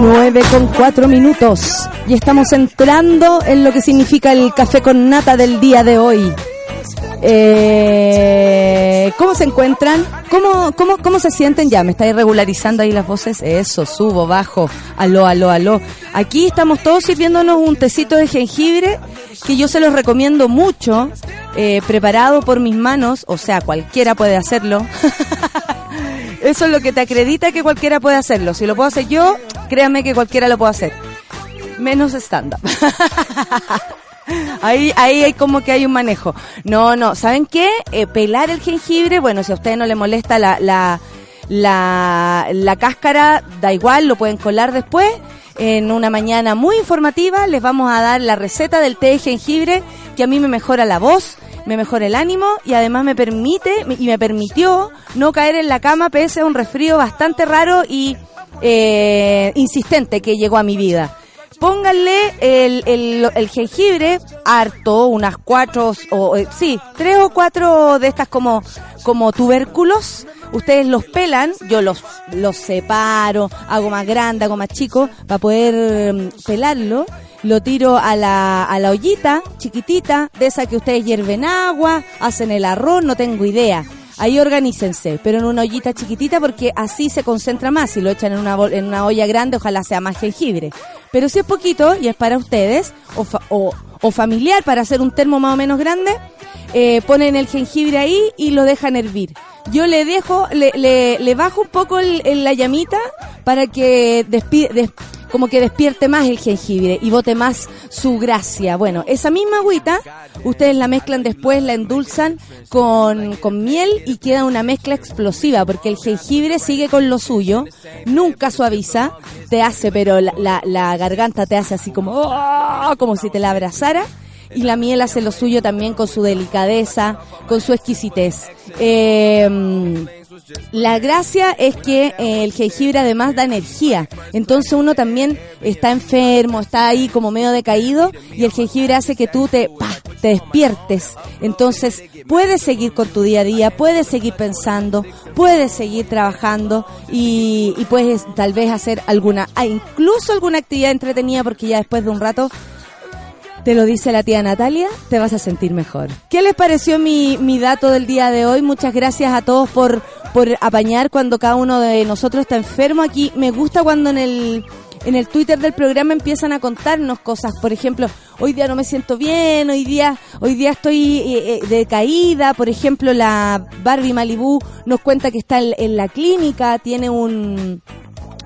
9 con 4 minutos y estamos entrando en lo que significa el café con nata del día de hoy. Eh, ¿Cómo se encuentran? ¿Cómo, cómo, ¿Cómo se sienten? Ya, me está irregularizando ahí las voces. Eso, subo, bajo. Aló, aló, aló. Aquí estamos todos sirviéndonos un tecito de jengibre que yo se los recomiendo mucho, eh, preparado por mis manos, o sea, cualquiera puede hacerlo. Eso es lo que te acredita que cualquiera puede hacerlo. Si lo puedo hacer yo, créanme que cualquiera lo puede hacer. Menos stand-up. Ahí, ahí hay como que hay un manejo. No, no, ¿saben qué? Eh, pelar el jengibre, bueno, si a ustedes no le molesta la, la, la, la cáscara, da igual, lo pueden colar después. En una mañana muy informativa les vamos a dar la receta del té de jengibre que a mí me mejora la voz, me mejora el ánimo y además me permite y me permitió no caer en la cama pese a un resfrío bastante raro y eh, insistente que llegó a mi vida. Pónganle el, el, el jengibre harto, unas cuatro, o eh, sí, tres o cuatro de estas como, como tubérculos. Ustedes los pelan, yo los, los separo, hago más grande, hago más chico, para poder mm, pelarlo lo tiro a la, a la ollita chiquitita, de esa que ustedes hierven agua, hacen el arroz, no tengo idea. Ahí organícense, pero en una ollita chiquitita porque así se concentra más. Si lo echan en una, en una olla grande, ojalá sea más jengibre. Pero si es poquito y es para ustedes, o, o, o familiar, para hacer un termo más o menos grande, eh, ponen el jengibre ahí y lo dejan hervir. Yo le dejo, le, le, bajo un poco la llamita para que despide, como que despierte más el jengibre y bote más su gracia. Bueno, esa misma agüita, ustedes la mezclan después, la endulzan con, con miel y queda una mezcla explosiva, porque el jengibre sigue con lo suyo, nunca suaviza, te hace, pero la garganta te hace así como, ¡oh! como si te la abrazara y la miel hace lo suyo también con su delicadeza, con su exquisitez. Eh, la gracia es que eh, el jengibre además da energía, entonces uno también está enfermo, está ahí como medio decaído y el jengibre hace que tú te, te despiertes. Entonces puedes seguir con tu día a día, puedes seguir pensando, puedes seguir trabajando y, y puedes tal vez hacer alguna, ah, incluso alguna actividad entretenida porque ya después de un rato te lo dice la tía Natalia, te vas a sentir mejor. ¿Qué les pareció mi, mi dato del día de hoy? Muchas gracias a todos por, por apañar cuando cada uno de nosotros está enfermo. Aquí me gusta cuando en el, en el Twitter del programa empiezan a contarnos cosas. Por ejemplo, hoy día no me siento bien, hoy día, hoy día estoy eh, eh, decaída. Por ejemplo, la Barbie Malibu nos cuenta que está en, en la clínica, tiene un,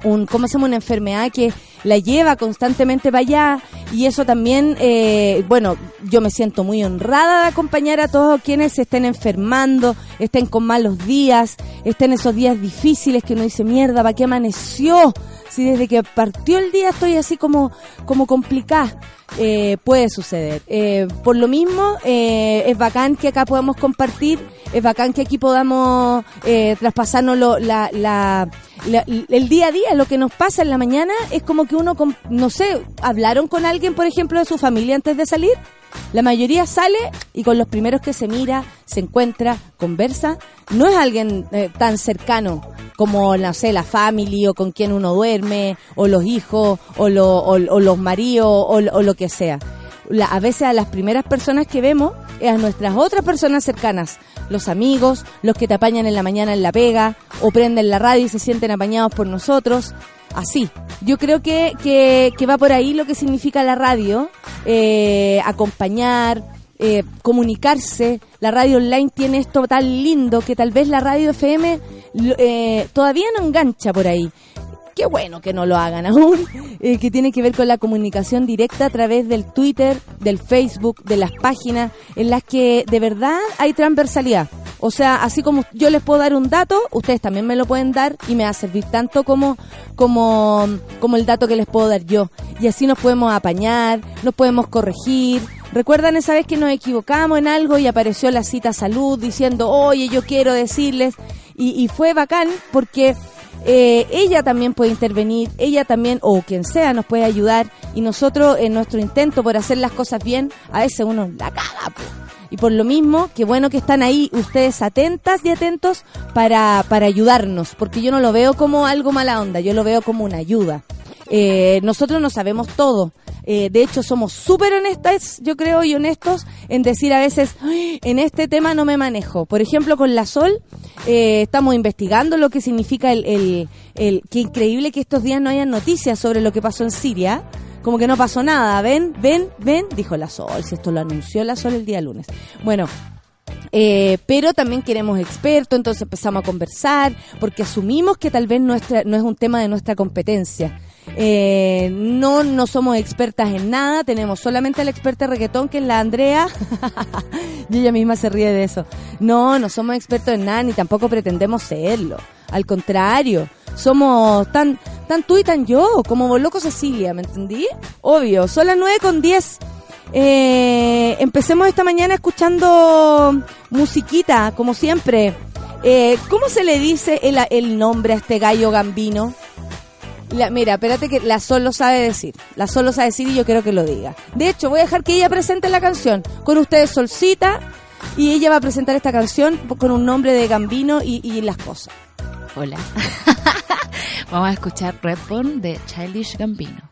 un, ¿cómo se llama? Una enfermedad que la lleva constantemente para allá y eso también, eh, bueno, yo me siento muy honrada de acompañar a todos quienes se estén enfermando, estén con malos días, estén esos días difíciles que uno dice, mierda, ¿para qué amaneció? Si desde que partió el día estoy así como, como complicada. Eh, puede suceder. Eh, por lo mismo, eh, es bacán que acá podamos compartir, es bacán que aquí podamos eh, traspasarnos lo, la, la, la, el día a día, lo que nos pasa en la mañana, es como que uno, no sé, hablaron con alguien, por ejemplo, de su familia antes de salir. La mayoría sale y con los primeros que se mira, se encuentra, conversa, no es alguien eh, tan cercano como, no sé, la family o con quien uno duerme, o los hijos, o, lo, o, los maridos, o, o, lo que sea. A veces a las primeras personas que vemos es a nuestras otras personas cercanas, los amigos, los que te apañan en la mañana en la pega, o prenden la radio y se sienten apañados por nosotros. Así. Yo creo que, que, que va por ahí lo que significa la radio, eh, acompañar, eh, comunicarse. La radio online tiene esto tan lindo que tal vez la radio FM eh, todavía no engancha por ahí. Qué bueno que no lo hagan aún, eh, que tiene que ver con la comunicación directa a través del Twitter, del Facebook, de las páginas, en las que de verdad hay transversalidad. O sea, así como yo les puedo dar un dato, ustedes también me lo pueden dar y me va a servir tanto como, como, como el dato que les puedo dar yo. Y así nos podemos apañar, nos podemos corregir. ¿Recuerdan esa vez que nos equivocamos en algo y apareció la cita salud diciendo, oye, yo quiero decirles? Y, y fue bacán porque eh, ella también puede intervenir, ella también, o quien sea, nos puede ayudar. Y nosotros, en nuestro intento por hacer las cosas bien, a veces uno la caga. Y por lo mismo, qué bueno que están ahí ustedes atentas y atentos para, para ayudarnos, porque yo no lo veo como algo mala onda, yo lo veo como una ayuda. Eh, nosotros no sabemos todo. Eh, de hecho, somos súper honestas, yo creo, y honestos en decir a veces, "Ay, en este tema no me manejo. Por ejemplo, con la Sol, eh, estamos investigando lo que significa el, el, el... Qué increíble que estos días no hayan noticias sobre lo que pasó en Siria. Como que no pasó nada. Ven, ven, ven, dijo la Sol. Si esto lo anunció la Sol el día lunes. Bueno, eh, pero también queremos expertos, entonces empezamos a conversar, porque asumimos que tal vez nuestra, no es un tema de nuestra competencia. Eh, no, no somos expertas en nada, tenemos solamente a la experta reggaetón, que es la Andrea, y ella misma se ríe de eso. No, no somos expertos en nada, ni tampoco pretendemos serlo. Al contrario, somos tan, tan tú y tan yo, como loco Cecilia, ¿me entendí? Obvio, son las 9 con 10. Eh, empecemos esta mañana escuchando musiquita, como siempre. Eh, ¿Cómo se le dice el, el nombre a este gallo gambino? La- mira, espérate que la Sol lo sabe decir. La Sol lo sabe decir y yo quiero que lo diga. De hecho, voy a dejar que ella presente la canción. Con ustedes Solcita. Y ella va a presentar esta canción con un nombre de gambino y, y las cosas. Hola. Vamos a escuchar Redbone de Childish Gambino.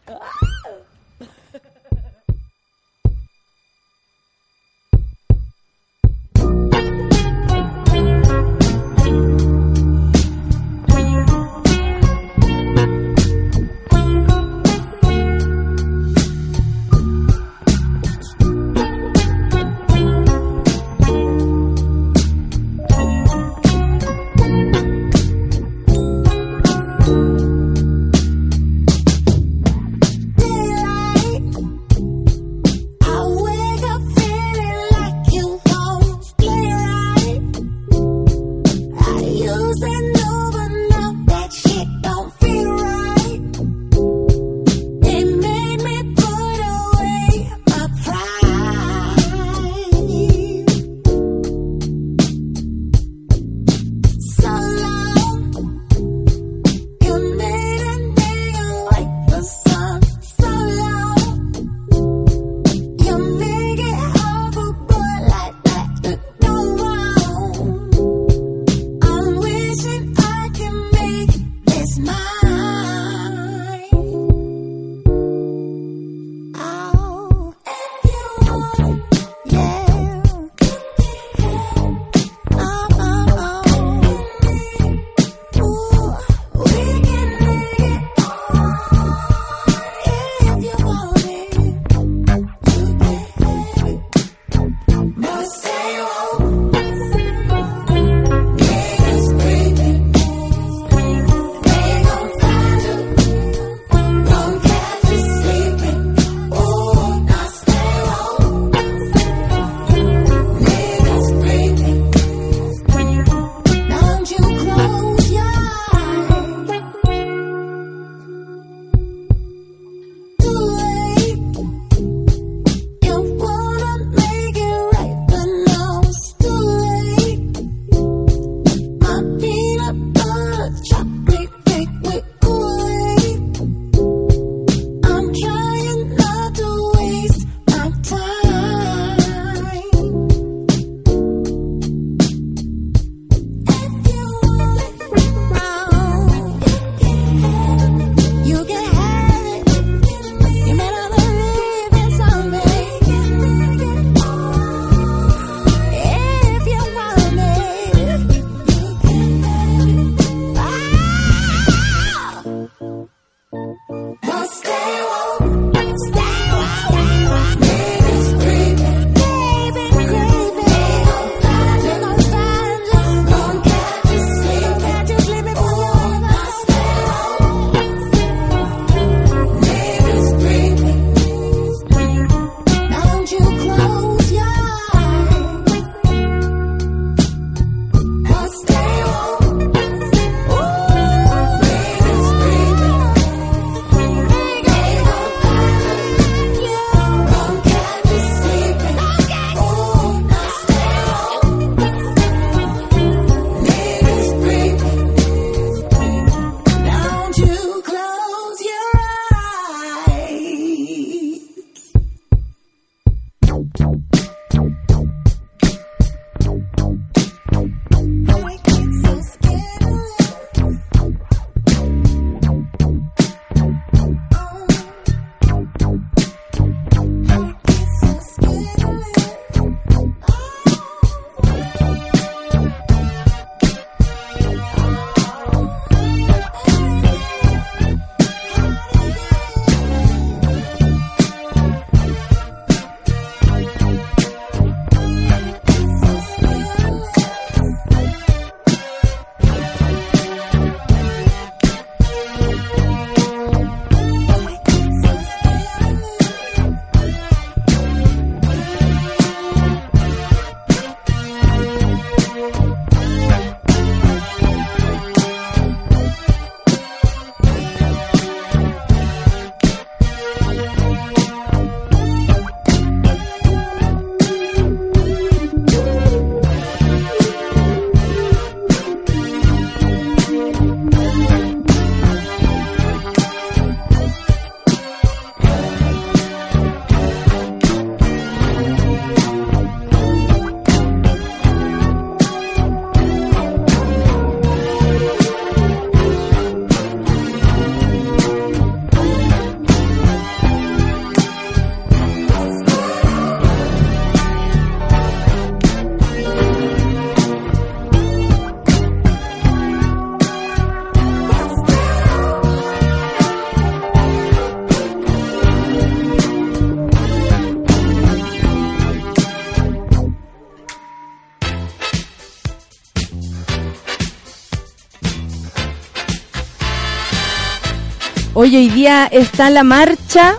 Hoy, hoy día está la marcha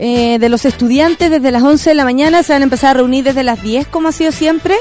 eh, de los estudiantes desde las 11 de la mañana. Se van a empezar a reunir desde las 10, como ha sido siempre.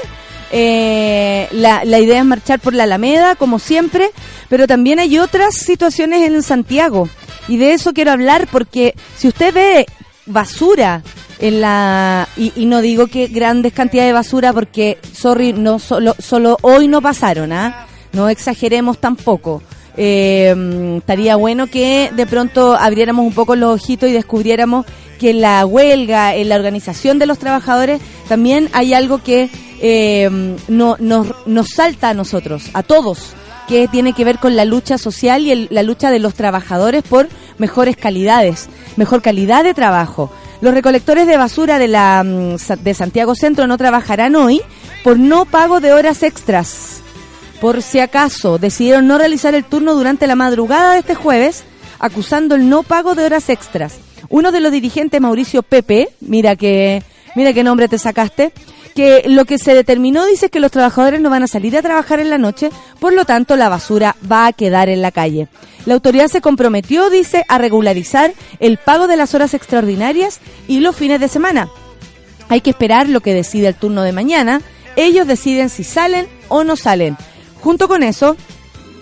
Eh, la, la idea es marchar por la Alameda, como siempre, pero también hay otras situaciones en Santiago. Y de eso quiero hablar porque si usted ve basura en la y, no digo que grandes cantidades de basura porque sorry no solo solo hoy no pasaron ¿ah? no exageremos tampoco eh, estaría bueno que de pronto abriéramos un poco los ojitos y descubriéramos que en la huelga, en la organización de los trabajadores, también hay algo que eh, no, nos, nos salta a nosotros, a todos, que tiene que ver con la lucha social y el- la lucha de los trabajadores por mejores calidades, mejor calidad de trabajo. Los recolectores de basura de, la, mm, de Santiago Centro no trabajarán hoy por no pago de horas extras. Por si acaso, decidieron no realizar el turno durante la madrugada de este jueves, acusando el no pago de horas extras. Uno de los dirigentes, Mauricio Pepe, mira que, mira qué nombre te sacaste, que lo que se determinó dice es que los trabajadores no van a salir a trabajar en la noche, por lo tanto la basura va a quedar en la calle. La autoridad se comprometió, dice, a regularizar el pago de las horas extraordinarias y los fines de semana. Hay que esperar lo que decide el turno de mañana. Ellos deciden si salen o no salen. Junto con eso,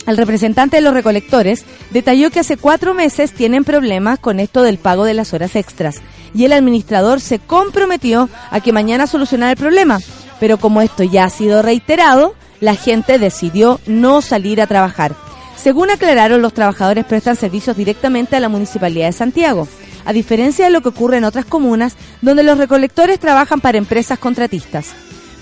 el representante de los recolectores detalló que hace cuatro meses tienen problemas con esto del pago de las horas extras y el administrador se comprometió a que mañana solucionara el problema. Pero como esto ya ha sido reiterado, la gente decidió no salir a trabajar. Según aclararon, los trabajadores prestan servicios directamente a la Municipalidad de Santiago, a diferencia de lo que ocurre en otras comunas donde los recolectores trabajan para empresas contratistas.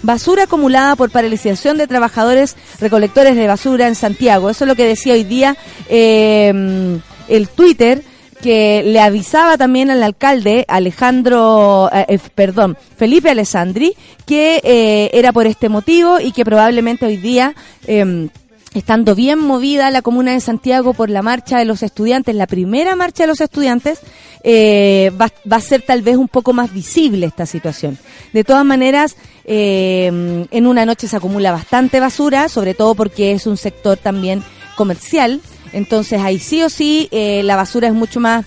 Basura acumulada por paralización de trabajadores recolectores de basura en Santiago. Eso es lo que decía hoy día eh, el Twitter que le avisaba también al alcalde Alejandro, eh, eh, perdón, Felipe Alessandri, que eh, era por este motivo y que probablemente hoy día, eh, estando bien movida la comuna de Santiago por la marcha de los estudiantes, la primera marcha de los estudiantes, eh, va, a ser tal vez un poco más visible esta situación. De todas maneras, eh, en una noche se acumula bastante basura, sobre todo porque es un sector también comercial. Entonces ahí sí o sí eh, la basura es mucho más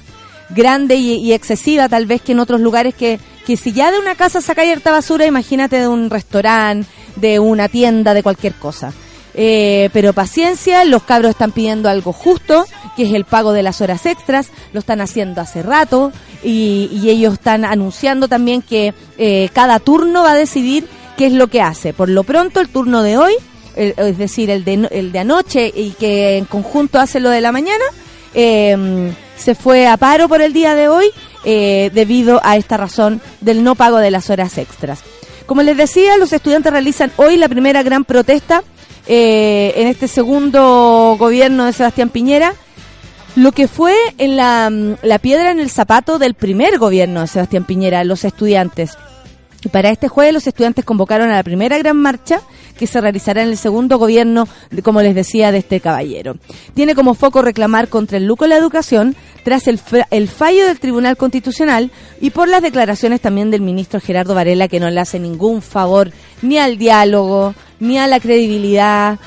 grande y, y excesiva tal vez que en otros lugares que, que si ya de una casa saca harta basura, imagínate de un restaurante, de una tienda, de cualquier cosa. Eh, pero paciencia, los cabros están pidiendo algo justo, que es el pago de las horas extras, lo están haciendo hace rato y, ellos están anunciando también que eh, cada turno va a decidir qué es lo que hace. Por lo pronto, el turno de hoy, es decir, el de, el de anoche y que en conjunto hace lo de la mañana, eh, se fue a paro por el día de hoy eh, debido a esta razón del no pago de las horas extras. Como les decía, los estudiantes realizan hoy la primera gran protesta eh, en este segundo gobierno de Sebastián Piñera, lo que fue en la, mm, la piedra en el zapato del primer gobierno de Sebastián Piñera, los estudiantes. Y para este jueves los estudiantes convocaron a la primera gran marcha que se realizará en el segundo gobierno, como les decía, de este caballero. Tiene como foco reclamar contra el lucro de la educación tras el, el fallo del Tribunal Constitucional y por las declaraciones también del ministro Gerardo Varela que no le hace ningún favor ni al diálogo, ni a la credibilidad,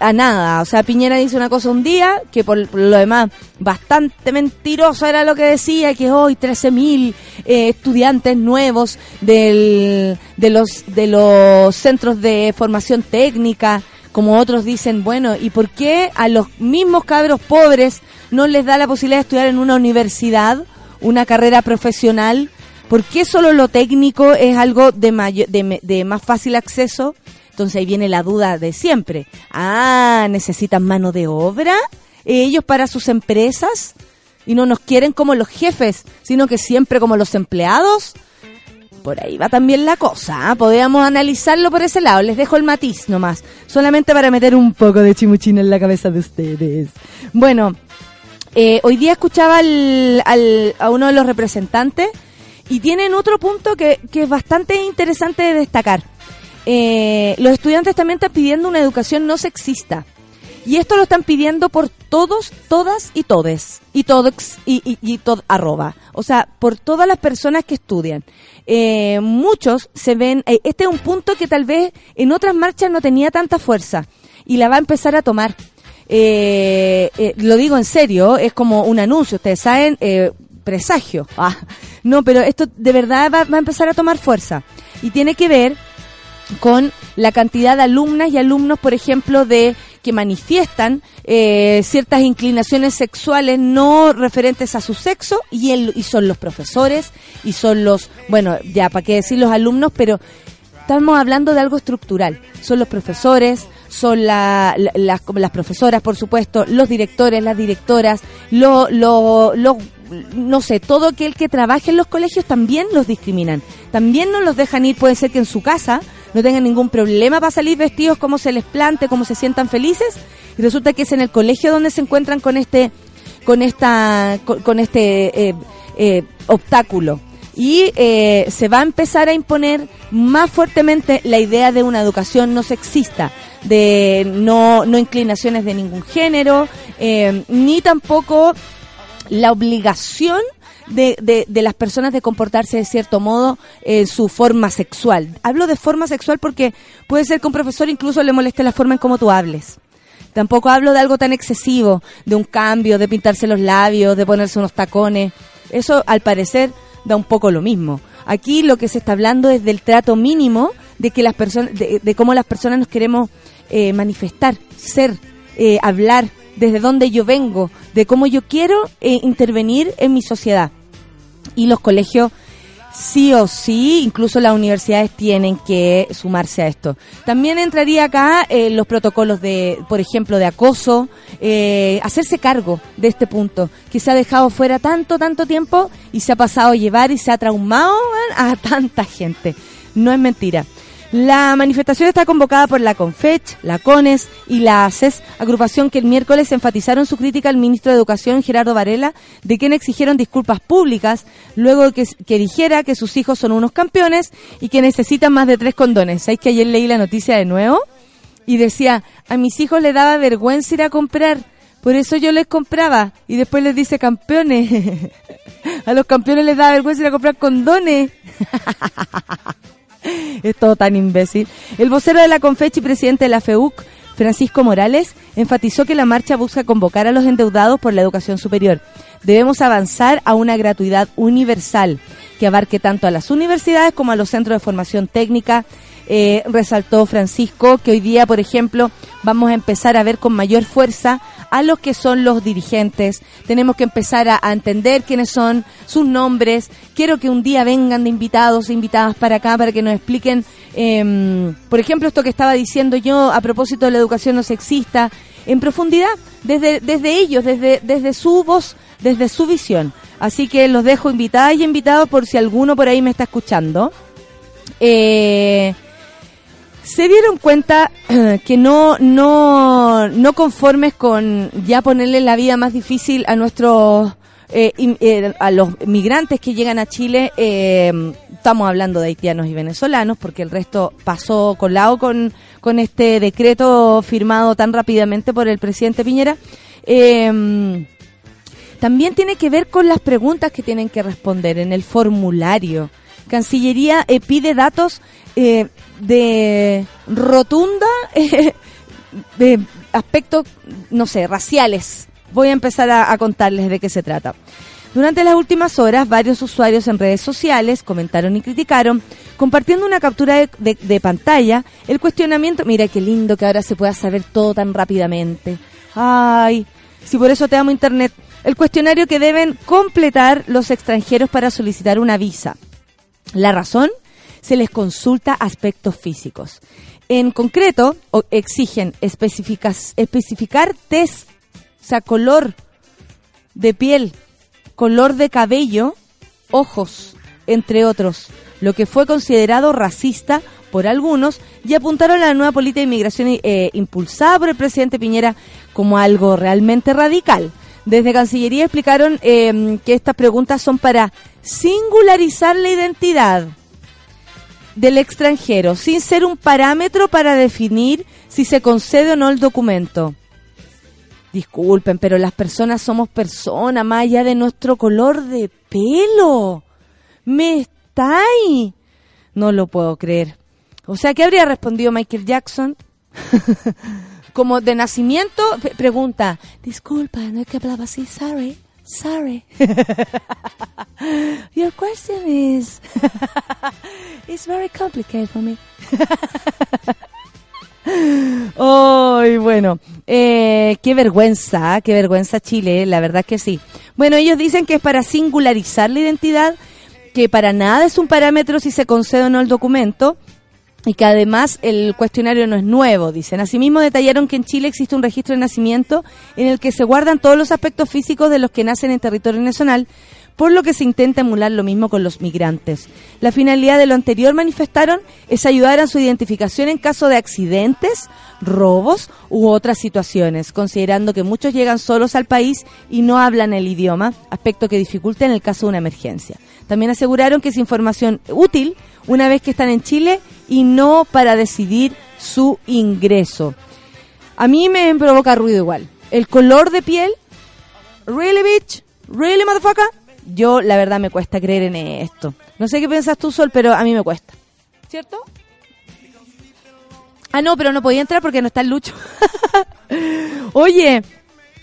a nada. O sea, Piñera dice una cosa un día, que por, lo demás bastante mentiroso era lo que decía, que hoy 13.000 eh, estudiantes nuevos del, de, los, de los centros de formación técnica, como otros dicen, bueno, ¿y por qué a los mismos cabros pobres no les da la posibilidad de estudiar en una universidad, una carrera profesional? ¿Por qué solo lo técnico es algo de, de, de más fácil acceso? Entonces ahí viene la duda de siempre. Ah, necesitan mano de obra ellos para sus empresas y no nos quieren como los jefes, sino que siempre como los empleados. Por ahí va también la cosa, ¿ah? podríamos analizarlo por ese lado. Les dejo el matiz nomás, solamente para meter un poco de chimuchina en la cabeza de ustedes. Bueno, eh, hoy día escuchaba al- al- a uno de los representantes y tienen otro punto que, que es bastante interesante de destacar. Eh, los estudiantes también están pidiendo una educación no sexista. Y esto lo están pidiendo por todos, todas y todes. Y todos y, y, tod- arroba. O sea, por todas las personas que estudian. Eh, muchos se ven, eh, este es un punto que tal vez en otras marchas no tenía tanta fuerza. Y la va a empezar a tomar. eh, eh, lo digo en serio, es como un anuncio, ustedes saben, presagio. Ah, no, pero esto de verdad va a empezar a tomar fuerza. Y tiene que ver con la cantidad de alumnas y alumnos, por ejemplo, de que manifiestan eh, ciertas inclinaciones sexuales no referentes a su sexo y, el, y son los profesores y son los, bueno, ya para qué decir los alumnos, pero estamos hablando de algo estructural. Son los profesores, son la, la- las, las profesoras, por supuesto, los directores, las directoras, lo, lo, lo- no sé, todo aquel que trabaje en los colegios también los discriminan. También no los dejan ir, puede ser que en su casa no tengan ningún problema para salir vestidos como se les plante, como se sientan felices, y resulta que es en el colegio donde se encuentran con este, con esta, con, con este eh, eh, obstáculo. Y eh, se va a empezar a imponer más fuertemente la idea de una educación no sexista, de no, no inclinaciones de ningún género, eh, ni tampoco la obligación de, de, las personas de comportarse de cierto modo en su forma sexual. Hablo de forma sexual porque puede ser que un profesor incluso le moleste la forma en cómo tú hables. Tampoco hablo de algo tan excesivo, de un cambio, de pintarse los labios, de ponerse unos tacones. Eso, al parecer, da un poco lo mismo. Aquí lo que se está hablando es del trato mínimo de que las personas, de, de cómo las personas nos queremos eh, manifestar, ser, eh, hablar, desde dónde yo vengo, de cómo yo quiero eh, intervenir en mi sociedad. Y los colegios sí o sí, incluso las universidades tienen que sumarse a esto. También entraría acá eh, los protocolos de, por ejemplo, de acoso, eh, hacerse cargo de este punto, que se ha dejado fuera tanto, tanto tiempo y se ha pasado a llevar y se ha traumado a tanta gente. No es mentira. La manifestación está convocada por la CONFECH, la CONES y la ACES, agrupación que el miércoles enfatizaron su crítica al ministro de Educación, Gerardo Varela, de quien exigieron disculpas públicas luego que, que dijera que sus hijos son unos campeones y que necesitan más de tres condones. ¿Sabéis que ayer leí la noticia de nuevo? Y decía, a mis hijos les daba vergüenza ir a comprar, por eso yo les compraba. Y después les dice campeones. a los campeones les daba vergüenza ir a comprar condones. es todo tan imbécil. El vocero de la Confechi y presidente de la FEUC, Francisco Morales, enfatizó que la marcha busca convocar a los endeudados por la educación superior. Debemos avanzar a una gratuidad universal que abarque tanto a las universidades como a los centros de formación técnica. Eh, resaltó Francisco que hoy día, por ejemplo, vamos a empezar a ver con mayor fuerza a los que son los dirigentes. Tenemos que empezar a, entender quiénes son sus nombres. Quiero que un día vengan de invitados e invitadas para acá para que nos expliquen, eh, por ejemplo, esto que estaba diciendo yo a propósito de la educación no sexista, en profundidad, desde, desde ellos, desde, desde su voz, desde su visión. Así que los dejo invitadas y invitados por si alguno por ahí me está escuchando. Eh, se dieron cuenta que no, no, no conformes con ya ponerle la vida más difícil a nuestros eh, eh, a los migrantes que llegan a Chile, eh, estamos hablando de haitianos y venezolanos, porque el resto pasó colado con, con este decreto firmado tan rápidamente por el presidente Piñera. Eh, también tiene que ver con las preguntas que tienen que responder en el formulario. Cancillería eh, pide datos eh, de rotunda eh, de aspectos, no sé, raciales. Voy a empezar a, contarles de qué se trata. Durante las últimas horas, varios usuarios en redes sociales comentaron y criticaron, compartiendo una captura de, de- de pantalla, el cuestionamiento. Mira qué lindo que ahora se pueda saber todo tan rápidamente. Ay, si por eso te amo Internet. El cuestionario que deben completar los extranjeros para solicitar una visa. La razón, se les consulta aspectos físicos. En concreto, exigen especificar test, o sea, color de piel, color de cabello, ojos, entre otros, lo que fue considerado racista por algunos y apuntaron a la nueva política de inmigración eh, impulsada por el presidente Piñera como algo realmente radical. Desde Cancillería explicaron eh, que estas preguntas son para singularizar la identidad del extranjero, sin ser un parámetro para definir si se concede o no el documento. Disculpen, pero las personas somos personas más allá de nuestro color de pelo. ¿Me estáis? No lo puedo creer. O sea, ¿qué habría respondido Michael Jackson? como de nacimiento, pre- pregunta, disculpa, no es que hablaba así, sorry, sorry. Your question is, it's very complicated for me. Ay, bueno, eh, qué vergüenza, qué vergüenza Chile, la verdad que sí. Bueno, ellos dicen que es para singularizar la identidad, que para nada es un parámetro si se concede o no el documento, y que además el cuestionario no es nuevo, dicen. Asimismo detallaron que en Chile existe un registro de nacimiento en el que se guardan todos los aspectos físicos de los que nacen en territorio nacional, por lo que se intenta emular lo mismo con los migrantes. La finalidad de lo anterior, manifestaron, es ayudar a su identificación en caso de accidentes, robos u otras situaciones, considerando que muchos llegan solos al país y no hablan el idioma, aspecto que dificulta en el caso de una emergencia. También aseguraron que es información útil una vez que están en Chile y no para decidir su ingreso. A mí me provoca ruido igual. El color de piel, really bitch, really motherfucker. Yo la verdad me cuesta creer en esto. No sé qué piensas tú, Sol, pero a mí me cuesta. ¿Cierto? Ah, no, pero no podía entrar porque no está el Lucho. Oye,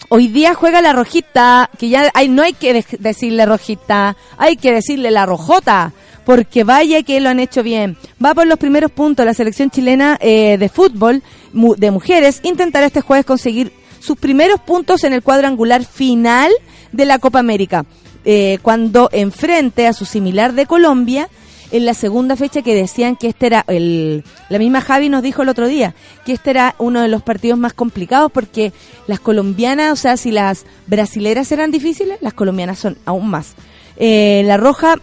hoy día juega la rojita, que ya hay, no hay que de- decirle rojita, hay que decirle la rojota, porque vaya que lo han hecho bien. Va por los primeros puntos la selección chilena eh, de fútbol mu- de mujeres, intentará este jueves conseguir sus primeros puntos en el cuadrangular final de la Copa América, eh, cuando enfrente a su similar de Colombia, en la segunda fecha que decían que este era el la misma Javi nos dijo el otro día que este era uno de los partidos más complicados porque las colombianas o sea si las brasileras eran difíciles las colombianas son aún más Eh, la roja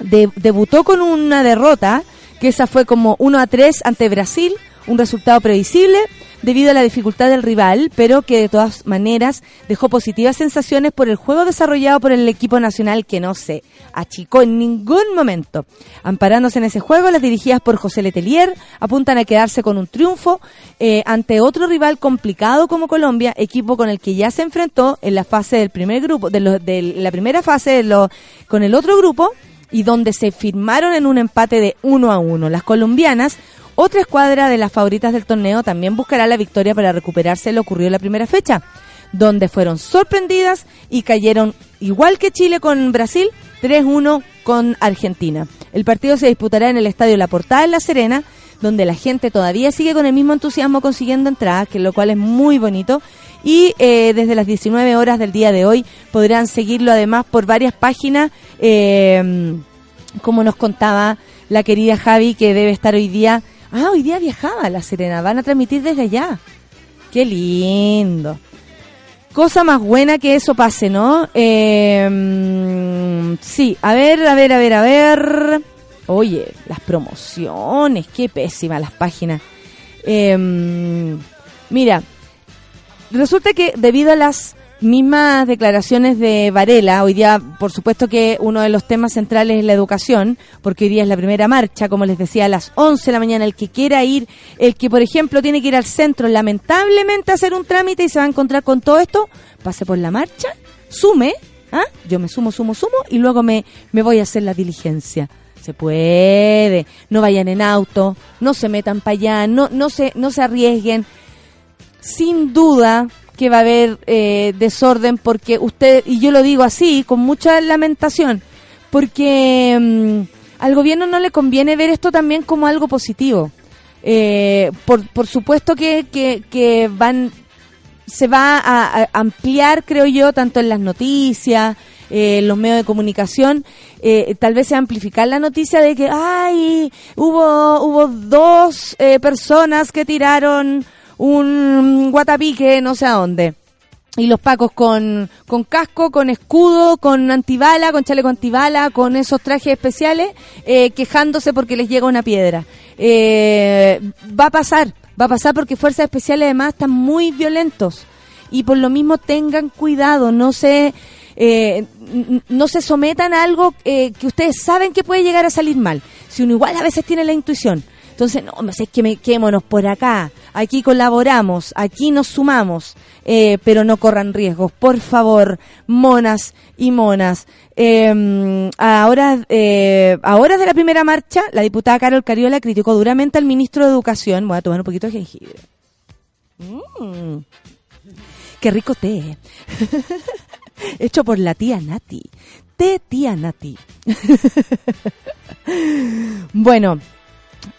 de- debutó con una derrota que esa fue como 1 a 3 ante Brasil un resultado previsible debido a la dificultad del rival, pero que de todas maneras dejó positivas sensaciones por el juego desarrollado por el equipo nacional que no se achicó en ningún momento. Amparándose en ese juego, las dirigidas por José Letelier apuntan a quedarse con un triunfo eh, ante otro rival complicado como Colombia, equipo con el que ya se enfrentó en la fase del primer grupo, de, lo- la primera fase de con el otro grupo y donde se firmaron en un empate de uno a uno. Las colombianas otra escuadra de las favoritas del torneo también buscará la victoria para recuperarse lo ocurrido en la primera fecha, donde fueron sorprendidas y cayeron, igual que Chile con Brasil, 3-1 con Argentina. El partido se disputará en el Estadio La Portada en La Serena, donde la gente todavía sigue con el mismo entusiasmo consiguiendo entradas, que lo cual es muy bonito. Y eh, desde las 19 horas del día de hoy podrán seguirlo además por varias páginas, eh, como nos contaba la querida Javi, que debe estar hoy día. Ah, hoy día viajaba La Serena, van a transmitir desde allá. Qué lindo. Cosa más buena que eso pase, ¿no? Eh, sí, a ver, a ver, a ver, a ver. Oye, las promociones, qué pésimas las páginas. Mm, mira, resulta que debido a las mismas declaraciones de Varela, hoy día, por supuesto que uno de los temas centrales es la educación, porque hoy día es la primera marcha, como les decía, a las 11 de la mañana, el que quiera ir, el que, por ejemplo, tiene que ir al centro, lamentablemente, a hacer un trámite y se va a encontrar con todo esto, pase por la marcha, sume, ¿ah? yo me sumo, sumo, sumo, y luego me, me voy a hacer la diligencia. Se puede, no vayan en auto, no se metan para allá, no, no, se, no se arriesguen, sin duda que va a haber eh, desorden porque usted, y yo lo digo así, con mucha lamentación, porque mm, al gobierno no le conviene ver esto también como algo positivo. Eh, por, por supuesto que, que, que van se va a, ampliar, creo yo, tanto en las noticias, eh, en los medios de comunicación, eh, tal vez se amplificar la noticia de que, ay, hubo, hubo dos eh, personas que tiraron un guatapique no sé a dónde. Y los pacos con, con casco, con escudo, con antibala, con chaleco antibala, con esos trajes especiales, eh, quejándose porque les llega una piedra. Eh, va a pasar, va a pasar porque fuerzas especiales además están muy violentos. Y por lo mismo tengan cuidado, no se, eh, no se sometan a algo eh, que ustedes saben que puede llegar a salir mal. Si uno igual a veces tiene la intuición. Entonces, no, me sé que me quémonos por acá, aquí colaboramos, aquí nos sumamos, eh, pero no corran riesgos, por favor, monas y monas. Eh, ahora, eh, de la primera marcha, la diputada Carol Cariola criticó duramente al ministro de Educación, voy a tomar un poquito de jengibre. Mm. Qué rico té. Hecho por la tía Nati. Té tía Nati. bueno,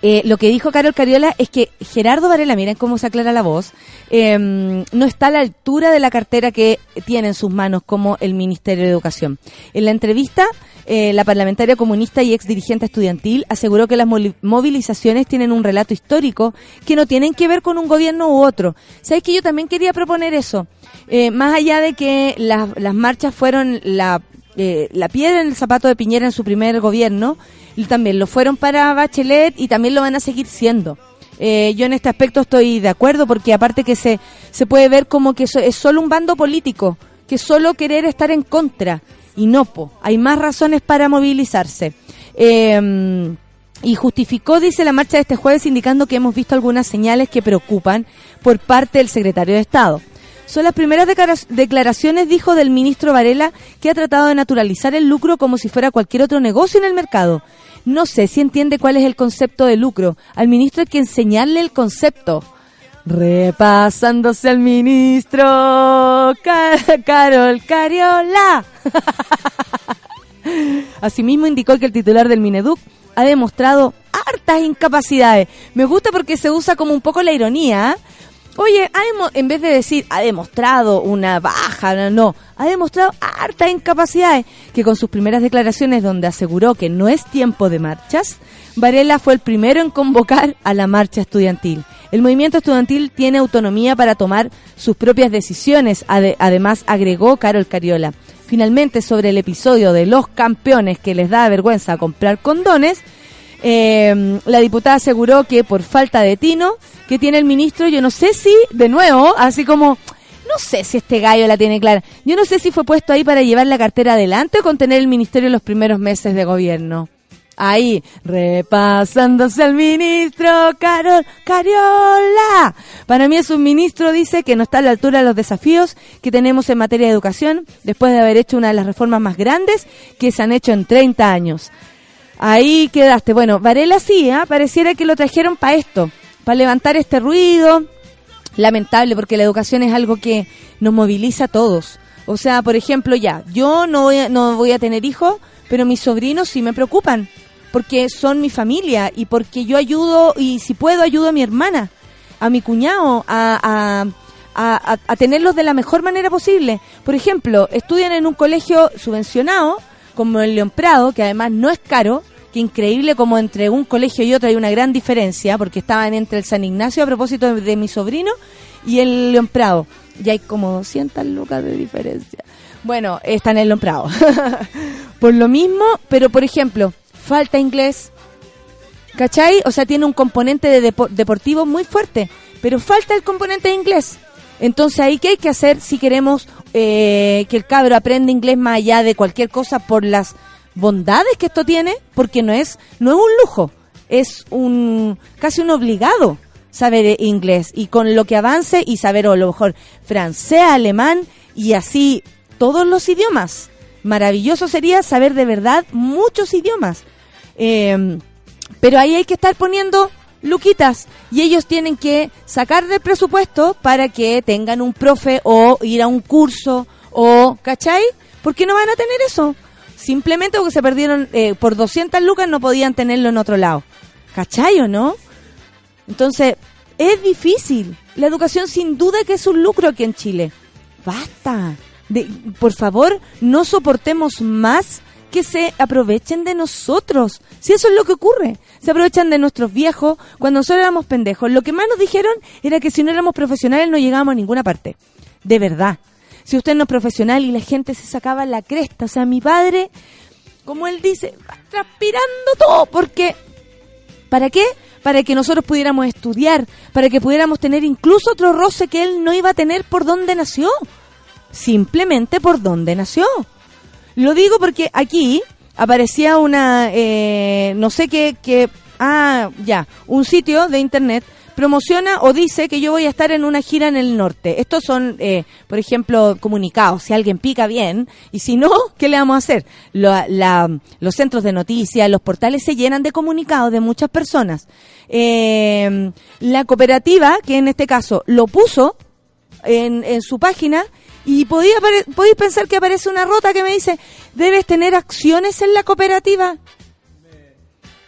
eh, lo que dijo Carol Cariola es que Gerardo Varela, miren cómo se aclara la voz, em, no está a la altura de la cartera que tiene en sus manos como el Ministerio de Educación. En la entrevista, eh, la parlamentaria comunista y ex dirigente estudiantil aseguró que las movilizaciones tienen un relato histórico que no tienen que ver con un gobierno u otro. ¿Sabes que yo también quería proponer eso? Eh, más allá de que las marchas fueron la, la piedra en el zapato de Piñera en su primer gobierno, y también lo fueron para Bachelet y también lo van a seguir siendo. Eh, yo en este aspecto estoy de acuerdo porque aparte que se, se puede ver como que es solo un bando político, que solo querer estar en contra y no, po, hay más razones para movilizarse. Em, y justificó, dice la marcha de este jueves, indicando que hemos visto algunas señales que preocupan por parte del secretario de Estado. Son las primeras declaraciones, dijo del ministro Varela, que ha tratado de naturalizar el lucro como si fuera cualquier otro negocio en el mercado no sé si entiende cuál es el concepto de lucro. Al ministro hay que enseñarle el concepto. Repasándose al ministro Carol Cariola. Asimismo indicó que el titular del Mineduc ha demostrado hartas incapacidades. Me gusta porque se usa como un poco la ironía. ¿eh? Oye, en vez de decir ha demostrado una baja, no, ha demostrado hartas incapacidades, que con sus primeras declaraciones donde aseguró que no es tiempo de marchas, Varela fue el primero en convocar a la marcha estudiantil. El movimiento estudiantil tiene autonomía para tomar sus propias decisiones, además agregó Carol Cariola. Finalmente, sobre el episodio de los campeones que les da vergüenza comprar condones, eh, la diputada aseguró que por falta de tino que tiene el ministro, yo no sé si, de nuevo, así como, no sé si este gallo la tiene clara, yo no sé si fue puesto ahí para llevar la cartera adelante o contener el ministerio en los primeros meses de gobierno. Ahí, repasándose al ministro Carol Cariola. Para mí es un ministro, dice, que no está a la altura de los desafíos que tenemos en materia de educación, después de haber hecho una de las reformas más grandes que se han hecho en 30 años. Ahí quedaste. Bueno, Varela sí, ¿eh? pareciera que lo trajeron para esto, para levantar este ruido. Lamentable, porque la educación es algo que nos moviliza a todos. O sea, por ejemplo, ya, yo no voy a, no voy a tener hijos, pero mis sobrinos sí me preocupan, porque son mi familia y porque yo ayudo, y si puedo, ayudo a mi hermana, a mi cuñado, a, a, a tenerlos de la mejor manera posible. Por ejemplo, estudian en un colegio subvencionado, como el León Prado, que además no es caro, que increíble como entre un colegio y otro hay una gran diferencia, porque estaban entre el San Ignacio a propósito de, mi sobrino y el León Prado. Y hay como 200 lucas de diferencia. Bueno, está en el León Prado. por lo mismo, pero por ejemplo, falta inglés. ¿Cachai? O sea, tiene un componente de deportivo muy fuerte, pero falta el componente de inglés. Entonces, ahí qué hay que hacer si queremos eh, que el cabro aprenda inglés más allá de cualquier cosa por las bondades que esto tiene, porque no es, no es un lujo, es un casi un obligado saber inglés y con lo que avance y saber o lo mejor francés, alemán y así todos los idiomas. Maravilloso sería saber de verdad muchos idiomas. Em, pero ahí hay que estar poniendo luquitas y ellos tienen que sacar del presupuesto para que tengan un profe o ir a un curso o, ¿cachai? ¿Por qué no van a tener eso? Simplemente porque se perdieron eh, por 200 lucas no podían tenerlo en otro lado. ¿Cachai o no? Entonces, es difícil. La educación sin duda que es un lucro aquí en Chile. Basta. De, por favor, no soportemos más que se aprovechen de nosotros. Si eso es lo que ocurre. Se aprovechan de nuestros viejos cuando nosotros éramos pendejos. Lo que más nos dijeron era que si no éramos profesionales no llegábamos a ninguna parte. De verdad. Si usted no es profesional y la gente se sacaba la cresta. O sea, mi padre, como él dice, va transpirando todo. Porque, ¿para qué? Para que nosotros pudiéramos estudiar. Para que pudiéramos tener incluso otro roce que él no iba a tener por donde nació. Simplemente por donde nació. Lo digo porque aquí aparecía una, eh, no sé qué, ah, ya, un sitio de internet promociona o dice que yo voy a estar en una gira en el norte. Estos son, eh, por ejemplo, comunicados. Si alguien pica bien y si no, ¿qué le vamos a hacer? los centros de noticias, los portales se llenan de comunicados de muchas personas. Eh, la cooperativa, que en este caso lo puso en, en su página, y podía, podéis pensar que aparece una rota que me dice, debes tener acciones en la cooperativa.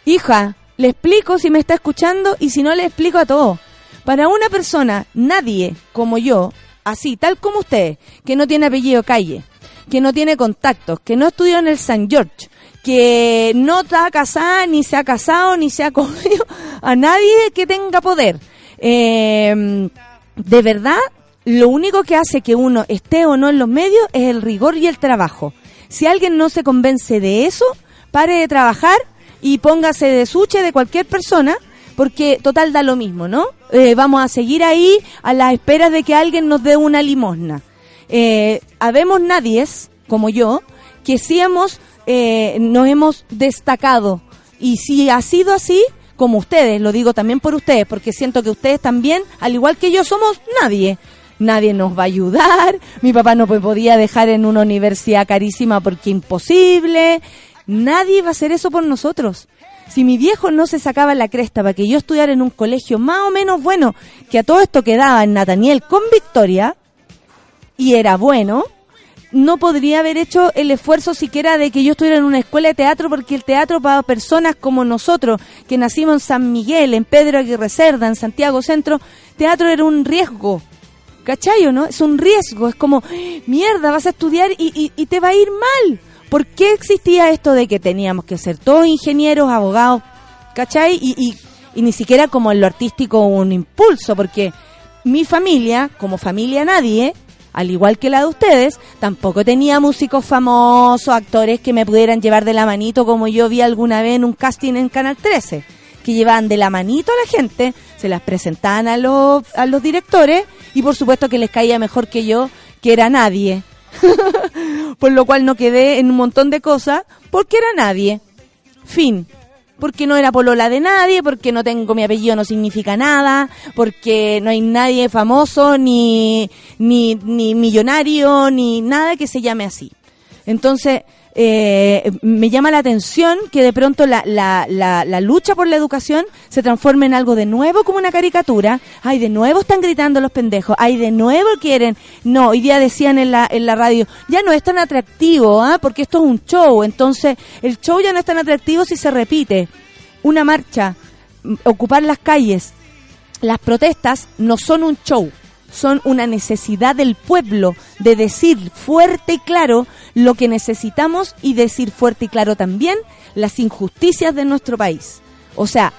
Hija, le explico si me está escuchando y si no le explico a todo. Para una persona, nadie como yo, así, tal como usted, que no tiene apellido calle, que no tiene contactos, que no estudió en el San George, que no está casada, ni se ha casado, ni se ha comido a nadie que tenga poder. Eh, de verdad, lo único que hace que uno esté o no en los medios es el rigor y el trabajo. Si alguien no se convence de eso, pare de trabajar y póngase de suche de cualquier persona, porque total da lo mismo, ¿no? Eh, vamos a seguir ahí a la espera de que alguien nos dé una limosna. Eh, habemos nadies, como yo, que sí hemos, eh, nos hemos destacado. Y si ha sido así, como ustedes, lo digo también por ustedes, porque siento que ustedes también, al igual que yo, somos nadie nadie nos va a ayudar, mi papá no podía dejar en una universidad carísima porque imposible, nadie va a hacer eso por nosotros. Si mi viejo no se sacaba la cresta para que yo estudiara en un colegio más o menos bueno, que a todo esto quedaba en Nataniel con Victoria, y era bueno, no podría haber hecho el esfuerzo siquiera de que yo estuviera en una escuela de teatro, porque el teatro para personas como nosotros, que nacimos en San Miguel, en Pedro Aguirre Cerda, en Santiago Centro, teatro era un riesgo ¿Cachayo, no? Es un riesgo, es como, mierda, vas a estudiar y, te va a ir mal. ¿Por qué existía esto de que teníamos que ser todos ingenieros, abogados, ¿cachai? Y, y, ni siquiera como en lo artístico un impulso, porque mi familia, como familia nadie, al igual que la de ustedes, tampoco tenía músicos famosos, actores que me pudieran llevar de la manito como yo vi alguna vez en un casting en Canal 13, que llevaban de la manito a la gente, se las presentaban a los, a los directores y por supuesto que les caía mejor que yo, que era nadie. por lo cual no quedé en un montón de cosas, porque era nadie. Fin. Porque no era polola de nadie, porque no tengo mi apellido, no significa nada, porque no hay nadie famoso, ni, ni, ni millonario, ni nada que se llame así. Entonces, eh, me llama la atención que de pronto la, la, la, lucha por la educación se transforme en algo de nuevo como una caricatura. Ay, de nuevo están gritando los pendejos. Ay, de nuevo quieren. No, hoy día decían en la, en la radio, ya no es tan atractivo, ¿ah? porque esto es un show. Entonces, el show ya no es tan atractivo si se repite. Una marcha, mm, ocupar las calles, las protestas no son un show son una necesidad del pueblo de decir fuerte y claro lo que necesitamos y decir fuerte y claro también las injusticias de nuestro país. O sea,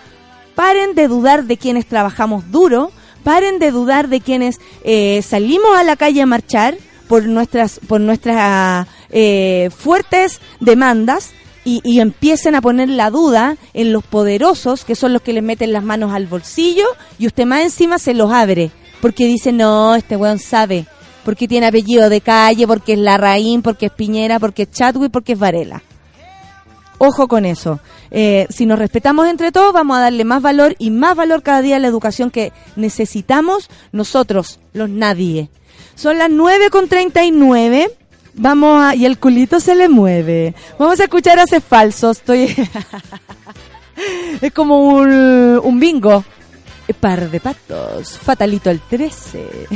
paren de dudar de quienes trabajamos duro, paren de dudar de quienes eh, salimos a la calle a marchar por nuestras, por nuestras eh, fuertes demandas y, y, empiecen a poner la duda en los poderosos, que son los que les meten las manos al bolsillo y usted más encima se los abre porque dice, no, este weón sabe, porque tiene apellido de calle, porque es Larraín, porque es Piñera, porque es Chadwick, porque es Varela. Ojo con eso. Eh, si nos respetamos entre todos, vamos a darle más valor y más valor cada día a la educación que necesitamos nosotros, los nadie. Son las 9 con 39. Vamos a, y el culito se le mueve. Vamos a escuchar hace falso. Estoy, es como un bingo. Par de patos. Fatalito el 13.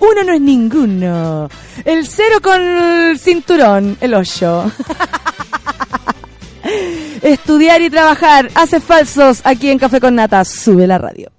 Uno no es ninguno. El cero con el cinturón. El 8. Estudiar y trabajar. Hace falsos aquí en Café con Nata. Sube la radio.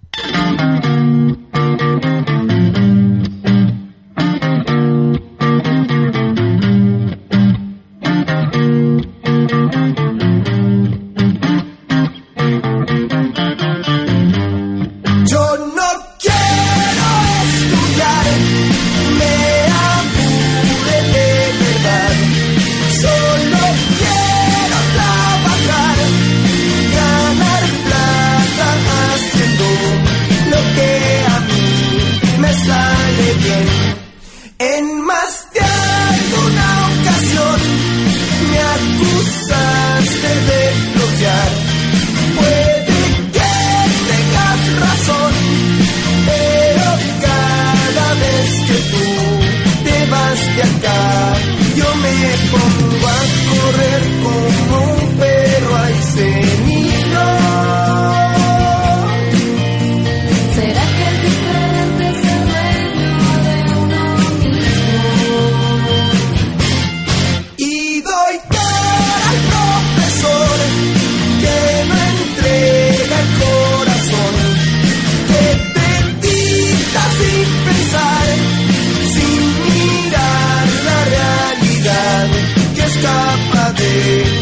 escapa de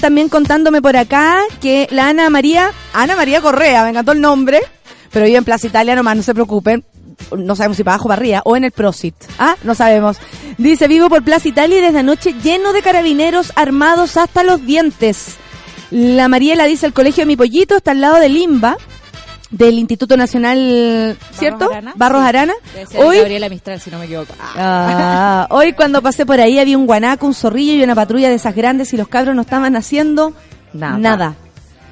también contándome por acá que la Ana María, Ana María Correa, me encantó el nombre, pero vive en Plaza Italia nomás, no se preocupen. No sabemos si para abajo, para arriba o en el Prosit. Ah, no sabemos. Dice, vivo por Plaza Italia y desde anoche lleno de carabineros armados hasta los dientes. La Mariela dice, el colegio de mi pollito está al lado de Limba, del Instituto Nacional, ¿cierto? Arana? Barros. Arana. Hoy Gabriela Mistral, si no me equivoco. Ah, hoy cuando pasé por ahí había un guanaco, un zorrillo y una patrulla de esas grandes y los cabros no estaban haciendo Nada. nada.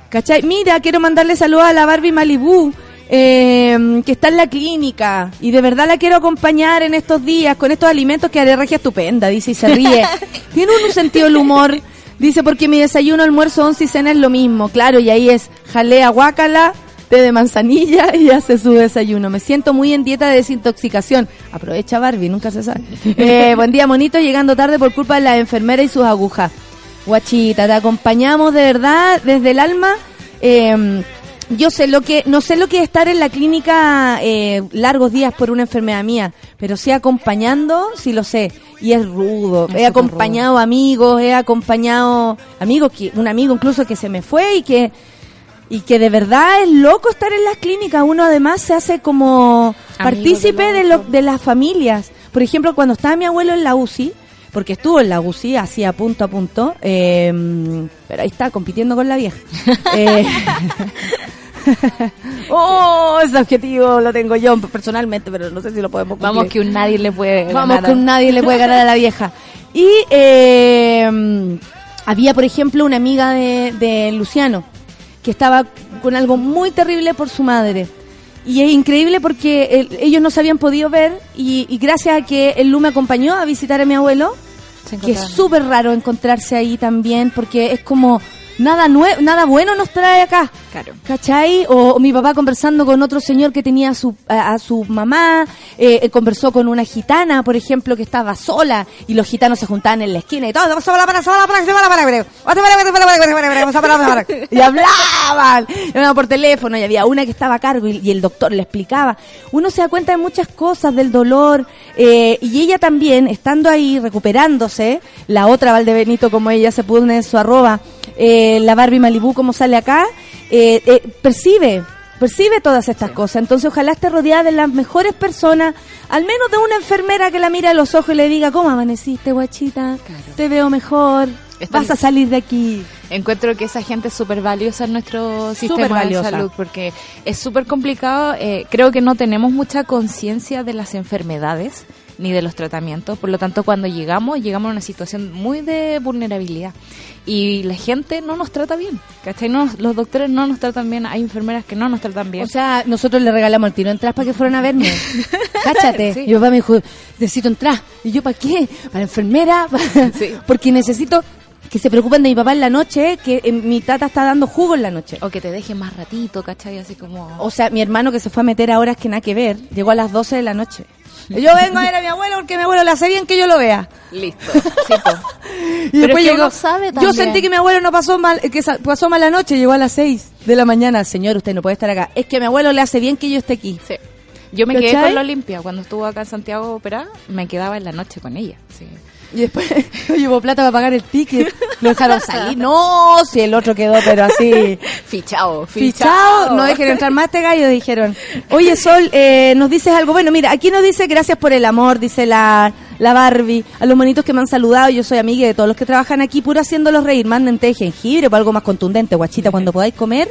¿Cachai? Mira, quiero mandarle saludos a la Barbie Malibu, eh, que está en la clínica y de verdad la quiero acompañar en estos días con estos alimentos que haré regia estupenda, dice y se ríe. Tiene un sentido del humor. Dice, porque mi desayuno, almuerzo, once y cena es lo mismo. Claro, y ahí es jalea, guácala, té de manzanilla y hace su desayuno. Me siento muy en dieta de desintoxicación. Aprovecha Barbie, nunca se sabe. Eh, buen día, monito, llegando tarde por culpa de la enfermera y sus agujas. Guachita, te acompañamos de verdad desde el alma. Eh, yo sé lo que, no sé lo que es estar en la clínica eh, largos días por una enfermedad mía, pero sí acompañando, sí lo sé. Y es rudo. Es he acompañado amigos, he acompañado amigos, que, un amigo incluso que se me fue y que y que de verdad es loco estar en las clínicas. Uno además se hace como partícipe de lo de las familias. Por ejemplo, cuando estaba mi abuelo en la UCI, porque estuvo en la UCI, hacía punto a punto, eh, pero ahí está, compitiendo con la vieja. Eh, oh, ese objetivo lo tengo yo personalmente, pero no sé si lo podemos cumplir. Vamos que un nadie le puede Vamos ganar a- con nadie le puede ganar a la vieja. Y eh, había, por ejemplo, una amiga de, de Luciano que estaba con algo muy terrible por su madre. Y es increíble porque el- ellos no se habían podido ver y, y gracias a que el Lu me acompañó a visitar a mi abuelo, que es súper raro encontrarse ahí también porque es como nada nue nada bueno nos trae acá. Claro. ¿Cachai? O, o mi papá conversando con otro señor que tenía a su, a, a su mamá, eh, eh, conversó con una gitana, por ejemplo, que estaba sola, y los gitanos se juntaban en la esquina y todo, y hablaban, Hablaban por teléfono, y había una que estaba a cargo y, y el doctor le explicaba. Uno se da cuenta de muchas cosas, del dolor, eh, y ella también, estando ahí, recuperándose, la otra Valdebenito, como ella se puso en su arroba, eh, la Barbie Malibú, como sale acá, eh, eh, percibe, percibe todas estas cosas. Entonces, ojalá esté rodeada de las mejores personas, al menos de una enfermera que la mire a los ojos y le diga, ¿cómo amaneciste, guachita? Claro. Te veo mejor, vas a salir de aquí. Encuentro que esa gente es súper valiosa en nuestro sistema de salud porque es súper complicado. eh, creo que no tenemos mucha conciencia de las enfermedades ni de los tratamientos. Por lo tanto, cuando llegamos, llegamos a una situación muy de vulnerabilidad. Y la gente no nos trata bien. ¿cachai? No, los doctores no nos tratan bien. Hay enfermeras que no nos tratan bien. O sea, nosotros le regalamos el tiro entrar para que fueran a verme. Cáchate. Sí. Y mi papá me dijo, necesito entrar. Y yo, ¿para qué? Para enfermera, para- Sí. porque necesito que se preocupen de mi papá en la noche, que eh, mi tata está dando jugo en la noche. O que te deje más ratito, ¿cachai? Así como... O sea, mi hermano que se fue a meter a horas que nada que ver, llegó a las 12 de la noche. Yo vengo a ver a mi abuelo porque mi abuelo le hace bien que yo lo vea. Listo. Sí. Y Pero después es que llegó. uno sabe yo sentí que mi abuelo no pasó mal, que pasó mal la noche, llegó a las 6 de la mañana. Señor, usted no puede estar acá. Es que a mi abuelo le hace bien que yo esté aquí. Sí. Yo me quedé con la Olimpia. Cuando estuvo acá en Santiago operada, me quedaba en la noche con ella. Sí. Y después no llevó plata para pagar el ticket. Lo dejaron salir. No, si el otro quedó, pero así. Fichado, Fichado, no dejen entrar más este gallo, dijeron. Oye, Sol, eh, nos dices algo. Bueno, mira, aquí nos dice gracias por el amor, dice la, la Barbie. A los monitos que me han saludado, yo soy amiga de todos los que trabajan aquí, puro haciéndolos reír. Manden té de jengibre o algo más contundente, guachita, cuando podáis comer.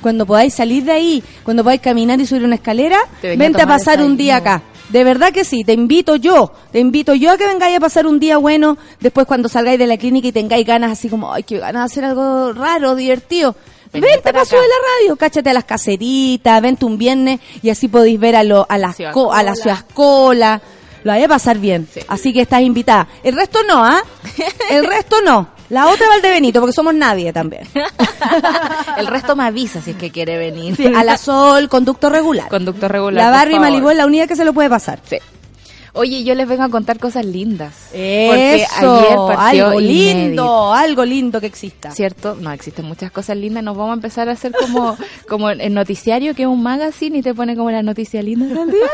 Cuando podáis salir de ahí, cuando podáis caminar y subir una escalera, a vente a pasar un día acá. De verdad que sí, te invito yo, te invito yo a que vengáis a pasar un día bueno, después cuando salgáis de la clínica y tengáis ganas así como, ay, que ganas de hacer algo raro, divertido. Vení Vente para subir la radio, cáchate a las caseritas, vente un viernes y así podéis ver a, lo, a, las Ciudad co- a la Cola. Lo vais a pasar bien. Sí. Así que estás invitada. El resto no, ¿ah? El resto no. La otra Valdebenito, porque somos nadie también. El resto me avisa si es que quiere venir. Sí, a la Sol, conducto regular. Conducto regular. la favor. Malibú es la única que se lo puede pasar. Sí. Oye, yo les vengo a contar cosas lindas. Eso, Porque ayer partió algo lindo, algo lindo que exista. ¿Cierto? No, existen muchas cosas lindas. Nos vamos a empezar a hacer como, como el noticiario, que es un magazine y te pone como la noticia linda del día.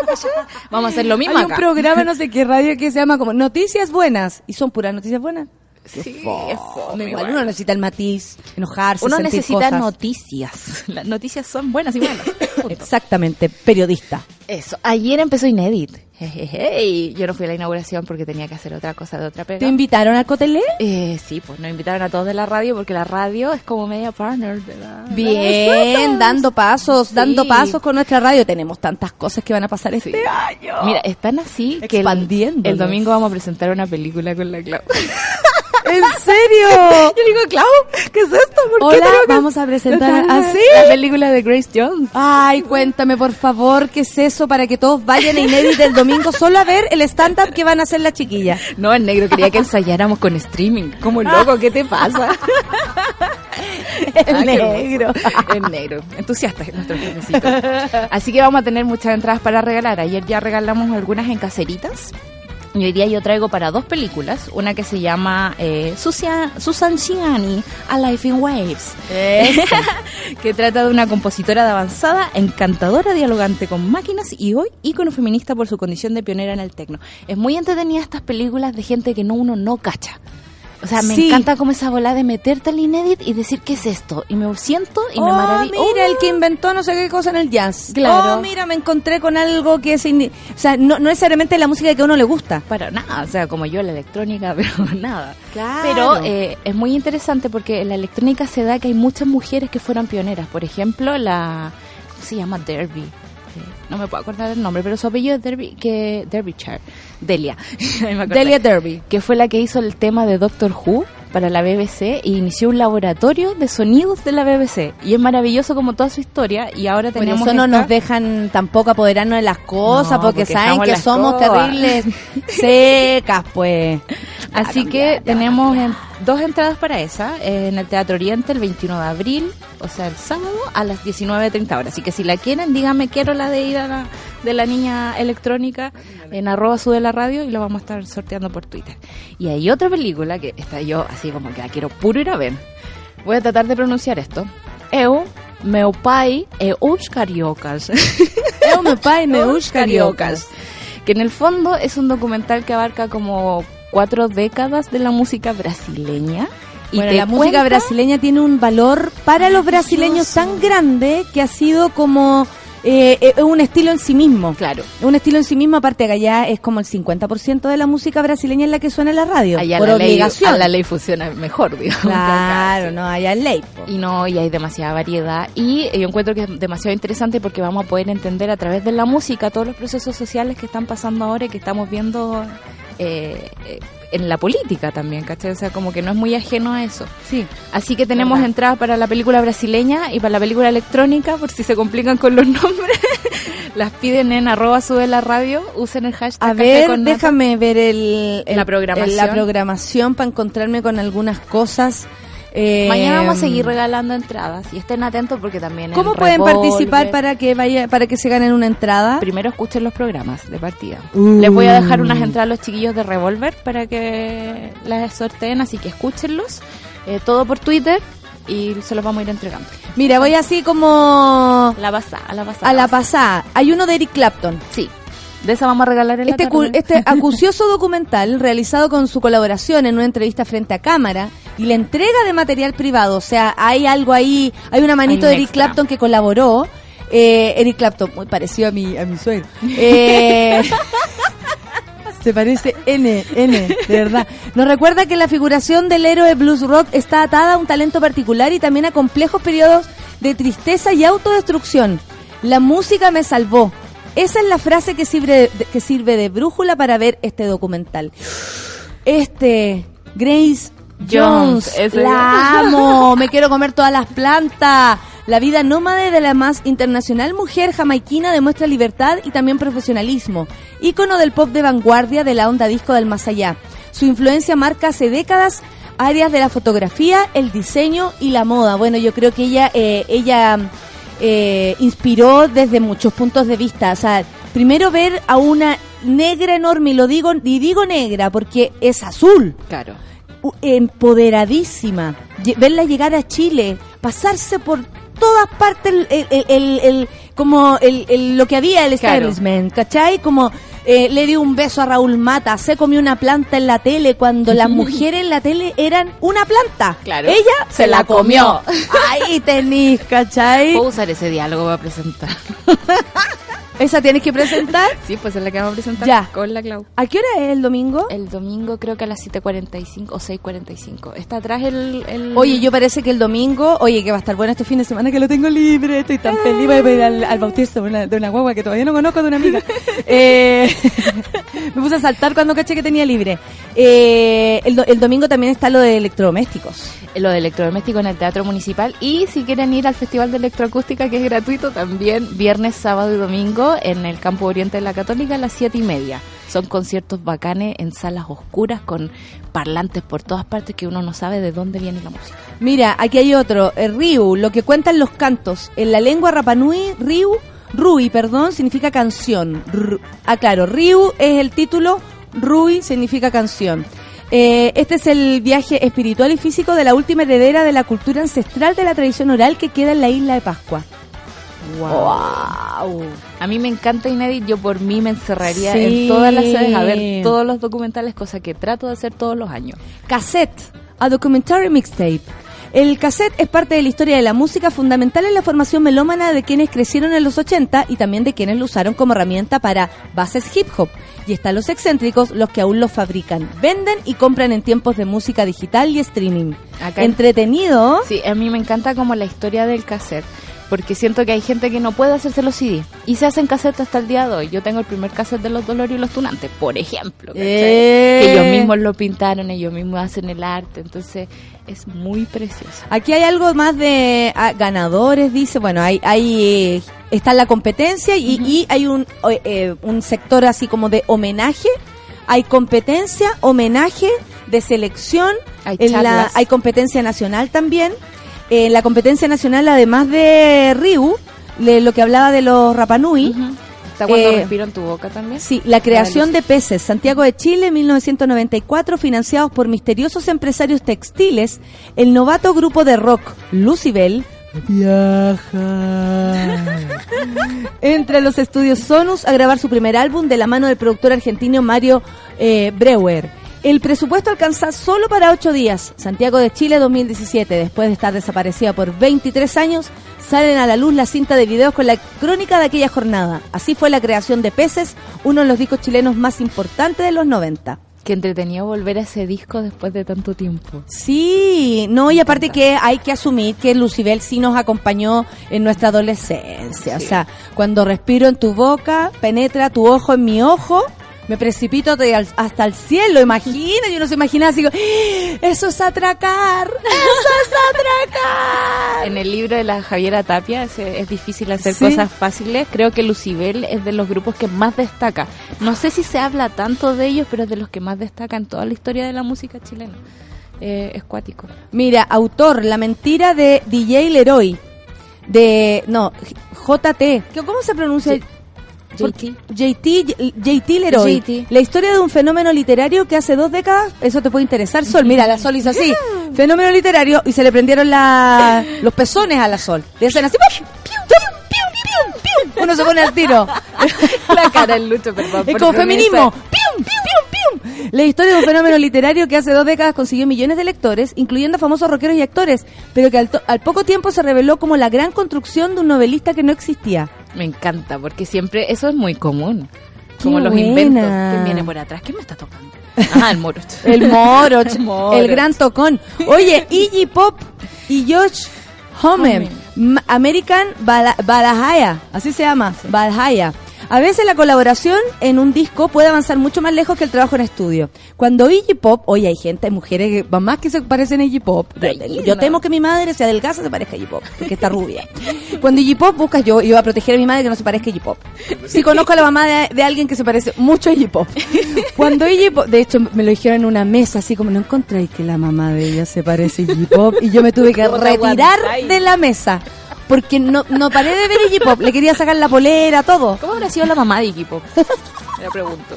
Vamos a hacer lo mismo Hay acá. un programa, no sé qué radio, que se llama como Noticias Buenas. Y son puras noticias buenas. Sí, es Fome, igual uno necesita el matiz, enojarse, Uno sentir necesita cosas. noticias. Las noticias son buenas y malas. Punto. Exactamente, periodista. Eso. Ayer empezó Inédit. Jejeje. Y Yo no fui a la inauguración porque tenía que hacer otra cosa de otra pega. ¿Te invitaron al Cotelé? Eh, sí, pues nos invitaron a todos de la radio porque la radio es como media partner de la... Bien, dando pasos, Sí. dando pasos con nuestra radio. Tenemos tantas cosas que van a pasar este Sí. año. Mira, están así que el, domingo vamos a presentar una película con la Clau. ¿En serio? Yo digo, Clau, ¿qué es esto? ¿Por qué Hola, que- vamos a presentar La- así. La película de Grace Jones. Ay, cuéntame por favor qué es eso para que todos vayan a Inédit el domingo solo a ver el stand-up que van a hacer la chiquilla. No, el negro quería que ensayáramos con streaming. Como loco, ¿qué te pasa? El Ah, negro. El negro. Entusiasta nuestro jefecito. Así que vamos a tener muchas entradas para regalar. Ayer ya regalamos algunas en caseritas. Y hoy día yo traigo para dos películas. Una que se llama eh, Susan, Susan Ciani, A Life in Waves. que trata de una compositora de avanzada, encantadora, dialogante con máquinas y hoy ícono feminista por su condición de pionera en el tecno. Es muy entretenida estas películas de gente que no uno no cacha. O sea, me Sí. encanta como esa bola de meterte al inédit y decir qué es esto. Y me siento y me oh, maravillo. mira, el que inventó no sé qué cosa en el jazz. Claro. Oh, mira, me encontré con algo que es... O sea, no, no necesariamente la música que a uno le gusta. Para nada, o sea, como yo la electrónica, pero nada. Claro. Pero eh, es muy interesante porque en la electrónica se da que hay muchas mujeres que fueron pioneras. Por ejemplo, la. ¿Cómo se llama? Derby. Eh, No me puedo acordar el nombre, pero su apellido es Derby, que Derbyshire. Delia. Delia Derby. que fue la que hizo el tema de Doctor Who para la BBC e inició un laboratorio de sonidos de la BBC. Y es maravilloso como toda su historia y ahora Por tenemos eso no esta- nos dejan tampoco apoderarnos de las cosas, No, porque, porque saben que somos terribles secas, pues. Así que tenemos en- dos entradas para esa eh, en el Teatro Oriente el 21 de abril, o sea, el sábado a las 19.30 horas. Así que si la quieren, díganme quiero la de ir a la, de la niña electrónica en arroba sube la radio y lo vamos a estar sorteando por Twitter. Y hay otra película que está yo así como que la quiero puro ir a ver. Voy a tratar de pronunciar esto. Eu, meu pai e os cariocas. Eu me pai me us cariocas. Que en el fondo es un documental que abarca como cuatro décadas de la música brasileña. Y Bueno, la música cuenta- brasileña tiene un valor para los brasileños tan grande que ha sido como eh, eh, un estilo en sí mismo. Claro. Un estilo en sí mismo, aparte que allá es como el 50% de la música brasileña en la que suena en la radio. Allá por la ley, obligación. a la ley funciona mejor, digamos. Claro, no, allá es ley. po. Y no, y hay demasiada variedad. Y eh, yo encuentro que es demasiado interesante porque vamos a poder entender a través de la música todos los procesos sociales que están pasando ahora y que estamos viendo eh, en la política también, ¿cachai? O sea, como que no es muy ajeno a eso. Sí. Así que tenemos entradas para la película brasileña y para la película electrónica, por si se complican con los nombres. Las piden en arroba sube la radio, usen el hashtag A ver, con déjame ver el, el- La programación. la programación para encontrarme con algunas cosas. Eh, Mañana vamos a seguir regalando entradas y estén atentos porque también ¿Cómo pueden Revolver- participar para que vaya para que se ganen una entrada? Primero escuchen los programas de partida. Uh. Les voy a dejar unas entradas a los chiquillos de Revolver para que las sorteen, así que escúchenlos. Eh, todo por Twitter y se los vamos a ir entregando. Mira, voy así como La pasada, la pasada. a la pasada. Hay uno de Eric Clapton. Sí. De esa vamos a regalar el Este, este acucioso documental, realizado con su colaboración en una entrevista frente a cámara y la entrega de material privado, o sea, hay algo ahí, hay una manito Hay un de Eric extra. Clapton que colaboró. Eh, Eric Clapton, muy parecido a mi, a mi suegro. Eh, se parece N, N, de verdad. Nos recuerda que la figuración del héroe blues rock está atada a un talento particular y también a complejos periodos de tristeza y autodestrucción. La música me salvó. Esa es la frase que sirve de, que sirve de brújula para ver este documental. Este, Grace Jones, Jones, la amo, me quiero comer todas las plantas. La vida nómade de la más internacional mujer jamaiquina demuestra libertad y también profesionalismo. Ícono del pop de vanguardia de la onda disco del más allá. Su influencia marca hace décadas áreas de la fotografía, el diseño y la moda. Bueno, yo creo que ella, eh, ella eh, inspiró desde muchos puntos de vista. O sea, primero ver a una negra enorme, y lo digo, y digo negra porque es azul Claro. Empoderadísima. Verla llegar a Chile, pasarse por todas partes el, el- el- el- el- como lo que había el Claro. establishment, ¿cachai? Como eh, le dio un beso a Raúl Mata, se comió una planta en la tele cuando las mujeres en la tele eran una planta. Claro. Ella Se la comió. Ahí tenís, ¿cachai? Puedo usar ese diálogo para presentar. Esa tienes que presentar. Sí, pues es la que vamos a presentar Ya. con la Clau. ¿A qué hora es el domingo? El domingo creo que a las 7.45 o 6.45. Está atrás el... el- Oye, yo parece que el domingo, oye, que va a estar bueno este fin de semana que lo tengo libre, estoy tan feliz, voy a ir al, al bautizo de una, de una guagua que todavía no conozco, de una amiga. Eh, me puse a saltar cuando caché que tenía libre. Eh, el, do- el domingo también está lo de electrodomésticos. lo de electrodoméstico en el Teatro Municipal y si quieren ir al Festival de Electroacústica que es gratuito también viernes, sábado y domingo en el Campo Oriente de la Católica a las siete y media. Son conciertos bacanes en salas oscuras con parlantes por todas partes que uno no sabe de dónde viene la música. Mira, aquí hay otro, el Riu, lo que cuentan los cantos. En la lengua Rapanui, Riu, Rui, perdón, significa canción. R- ah, claro, Riu es el título, Rui significa canción. Eh, este es el viaje espiritual y físico de la última heredera de la cultura ancestral de la tradición oral que queda en la isla de Pascua. Wow. A mí me encanta Inédit, yo por mí me encerraría Sí. en todas las sedes a ver todos los documentales, cosa que trato de hacer todos los años. Cassette, a documentary mixtape. El cassette es parte de la historia de la música fundamental en la formación melómana de quienes crecieron en los 80 y también de quienes lo usaron como herramienta para bases hip hop. Y están los excéntricos, los que aún los fabrican, venden y compran en tiempos de música digital y streaming. Acá en- Entretenido. Sí, a mí me encanta como la historia del cassette, porque siento que hay gente que no puede hacerse los CD y se hacen cassette hasta el día de hoy. Yo tengo el primer cassette de Los Dolores y los Tunantes, por ejemplo. Eh. que ellos mismos lo pintaron, ellos mismos hacen el arte, entonces es muy precioso. Aquí hay algo más de ah, ganadores, dice. Bueno, hay, hay eh, está la competencia y, y hay un, eh, un sector así como de homenaje. Hay competencia, homenaje, de selección. Hay en la- hay competencia nacional también. En la competencia nacional, además de Riu, le- lo que hablaba de los Rapanui, ¿Está cuando Eh, respiro en tu boca también? Sí, la creación de peces. Santiago de Chile, 1994, financiados por misteriosos empresarios textiles, el novato grupo de rock Lucibel viaja entre los estudios Sonus a grabar su primer álbum de la mano del productor argentino Mario eh, Breuer. El presupuesto alcanza solo para ocho días. Santiago de Chile 2017, después de estar desaparecida por 23 años, salen a la luz la cinta de videos con la crónica de aquella jornada. Así fue la creación de Peces, uno de los discos chilenos más importantes de los 90. Qué entretenido volver a ese disco después de tanto tiempo. Sí, no, y aparte que hay que asumir que Lucibel sí nos acompañó en nuestra adolescencia. O sea, cuando respiro en tu boca, penetra tu ojo en mi ojo, Me precipito hasta el cielo, imagina, yo no se imagina así, "¡Ah! eso es atracar, eso es atracar. En el libro de la Javiera Tapia es, es difícil hacer Sí. cosas fáciles. Creo que Lucibel es de los grupos que más destaca. No sé si se habla tanto de ellos, pero es de los que más destaca en toda la historia de la música chilena. Eh, es cuático. Mira, autor, la mentira de DJ Leroy, de, no, JT, ¿cómo se pronuncia? JT. JT, JT Leroy. JT. La historia de un fenómeno literario que hace dos décadas, eso te puede interesar, Sol. Mira, la Sol hizo así. Fenómeno literario y se le prendieron la, los pezones a la Sol. Le hacen así. ¡piu! ¡piu! ¡piu! ¡piu! ¡piu! Uno se pone al tiro. La cara del Lucho, perdón. Es como feminismo. La historia de un fenómeno literario que hace dos décadas consiguió millones de lectores, incluyendo famosos rockeros y actores, pero que al, to- al poco tiempo se reveló como la gran construcción de un novelista que no existía. Me encanta, porque siempre eso es muy común. Como Qué los buena. inventos. ¿Quién viene por atrás? ¿Quién me está tocando? Ah, el moro. El Moroch, Moroch. el gran tocón. Oye, Iggy Pop y Josh Homme, American Bala- Balahaya, así se llama, Balahaya. A veces la colaboración en un disco puede avanzar mucho más lejos que el trabajo en estudio. Cuando Iggy Pop, oye, hay gente, hay mujeres que mamás que se parecen a Iggy Pop. Yo, temo que mi madre se adelgaza se parezca a Iggy Pop, porque está rubia. Cuando Iggy Pop busca, yo iba a proteger a mi madre que no se parezca a Iggy Pop. Sí conozco a la mamá de, de alguien que se parece mucho a Iggy Pop. Cuando Iggy Pop, de hecho me lo dijeron en una mesa, así como, no encontráis que la mamá de ella se parece a Iggy Pop, y yo me tuve que ¿Cómo te retirar de la mesa. Porque no, no paré de ver Iggy Pop, le quería sacar la polera, todo. ¿Cómo habrá sido la mamá de equipo? Me la pregunto.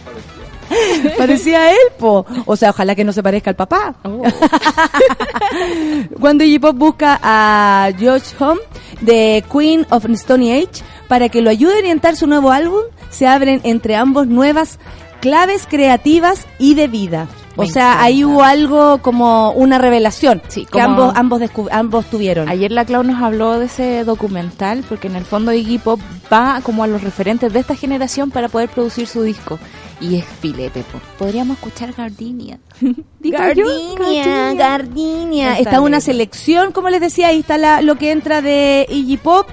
Parecía él, po. O sea, ojalá que no se parezca al papá. Oh. Cuando Iggy Pop busca a George Home de Queen of Stony Age para que lo ayude a orientar su nuevo álbum, se abren entre ambos nuevas claves creativas y de vida. O Me sea, encanta. ahí hubo algo como una revelación Sí, que como- ambos ambos ambos tuvieron. Ayer la Clau nos habló de ese documental porque en el fondo Iggy Pop va como a los referentes de esta generación para poder producir su disco. Y es filete, po. Podríamos escuchar yo, Gardenia, Gardenia. Está una selección, como les decía, ahí está la, lo que entra de Iggy Pop.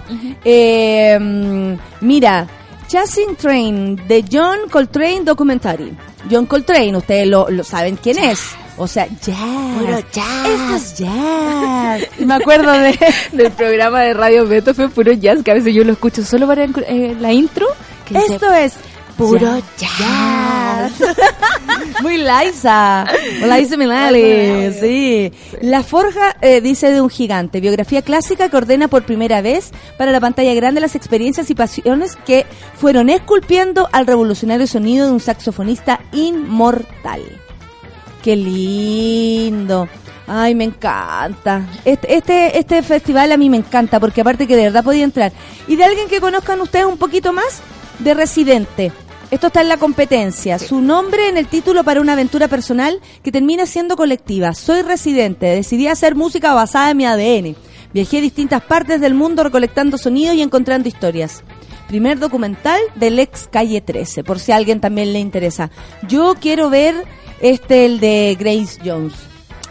Eh, mm, mira, Chasing Train de John Coltrane Documentary. John Coltrane, ustedes lo, lo saben quién es. O sea, jazz. Esto es jazz. Y me acuerdo de... Del programa de Radio Beto fue puro jazz, que a veces yo lo escucho solo para eh, la intro. Que dice, Esto es Puro jazz. Muy Liza. Liza Minnelli, sí. La forja, eh, dice, de un gigante. Biografía clásica que ordena por primera vez para la pantalla grande las experiencias y pasiones que fueron esculpiendo al revolucionario sonido de un saxofonista inmortal. Qué lindo. Ay, me encanta. Este, este, este festival a mí me encanta porque aparte que de verdad podía entrar. Y de alguien que conozcan ustedes un poquito más, de Residente. Esto está en la competencia. Su nombre en el título para una aventura personal que termina siendo colectiva. Soy residente. Decidí hacer música basada en mi ADN. Viajé a distintas partes del mundo recolectando sonidos y encontrando historias. Primer documental del ex Calle 13, por si a alguien también le interesa. Yo quiero ver este, el de Grace Jones.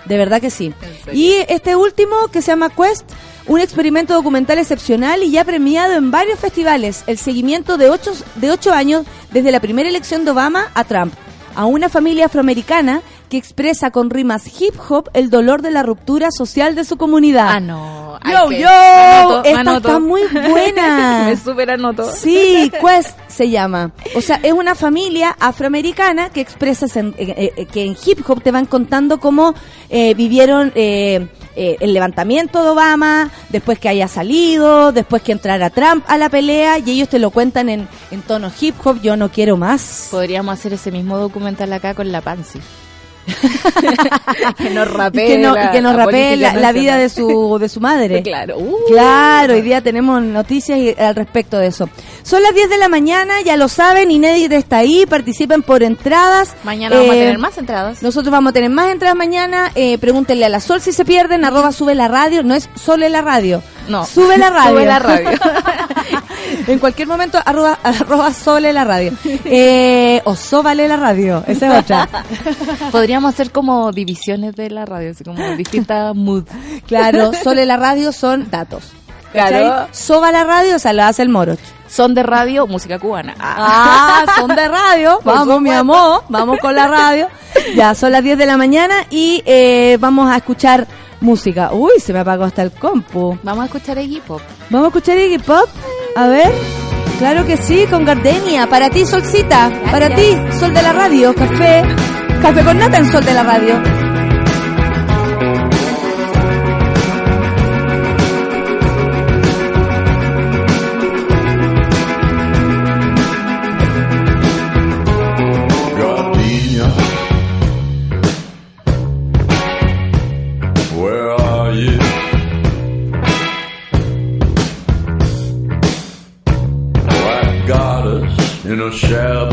De verdad que sí. Y este último que se llama Quest, un experimento documental excepcional y ya premiado en varios festivales. El seguimiento de ocho, de ocho años desde la primera elección de Obama a Trump. A una familia afroamericana que expresa con rimas hip hop el dolor de la ruptura social de su comunidad. Ah, no. Yo, que- yo, anoto, esta anoto. está muy buena. me super anoto. Sí, Quest se llama. O sea, es una familia afroamericana que expresa en- eh, eh, que en hip hop te van contando cómo eh, vivieron eh, el levantamiento de Obama, después que haya salido, después que entrara Trump a la pelea y ellos te lo cuentan en, en tono hip hop. Yo no quiero más. Podríamos hacer ese mismo documental acá con la Pansy. que nos rapee. Que, no, la- que nos la rapee la, vida de su, de su madre. Claro. Uh. Claro, hoy día tenemos noticias y- al respecto de eso. Son las 10 de la mañana, ya lo saben, Inédita está ahí, participen por entradas. Mañana vamos a Eh, tener más entradas. Nosotros vamos a tener más entradas mañana. Eh, pregúntenle a la Sol si se pierden. Arroba sube la radio. No es sole la radio. No. Sube la radio. Sube la radio. En cualquier momento, arroba, arroba sobre la radio. Eh, o sobre la radio, esa es otra. Podríamos hacer como divisiones de la radio, así como distintas moods. Claro, sobre la radio son datos. Claro. Soba la radio, o sea, lo hace el moro. Son de radio, música cubana. Ah, ah son de radio. vamos, mi amor, vamos con la radio. Ya son las 10 de la mañana y eh, vamos a escuchar música. Uy, se me apagó hasta el compu. Vamos a escuchar Iggy Pop. Vamos a escuchar Iggy Pop. A ver. Claro que sí, con gardenia. Para ti, solcita. Para ti, sol de la radio. Café. Café con nata en sol de la radio. shall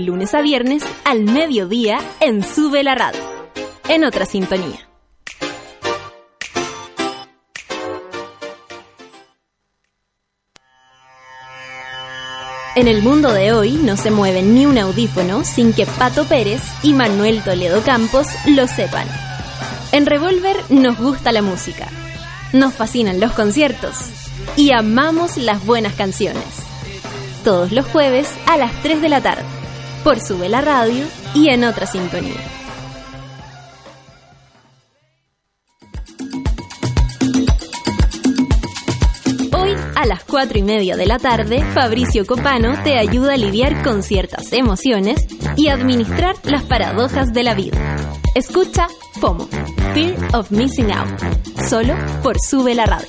lunes a viernes al mediodía en Sube la Radio. En otra sintonía. En el mundo de hoy no se mueve ni un audífono sin que Pato Pérez y Manuel Toledo Campos lo sepan. En Revolver nos gusta la música, nos fascinan los conciertos y amamos las buenas canciones. Todos los jueves a las 3 de la tarde, por Sube la Radio y en otra sintonía. Hoy a las 4 y media de la tarde, Fabricio Copano te ayuda a lidiar con ciertas emociones y administrar las paradojas de la vida. Escucha FOMO, Fear of Missing Out, solo por Sube la Radio.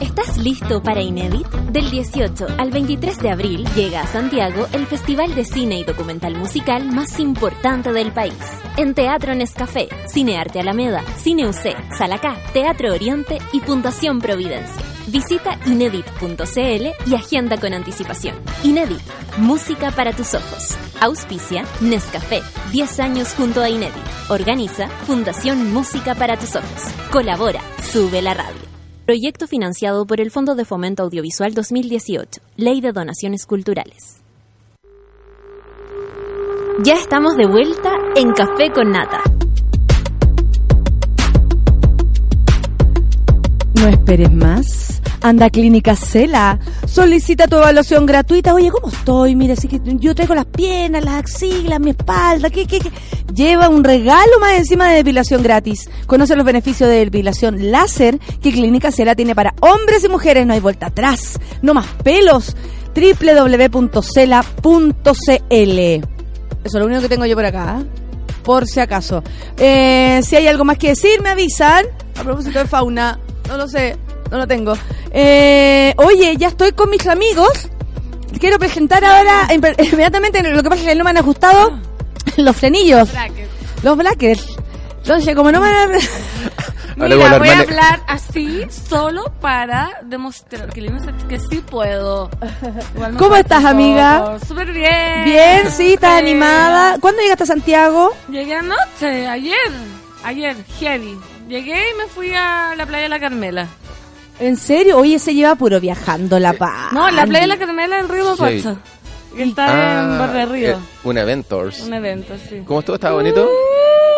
¿Estás listo para Inédit? Del 18 al 23 de abril llega a Santiago el festival de cine y documental musical más importante del país. En Teatro Nescafé, Cine Arte Alameda, Cine UC, Salacá, Teatro Oriente y Fundación Providencia. Visita inedit.cl y agenda con anticipación. Inédit, música para tus ojos. Auspicia Nescafé, 10 años junto a Inédit. Organiza Fundación Música para tus ojos. Colabora, sube la radio. Proyecto financiado por el Fondo de Fomento Audiovisual 2018, Ley de Donaciones Culturales. Ya estamos de vuelta en Café con Nata. No esperes más. Anda a Clínica Cela. Solicita tu evaluación gratuita. Oye, ¿cómo estoy? Mira, así que yo traigo las piernas, las axilas, mi espalda. ¿Qué, qué, qué? Lleva un regalo más encima de depilación gratis. Conoce los beneficios de depilación láser que Clínica Cela tiene para hombres y mujeres. No hay vuelta atrás. No más pelos. www.cela.cl Eso es lo único que tengo yo por acá. ¿eh? Por si acaso. Eh, si hay algo más que decir, me avisan. A propósito de fauna. No lo sé. No lo tengo. Eh, oye, ya estoy con mis amigos. Quiero presentar ahora inme- inmediatamente lo que pasa es que no me han ajustado los frenillos. Los brackets. Entonces, como no me. Mira, voy a hablar así solo para demostrar que, que sí puedo. Igual ¿Cómo estás, amiga? Súper bien. Bien, sí, estás Eh, animada. ¿Cuándo llegaste a Santiago? Llegué anoche, ayer. Ayer, heavy. Llegué y me fui a la playa de la Carmela. ¿En serio? Oye, se lleva puro viajando la paz. No, la playa de la Carmela en Río. Mapocho. Que está en Borde Río. eh, un Eventors. Un evento, sí. ¿Cómo estuvo? ¿Estaba bonito?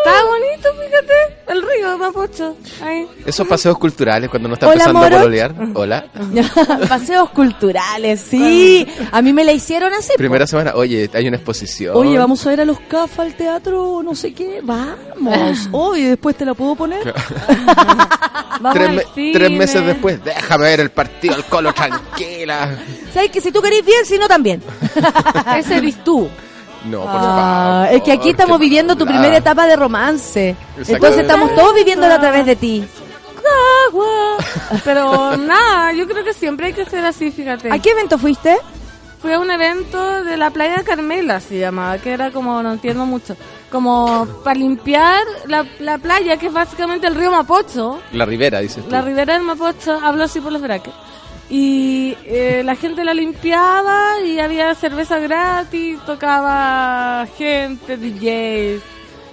Está bonito, fíjate. El río de Mapocho. Ahí. Esos paseos culturales cuando uno está empezando a pololear. Hola. Paseos culturales, sí. A mí me la hicieron así. po. Primera semana, oye, hay una exposición. Oye, vamos a ver a los CAF al teatro, no sé qué. Vamos. Oye, después te la puedo poner. Vamos Tres, al me- cine. tres meses después, déjame ver el partido al colo tranquila. ¿Sabes que si tú querés bien, si no también? Ese eres tú. No, por Ah, favor. es que aquí estamos viviendo tu primera etapa de romance. Entonces estamos todos viviéndolo a través de ti. Agua. Pero nada, yo creo que siempre hay que ser así, fíjate. ¿A qué evento fuiste? Fui a un evento de la playa Carmela, se llamaba, que era como, no entiendo mucho, como para limpiar la, la playa, que es básicamente el río Mapocho. La Ribera, dices tú. La ribera del Mapocho, hablo así por los braques. Y eh, la gente la limpiaba y había cerveza gratis, tocaba gente, DJs.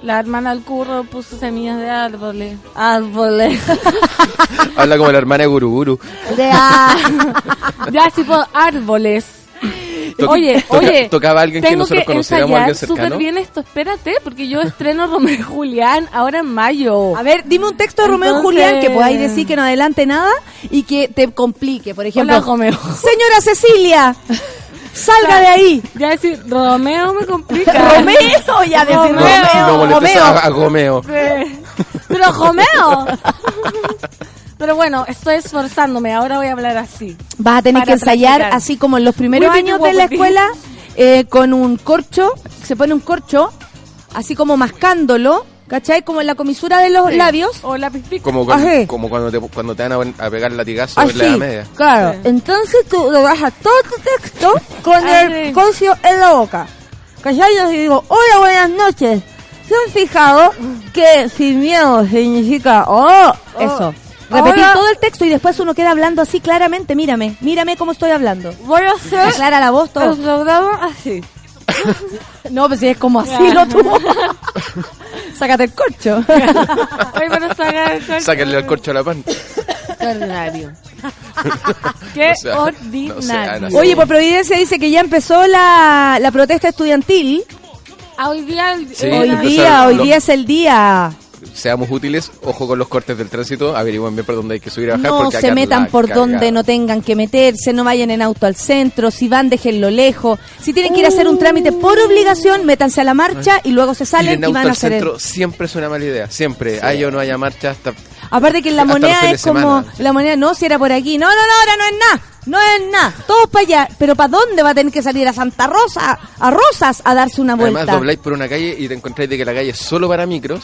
La hermana del curro puso semillas de árboles. Árboles. Habla como la hermana de Guruguru. De ah. ya, tipo árboles. To- Oye, toca- oye. tocaba a alguien que nosotros conociéramos, alguien ensayar súper cercano. bien esto, espérate, porque yo estreno Romeo y Julián ahora en mayo. A ver, dime un texto de Romeo y Julián que podáis decir que no adelante nada y que te complique. Por ejemplo, Hola, Romeo. señora Cecilia, salga de ahí. Ya decir, Romeo me complica. Romeo, ya decir Romeo. No, no Romeo. molestes Romeo. a, a Gomeo. Sí. Pero Romeo. Pero bueno, estoy esforzándome, ahora voy a hablar así. Vas a tener que ensayar practicar. así como en los primeros años de la escuela, eh, con un corcho, se pone un corcho, así como mascándolo, ¿cachai? Como en la comisura de los labios. O la. Como, cuando, como cuando, te, cuando te van a, a pegar latigazo en la edad media. claro. Sí. Entonces tú le bajas todo tu texto con Ay, el sí. corcho en la boca. ¿Cachai? Yo digo, hola, buenas noches. ¿Se han fijado que sin miedo significa, oh, eso? Repetir Ahora- todo el texto y después uno queda hablando así claramente. Mírame, mírame cómo estoy hablando. Voy a hacer Aclara la voz todo. el programa así. No, pues si es como así, lo tuvo. Sácate el corcho. Saca el corcho. Sáquenle el corcho a la pan. Ordinario. Qué No sea- no ordinario. sea, no sea. Oye, por Providencia dice que ya empezó la, la protesta estudiantil. Ah, hoy día... el- Sí, hoy día, hoy Lo- día es el día. Seamos útiles, ojo con los cortes del tránsito, averigüen bien por dónde hay que subir y bajar. No porque se metan por cagada. donde no tengan que meterse, no vayan en auto al centro, si van déjenlo lejos, si tienen que ir a hacer un trámite por obligación, métanse a la marcha y luego se salen en y van a hacer el- centro siempre es una mala idea, siempre. Haya o no haya marcha, hasta Aparte que la moneda es como, semana. la moneda no, si era por aquí, no, no, no, ahora no es nada, no es nada, todos para allá, pero ¿para dónde va a tener que salir a Santa Rosa, a Rosas a darse una vuelta? Además, dobláis por una calle y te encontráis de que la calle es solo para micros.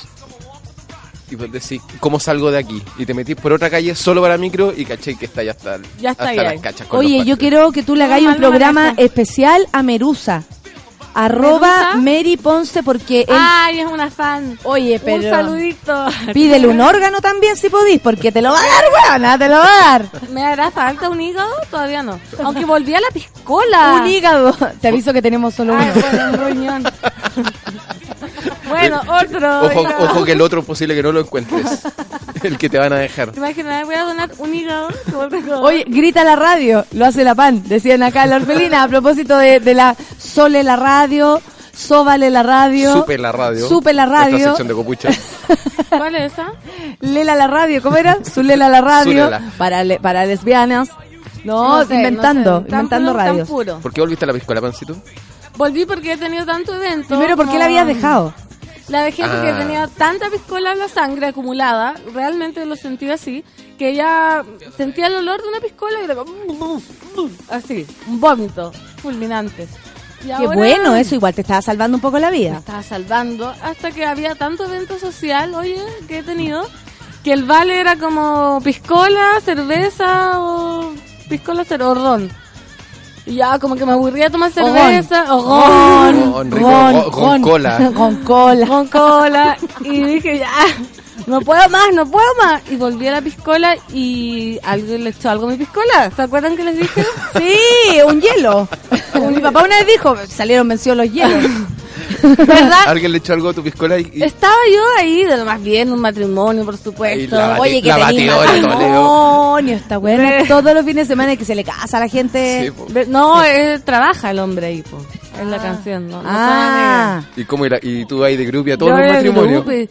Y pues decís, ¿cómo salgo de aquí? Y te metís por otra calle solo para micro y caché que está ya hasta, Ya está hasta ahí, las ahí. cachas con Oye, los yo quiero que tú le hagáis No, un programa manejo. especial a Merusa. Arroba ¿Merusa? Mary Ponce porque él... Ay, es una fan. Oye, pero... Un saludito. Pídele un órgano también si podís, porque te lo va a dar, weona, te lo va a dar. ¿Me hará falta un hígado? Todavía no. Aunque volví a la piscola. Un hígado. Te aviso que tenemos solo Ay, uno. bueno, un riñón. bueno, otro. Ojo, que el otro posible que no lo encuentres. el que te van a dejar. ¿Te imaginas? Voy a donar un hígado. Oye, grita la radio, lo hace la pan, decían acá en la orfelina, a propósito de, de la Sole la radio, Sóbale la radio, Supe la radio. Supe la radio, sección de copucha. ¿Cuál es esa? Lela la radio, ¿cómo era? Zulela la radio, Zulela. para, le- para lesbianas. No, sé, inventando, no sé. Tan inventando puro, tan radios. puro. ¿Por qué volviste a la piscola, pancito? Volví porque he tenido tanto evento. Primero, ¿por qué la habías dejado? La dejé porque Ah. tenía tanta piscola en la sangre acumulada, realmente lo sentí así, que ya sentía el olor de una piscola y era como, así, un vómito fulminante. Y Qué ahora bueno, eso igual te estaba salvando un poco la Me vida. estaba salvando hasta que había tanto evento social, oye, que he tenido, que el vale era como piscola, cerveza o piscola, o ron. Y ya como que me aburría tomar cerveza, o Ron, Ron, rico, ron, ron, con ron. cola. Con cola. con cola y dije ya no puedo más no puedo más y volví a la piscola y alguien le echó algo a mi piscola ¿se acuerdan que les dije? Sí, un hielo. Mi papá una vez dijo, salieron vencidos los hielos. ¿Verdad? Alguien le echó algo a tu piscola y... y- estaba yo ahí de lo más bien un matrimonio por supuesto la bati- Oye, que tenía matrimonio, está bueno. Todos los fines de semana que se le casa a la gente. Sí, no eh, trabaja el hombre ahí po. es la canción no, no ah, ¿Y cómo era? ¿Y tú ahí de grupo y a todos los matrimonios? yo le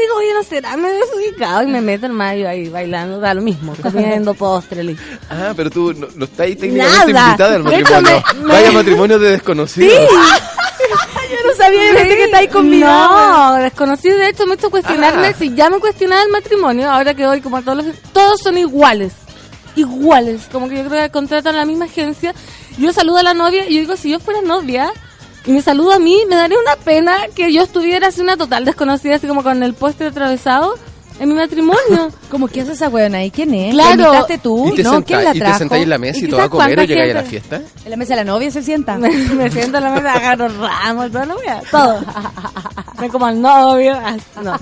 digo oye no será me he desubicado y me meto en mayo ahí bailando da lo mismo comiendo postre listo. Ah, pero tú no, no estás ahí técnicamente Nada. invitada al matrimonio. me- me- Vaya matrimonio de desconocidos. no sabía yo pensé que está ahí convidado. No, desconocido. De hecho, me hizo cuestionarme Ah. si ya me cuestionaba el matrimonio. Ahora que hoy, como a todos los. Todos son iguales. Iguales. Como que yo creo que contratan la misma agencia. Yo saludo a la novia y yo digo, si yo fuera novia y me saluda a mí, me daría una pena que yo estuviera así una total desconocida, así como con el postre atravesado en mi matrimonio. ¿Cómo que hace esa weona ahí? ¿Quién es? Claro. ¿La invitaste tú? ¿Y te, no, ¿quién la sentáis- y te trajo? sentáis en la mesa y, ¿Y todo a comer o llegáis a la fiesta? En la mesa de la novia se sienta. me, me siento en la mesa, agarro ramos, todo, no, todo. Me como al novio. ah, No.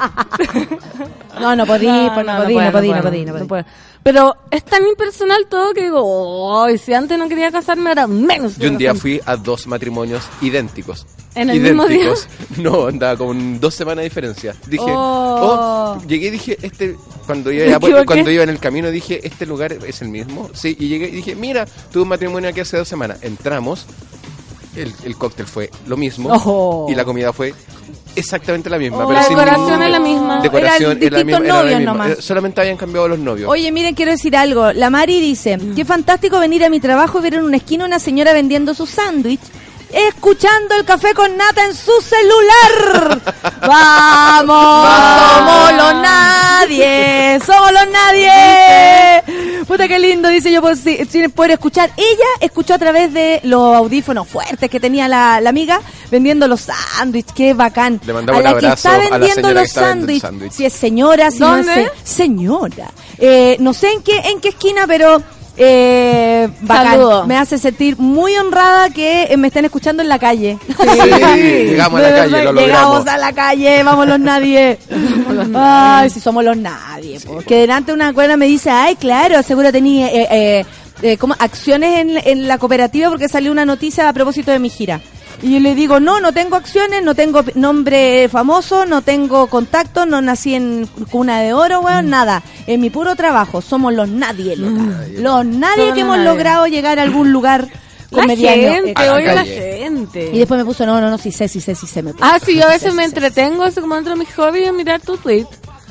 No, no podí, pues no, podí, no podí, no puedo, podí, no podí. Pero es tan impersonal todo que digo, oh, si antes no quería casarme, ahora menos. Yo un día casarme. fui a dos matrimonios idénticos. ¿En el mismo día? idénticos. No, andaba con dos semanas de diferencia. Dije, Oh. oh, llegué y dije, este, cuando iba, cuando iba en el camino dije, este lugar es el mismo. Sí, y llegué y dije, mira, tuve un matrimonio aquí hace dos semanas. Entramos, el, el cóctel fue lo mismo Oh. y la comida fue exactamente la misma. Oh. pero La decoración ningún- es la misma. Decoración es la era la novios misma. nomás. Eh, Solamente habían cambiado los novios. Oye, miren, quiero decir algo. La Mari dice, qué fantástico venir a mi trabajo y ver en una esquina una señora vendiendo su sándwich, escuchando el café con nata en su celular. ¡Vamos! ¡Somos los nadie! ¡Somos los nadie! Puta, qué lindo, dice yo, pues, sí, sin poder escuchar. Ella escuchó a través de los audífonos fuertes que tenía la, la amiga vendiendo los sándwiches. Qué bacán. Le mandamos a la un que está a la vendiendo los sándwiches. sándwich. Si es señora, si ¿Dónde? no es se- señora. Eh, no sé en qué, en qué esquina, pero... Eh, bacán. Saludo. Me hace sentir muy honrada que eh, me estén escuchando en la calle. llegamos a la calle, lo Llegamos a la calle, vamos los nadie. Ay, si somos los nadie. po. Que delante una cuerda me dice, ay, claro, seguro tenía eh, eh, eh, como acciones en, en la cooperativa porque salió una noticia a propósito de mi gira. Y yo le digo, no, no tengo acciones, no tengo nombre famoso, no tengo contacto, no nací en cuna de oro, weón, Mm. nada. En mi puro trabajo, somos los nadie, loca. Los nadie Somos que hemos nadie. logrado llegar a algún lugar La comediano. gente, A la oye la gente. Y después me puso, no, no, no, sí sé, sí sé, sí sé. Me puso. Ah, sí, yo a veces Sí, me sí, sí. entretengo, eso como dentro de mis hobbies, es mirar tu tweet.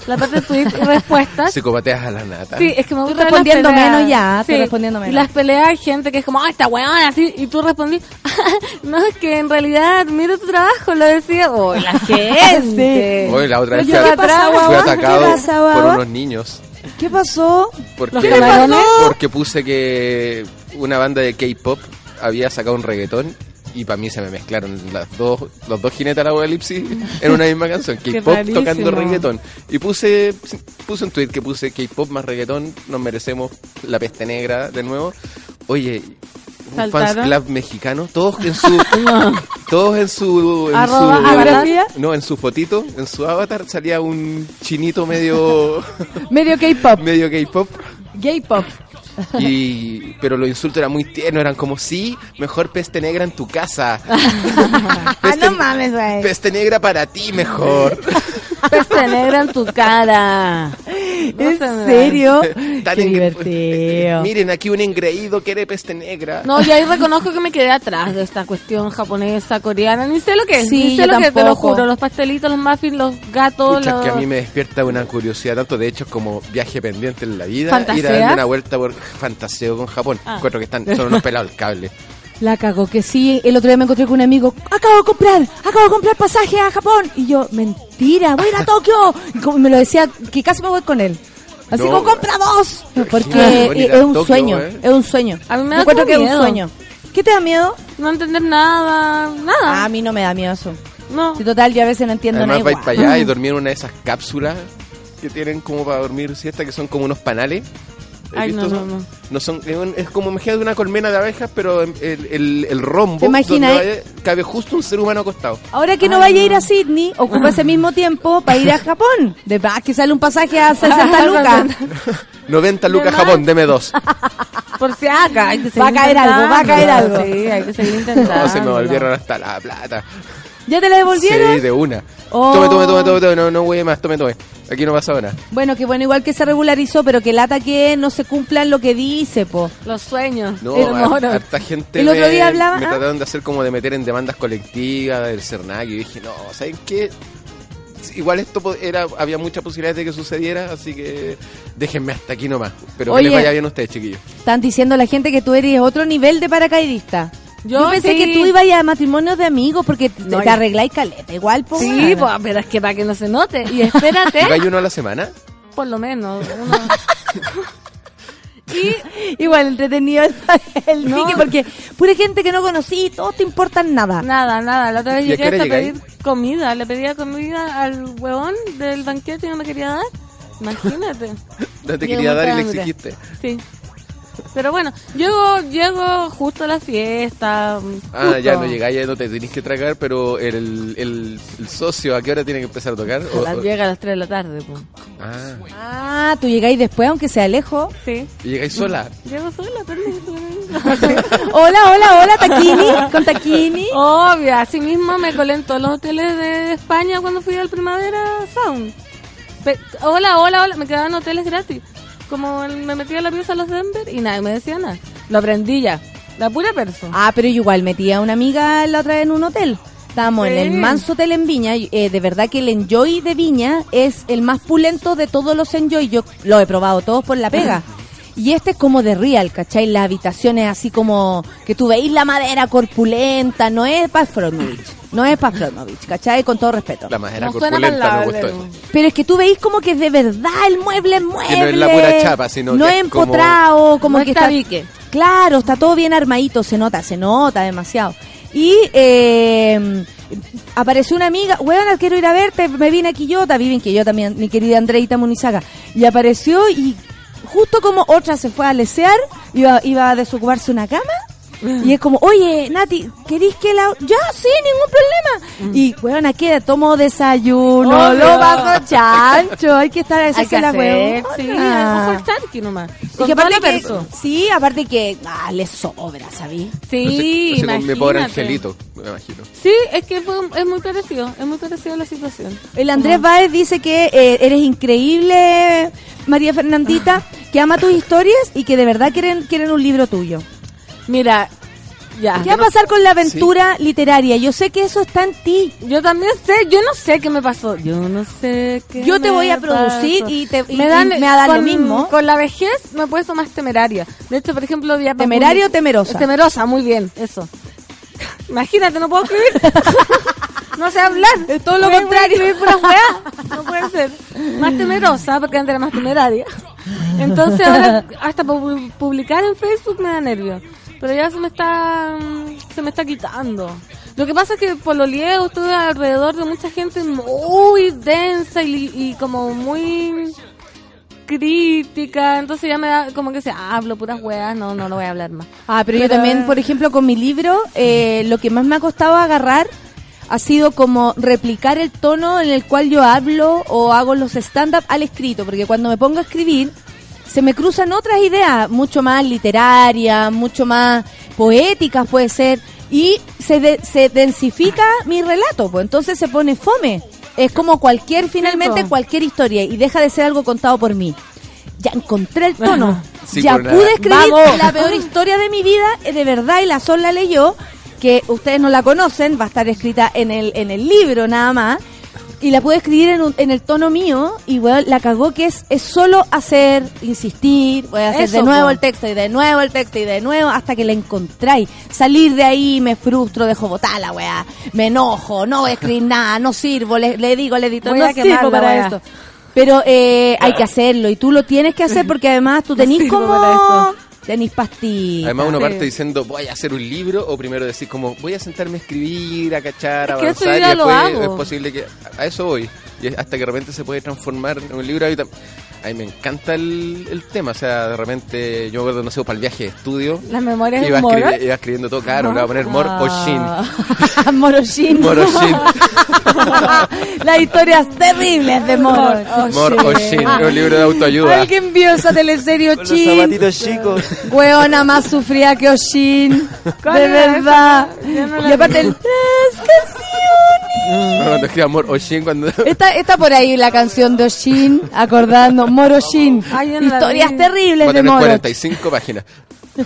La parte de tweet y respuestas. Psicopateas a la nata. Sí, es que me gusta respondiendo menos ya, estoy respondiendo menos. Y las peleas hay gente que es como, ah, esta weona, así, y tú respondí, no, es que en realidad admiro tu trabajo, lo decía, oh, la gente. Hoy la otra vez fui, atacado ¿Qué pasa, por unos niños. ¿Qué pasó? Porque, ¿Qué pasó? porque puse que una banda de K-pop había sacado un reggaetón y para mí se me mezclaron las dos, los dos jinetes de la apocalipsis en una misma canción. K-pop tocando reggaetón. Y puse, puse un tweet que puse K-pop más reggaetón, nos merecemos la peste negra de nuevo. Oye, un fans club mexicano, todos en su, todos en su, en Arroba su- avatar. no, en su fotito, en su avatar salía un chinito medio, Medio K-pop. medio K-pop. Gay pop. Y, pero los insultos eran muy tiernos, eran como, sí, mejor peste negra en tu casa. Ah, Peste- no mames, güey. Peste negra para ti mejor. Peste negra en tu cara. No ¿En serio? Tan Qué divertido. Miren, aquí un engreído quiere peste negra. No, yo ahí reconozco que me quedé atrás de esta cuestión japonesa, coreana, ni sé lo que es, Sí, ni sé lo que es, te lo tampoco. juro, los pastelitos, los muffins, los gatos, Pucha, los... que a mí me despierta una curiosidad tanto, de hecho, como viaje pendiente en la vida. Ir a darme una vuelta por fantaseo con Japón. Ah. Encuentro que están, son unos pelados el cable. La cago, que sí. El otro día me encontré con un amigo. Acabo de comprar, acabo de comprar pasaje a Japón. Y yo, mentira, voy a ir a Tokio. Y como me lo decía, que casi me voy con él. Así No, como compra dos. Porque es un Tokio, sueño, eh. es un sueño. A mí me Yo da encuentro que es un miedo. sueño. ¿Qué te da miedo? No entender nada, nada. a mí no me da miedo eso. no. Si total, yo a veces no entiendo Además, nada. vais igual. para allá y dormir en una de esas cápsulas que tienen como para dormir siesta, que son como unos panales. ¿Has Ay, visto no, no, no. No son, es, como imagínate una colmena de abejas, pero el, el, el rombo vaya- cabe justo un ser humano acostado. Ahora que no vaya a ir a Sydney, ocupa ese mismo tiempo para ir a Japón. De verdad que sale un pasaje a 60 lucas. 90 lucas? Japón, deme dos. Por si acá, hay que seguir Va a caer algo, va a caer algo. Sí, hay que seguir intentando. No, se me volvieron hasta la plata. ¿Ya te la devolvieron? Sí, de una. Oh. Tome, tome, tome, tome, tome, no, no voy más, tome, tome. Aquí no pasa nada. Bueno, que bueno, igual que se regularizó, pero que lata que no se cumplan lo que dice, po. Los sueños. No, el harta gente El otro día hablaba- me ah. trataron de hacer como de meter en demandas colectivas del CERNAC y dije, no, ¿saben qué? Igual esto po- era había mucha posibilidad de que sucediera, así que déjenme hasta aquí nomás. Pero Oye. que les vaya bien a ustedes, chiquillos. Están diciendo la gente que tú eres otro nivel de paracaidista. Yo, Yo pensé sí. que tú ibas a matrimonios de amigos porque te, No, te arregláis caleta. Igual, po. Sí, pues, pero es que para que no se note. Y espérate, ¿Y uno a la semana? por lo menos. uno- y Igual entretenido el, el No. porque pura gente que no conocí, todos te importan nada. nada, nada. La otra vez ¿Y a llegué hasta a pedir comida. Le pedía comida al huevón del banquete y no me quería dar. Imagínate. No te quería dar y le exigiste. Sí. Pero bueno, llego, llego justo a la fiesta. Ah, ya no llegáis, ya no te tenés que tragar, pero el, el, el socio, ¿a qué hora tiene que empezar a tocar? O- La- o- Llega a las 3 de la tarde, pues. ah, Ah, tú llegáis después, aunque sea lejos. Sí. ¿y llegáis sola? Llego sola, permiso. Hola, hola, hola, Taquini, con Taquini. Obvio, así mismo me colé en todos los hoteles de España cuando fui al Primavera Sound. Pe- hola, hola, hola, me quedaban hoteles gratis. Como el- me metí a la pieza a los Denver y nadie me decía nada. Lo aprendí ya. La pura persona. Ah, pero yo igual metí a una amiga la otra vez en un hotel. Estábamos en el Manso Hotel en Viña. y, eh, de verdad que el Enjoy de Viña es el más pulento de todos los Enjoy. Yo lo he probado todos por la pega. Y este es como de real, ¿cachai? La habitación es así como que tú veis la madera corpulenta, no es Pafronovich, no es Pafronovich, ¿cachai? Con todo respeto. La madera No suena corpulenta me palable, gustó eso. Pero es que tú veis como que de verdad el mueble es mueble. Que no es la pura chapa, sino no que es es como- empotrado, como No que está. Claro, está todo bien armadito, se nota, se nota demasiado. Y eh, apareció una amiga, weón, quiero ir a verte, me vine a Quillota, vive en Quillota mi, mi querida Andreita Munizaga. Y apareció y justo como otra se fue a lesear, iba, iba a desocuparse una cama. Y es como, oye, Nati, ¿querís que la...? Ya, sí, ningún problema. Y, weona, ¿qué? Tomo desayuno, Obvio. lo paso chancho, hay que estar a Hay que la hacer, weona. sí, ojo chanqui nomás. Y Con que aparte que, perso. sí, aparte que ah, le sobra, ¿sabí? Sí, Así como mi pobre imagínate. angelito, me imagino. Sí, es que fue, es muy parecido, es muy parecido la situación. El Andrés Báez dice que eh, eres increíble, María Fernandita, que ama tus historias y que de verdad quieren quieren un libro tuyo. Mira, ya. ¿Qué va a pasar con la aventura literaria? Yo sé que eso está en ti. Yo también sé, yo no sé qué me pasó. Yo no sé qué Yo te me voy a producir pasó. y te- y- me, dan, y me dar lo con, mismo. Con la vejez me he puesto más temeraria. De hecho, por ejemplo, para ¿Temerario o temerosa? Temerosa, muy bien, eso. Imagínate, no puedo escribir. no sé hablar. Es todo lo contrario. No puede ser. Más temerosa, porque antes era más temeraria. Entonces ahora hasta pu- publicar en Facebook me da nervio. Pero ya se me está se me está quitando. Lo que pasa es que por lo liego estuve alrededor de mucha gente muy densa y, y como muy crítica, entonces ya me da como que se hablo puras weas, no, no lo voy a hablar más. Ah, pero, yo Pero- también, por ejemplo, con mi libro, eh, lo que más me ha costado agarrar ha sido como replicar el tono en el cual yo hablo o hago los stand-up al escrito, porque cuando me pongo a escribir se me cruzan otras ideas, mucho más literarias, mucho más poéticas puede ser, y se, de- se densifica mi relato, pues entonces se pone fome. Es como cualquier, finalmente, po. cualquier historia, y deja de ser algo contado por mí. Ya encontré el tono. Sí, ya pude escribir Vamos. la peor historia de mi vida, eh, de verdad, y la Sol la leyó, que ustedes no la conocen, va a estar escrita en el, en el libro nada más, y la pude escribir en, un- en el tono mío, y bueno, la cagó que es, es solo hacer, insistir, voy a hacer Eso, de nuevo el texto, y de nuevo el texto, y de nuevo, hasta que la encontráis. Salir de ahí, me frustro, dejo botar la weá, me enojo, no voy a escribir nada, no sirvo, le, le digo al editor, Voy no a sirvo para weá. esto. Pero eh, hay que hacerlo, y tú lo tienes que hacer porque además tú tenés sirvo como... Tenís pastillas. Además uno parte diciendo voy a hacer un libro o primero decir como voy a sentarme a escribir, a cachar, a avanzar y después es posible que a eso voy. Y hasta que de repente se puede transformar en un libro. A mí, me encanta el, el tema, o sea, de repente yo me acuerdo, no sé, para el viaje de estudio. Las memorias de Iba, humor. escribi- iba escribiendo todo caro, le voy a poner Mor o Shin. Ah. Moroshin. Moroshin. Las historias terribles de Moro. Mor o Shin, es un libro de autoayuda. Alguien vio esa teleserie Con los Oshin. zapatitos chicos. Weona más sufría que Oshin. ¿Cuál De verdad. Y aparte el... Las canciones. Cuando escriba Mor o Shin, cuando... Está, está por ahí la canción de Oshin, acordando. Yo no la Historias terribles Va a de Moro. 45 páginas.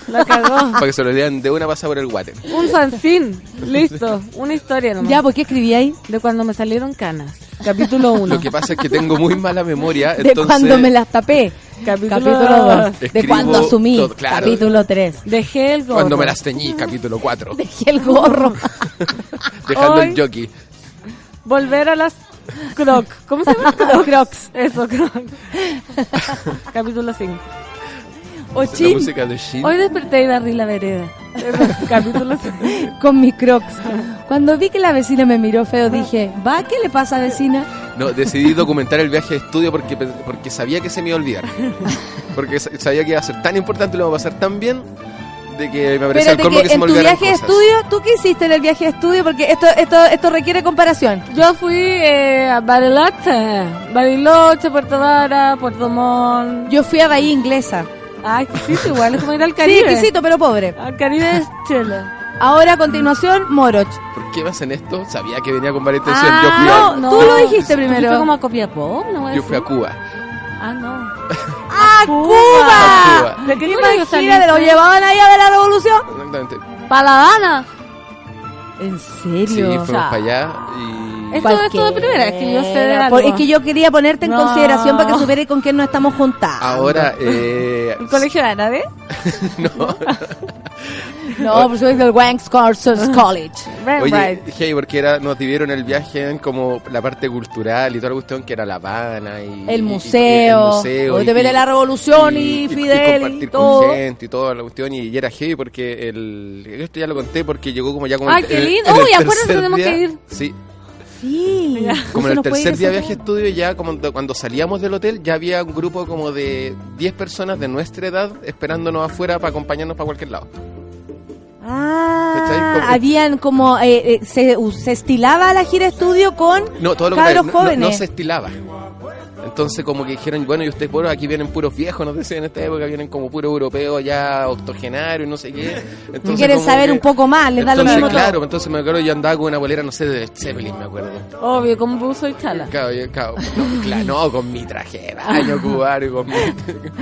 La cagó. Para que se lo lean de una pasada por el water. Un fanzine. Listo. Una historia nomás. Ya, ¿por qué escribí ahí? De cuando me salieron canas. Capítulo 1. Lo que pasa es que tengo muy mala memoria. De entonces... cuando me las tapé. Capítulo Capítulo 2. De cuando asumí. todo, claro. Capítulo 3. Dejé el gorro. Cuando me las teñí, capítulo 4. Dejé el gorro. Dejando Hoy- el jockey. Volver a las croc. ¿Cómo se llama? Crocs. Eso, crocs. Capítulo 5. La Oshin música de Shin. Hoy desperté y barrí la vereda. Capítulo 5. con mis crocs. Cuando vi que la vecina me miró feo, dije, ¿va? ¿Qué le pasa, vecina? No, decidí documentar el viaje de estudio porque, porque sabía que se me iba a olvidar. Porque sa- sabía que iba a ser tan importante y lo iba a pasar tan bien de que me parecía el colmo que que, se en me tu olvidaran viaje de cosas. estudio, ¿tú qué hiciste en el viaje de estudio? Porque esto esto esto requiere comparación. Yo fui eh, a Bariloche. Bariloche, Puerto Vara, Puerto Montt. Yo fui a Bahía Inglesa. Ay, exquisito igual. Es como ir al Sí, Caribe. exquisito, pero pobre. Al Caribe es Chile. Ahora, a continuación, Moroch. ¿Por qué me hacen esto? Sabía que venía con varias intención. Ah, yo fui, no, a, tú lo dijiste Yo primero. fui como a Copiapó, ¿no? yo fui a Cuba. Ah, no. ¡Ah, A Cuba! Cuba. ¿De qué ¿Te colegio imaginas? ¿Lo llevaban allá de la revolución? Exactamente. ¿Para La Habana? ¿En Sí, serio? fuimos para allá y Esto es esto de primera, es que yo sé de algo. Es que yo quería ponerte en No. consideración para que supieras con quién nos estamos juntando. Ahora, eh, ¿El colegio de Ana, ¿eh? no. No, por supuesto, el Wanks Courses College. Oye, hey, porque era, nos dividieron el viaje en como la parte cultural y toda la cuestión que era La Habana y El y- museo, y- el museo donde viene la revolución y Fidel y compartir todo. con gente y toda la cuestión y, y era heavy porque el esto ya lo conté porque llegó como ya como Ay, el- qué lindo. el Uy, acuérdense, tercer tenemos día. que ir. Sí, Sí. como en no el tercer día de viaje estudio ya como cuando salíamos del hotel ya había un grupo como de 10 personas de nuestra edad esperándonos afuera para acompañarnos para cualquier lado. Ah, habían como eh, eh, se, se estilaba la gira estudio con No, todo lo cabros contrario, no- no, jóvenes. no se estilaba. Entonces como que dijeron, bueno, y ustedes por aquí vienen puros viejos, nos decían en esta época, vienen como puros europeos ya octogenarios, no sé qué. Entonces, Quieren como saber que- un poco más, les da lo entonces, mismo todo. Claro, entonces me acuerdo yo andaba con una bolera, no sé, de Zeppelin, me acuerdo. Obvio, con buzo y chala. Claro, yo- claro, no, claro, no, con mi traje de baño cubano y con mi,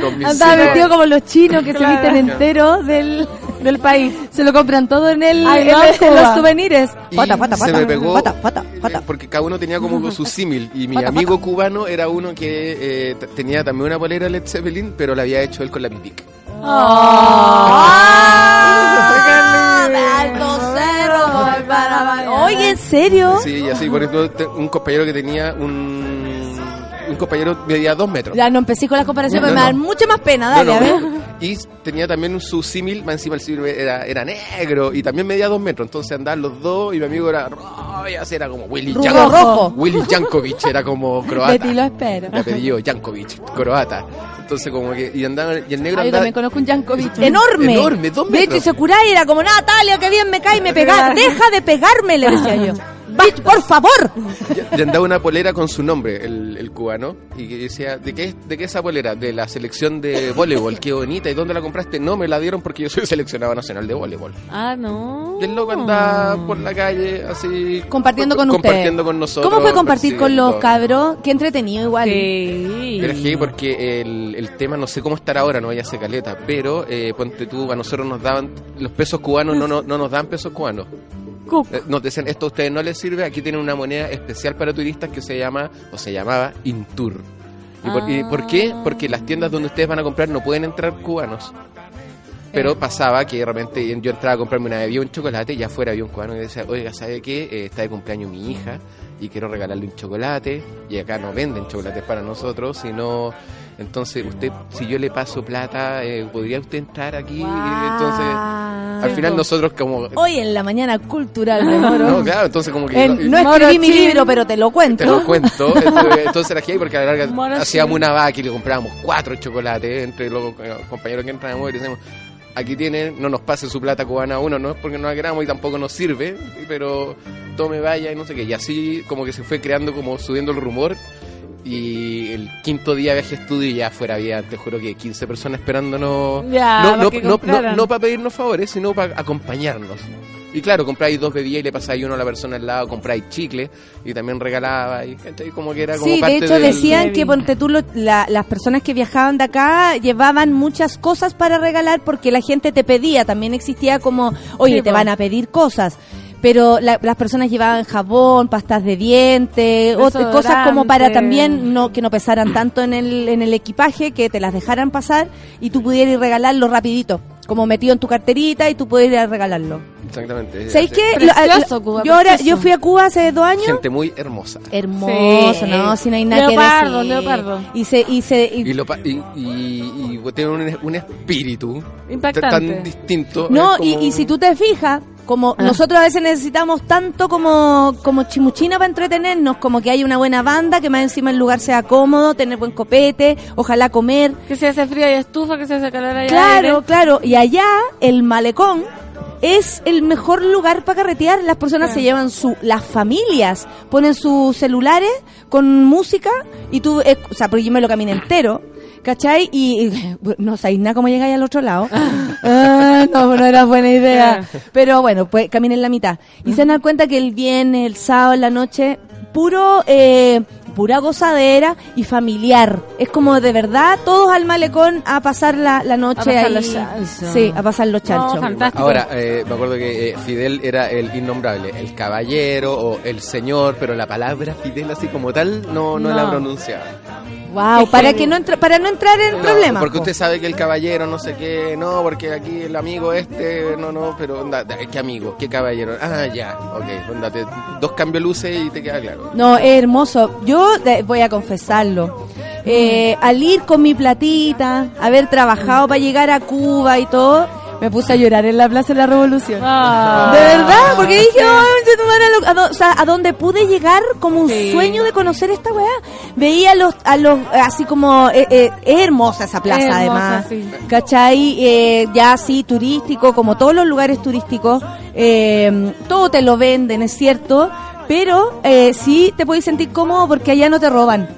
con mi Andaba cero. vestido como los chinos que se Claro. visten enteros del, del país. Se lo compran todo en el Ay, en, no, el- en los souvenirs. Y Pata, pata, se pata, me pegó pata, pata, pata. eh, porque cada uno tenía como su símil y mi Pata, amigo cubano era uno que eh, tenía también una polera Led Zeppelin pero la había hecho él con la pipic ¡Ah! Oye, ¿en serio? Sí, y así, por ejemplo, un compañero que tenía un. Un compañero medía dos metros. Ya no empecé con las comparaciones, No, me no. da mucha más pena, No, dale, no, a ver. Y tenía también su símil, más encima el símil era, era negro y también medía dos metros. Entonces andaban los dos y mi amigo era así era como Willy Jankovic. Willy Jankovic era como croata. Betty lo espero. De apellido Jankovic, croata. Entonces como que. Y andaban. Y el negro Ah, yo andaba. también conozco un Jankovic. Enorme. Enorme, dos De hecho, y metros. se curaba y era como, Natalia, que bien me cae y me pega. Deja de pegarme, le decía yo. Bitch, por favor. Y andaba una polera con su nombre, el, el cubano, y que decía, ¿de qué, ¿de qué esa polera? De la selección de voleibol, qué bonita, ¿y dónde la compraste? No, me la dieron porque yo soy seleccionado nacional de voleibol. Ah, no. Y el loco andaba por la calle, así... Compartiendo con ustedes. Compartiendo con nosotros. ¿Cómo fue compartir con los cabros? Qué entretenido igual. Sí. Heavy porque el, el tema, no sé cómo estará ahora, no vaya a ser caleta, pero eh, ponte tú, a nosotros nos daban, los pesos cubanos no, no, no nos dan pesos cubanos. Eh, Nos decían, esto a ustedes no les sirve, aquí tienen una moneda especial para turistas que se llama, o se llamaba, Intur. ¿Y por, y por qué? Porque las tiendas donde ustedes van a comprar no pueden entrar cubanos. Pero pasaba que de repente yo entraba a comprarme una bebida, un chocolate, y afuera había un cubano que decía, oiga, ¿sabe qué? Eh, está de cumpleaños mi hija y quiero regalarle un chocolate. Y acá no venden chocolates para nosotros, sino... Entonces, usted, si yo le paso plata, eh, ¿podría usted entrar aquí? Entonces, al final nosotros como... Hoy en la mañana cultural de Moro. No, claro, entonces como que... No escribí mi libro, pero te lo cuento. Te lo cuento. Entonces, era heavy porque a la larga Moro hacíamos una vaca y le comprábamos cuatro chocolates entre los eh, compañeros que entrábamos y decíamos, aquí tiene, no nos pase su plata cubana a uno, no es porque no la queramos y tampoco nos sirve, pero tome, vaya y no sé qué. Y así como que se fue creando, como subiendo el rumor. Y el quinto día de viaje a estudio ya fuera había, te juro que 15 personas esperándonos. Ya, no, no, no, no para pedirnos favores, sino para acompañarnos. Y claro, compráis dos bebidas y le pasáis uno a la persona al lado, compráis chicle y también regalaba. Y como que era como Sí, parte de hecho del- decían que ponte tú, lo- la- las personas que viajaban de acá llevaban muchas cosas para regalar porque la gente te pedía, también existía como, oye, Sí, te van a pedir cosas. Pero la- las personas llevaban jabón, pastas de dientes, cosas como para también no que no pesaran tanto en el, en el equipaje, que te las dejaran pasar y tú pudieras ir regalarlo rapidito, como metido en tu carterita y tú pudieras regalarlo. Exactamente. ¿Sabéis Precioso, Cuba, yo, ahora, yo fui a Cuba hace dos años. Gente muy hermosa. Hermoso, Sí. ¿no? Si no hay nada Leopardo, que decir. leopardo. Y se, y se, y- Y, lo, pa- y, y, y tiene un, un espíritu Impactante. tan distinto. no, como- y si tú te fijas, como Ah. nosotros a veces necesitamos tanto como, como chimuchina para entretenernos, como que hay una buena banda, que más encima el lugar sea cómodo, tener buen copete, ojalá comer. Que se hace frío y estufa, que se hace calor y Claro, aire. claro. Y allá, el malecón es el mejor lugar para carretear. Las personas se llevan su, las familias, ponen sus celulares con música y tú, eh, o sea, porque yo me lo caminé entero. ¿Cachai? Y, y no sabéis nada cómo llegáis al otro lado. Ah, no, no era buena idea. Pero bueno, pues caminen la mitad. Y se dan cuenta que el viernes, el sábado, en la noche, puro eh, pura gozadera y familiar. Es como de verdad todos al malecón a pasar la, la noche pasar ahí. los chanchos. Sí, a pasar los chanchos. fantástico. Ahora, eh, me acuerdo que eh, Fidel era el innombrable, el caballero o el señor, pero la palabra Fidel así como tal no, no, No. la pronunciaba. Wow, Qué para que no entra, para no entrar en No, problemas. Porque po. usted sabe que el caballero no sé qué, no, porque aquí el amigo este, no, no, pero onda, ¿qué amigo? ¿Qué caballero? Ah, ya, ok, onda, te- dos cambios luces y te queda claro. No, es hermoso. Yo voy a confesarlo. Eh, al ir con mi platita, haber trabajado para llegar a Cuba y todo, me puse a llorar en la Plaza de la Revolución. Ah. De verdad, porque dije, "Ay, yo no van a do- o sea, a donde pude llegar como un Sí. sueño de conocer esta weá. Veía a los, a los, así como, eh, eh, es hermosa esa plaza Es hermosa, además. sí. ¿Cachai? Eh, ya así turístico, como todos los lugares turísticos, eh, todo te lo venden, es cierto, pero eh, sí te puedes sentir cómodo porque allá no te roban.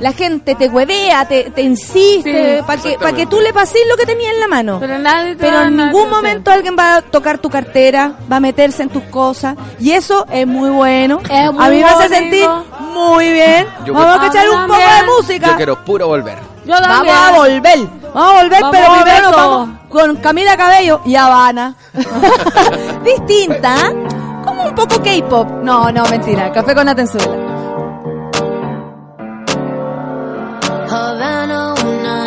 La gente te huevea, te, te insiste, Sí, para que, pa' que tú le pases lo que tenía en la mano. Pero nadie te Pero va a en ningún momento alguien va a tocar tu cartera, va a meterse en tus cosas. Y eso es muy bueno. Es muy a mí me hace sentir muy bien. Yo Vamos a mí un poco de música. Yo quiero puro volver. Yo Vamos a volver. Vamos a volver, Vamos pero a primero vamos con Camila Cabello y Habana. Distinta, ¿eh? Un poco K-pop. No, no, mentira. Café con Atenzuela. Havana, ooh, na,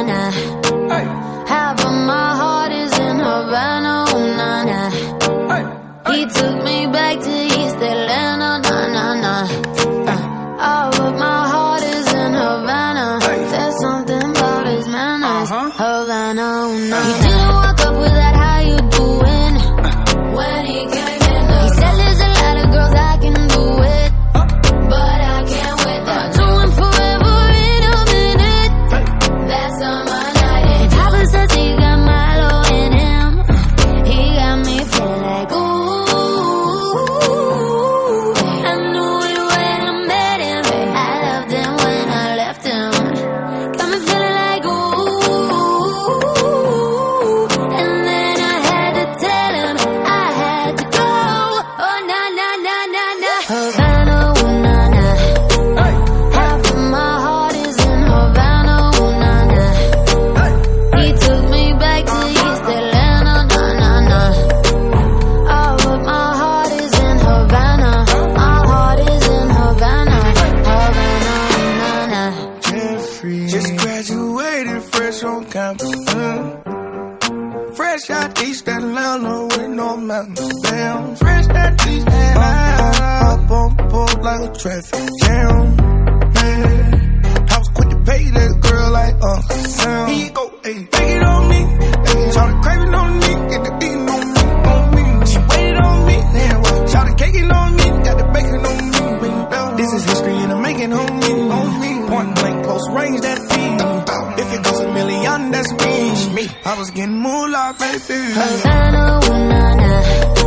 like a traffic jam. Man, I was quick to pay that girl like uh, Uncle Sam. Here you go, ayy, take it on me. Ayy, shout it craving on me, get the beating on me, on me. She waited on me, damn, well, shout it caking on me, got the bacon on me. This is history and I'm making on me, on me. Point blank, close range, that feed. If it goes a million, that's me. me. I was getting moolah, baby. Havana, ooh na na.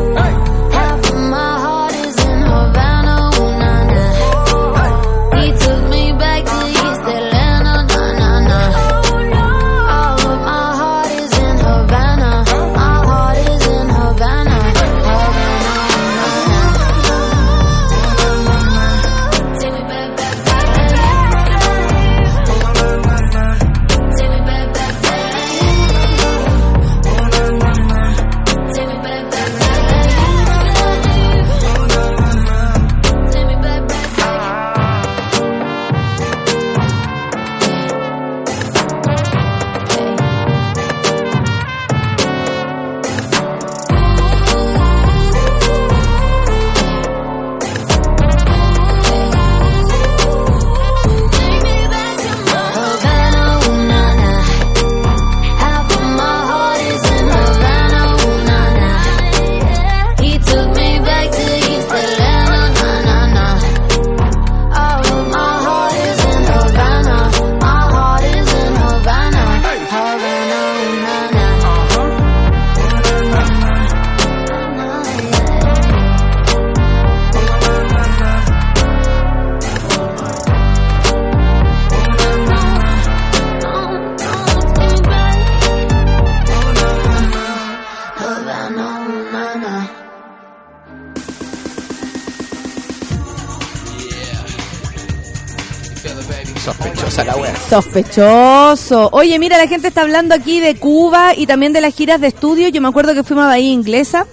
Sospechoso. Oye, mira, la gente está hablando aquí de Cuba y también de las giras de estudio. Yo me acuerdo que fuimos a Bahía Inglesa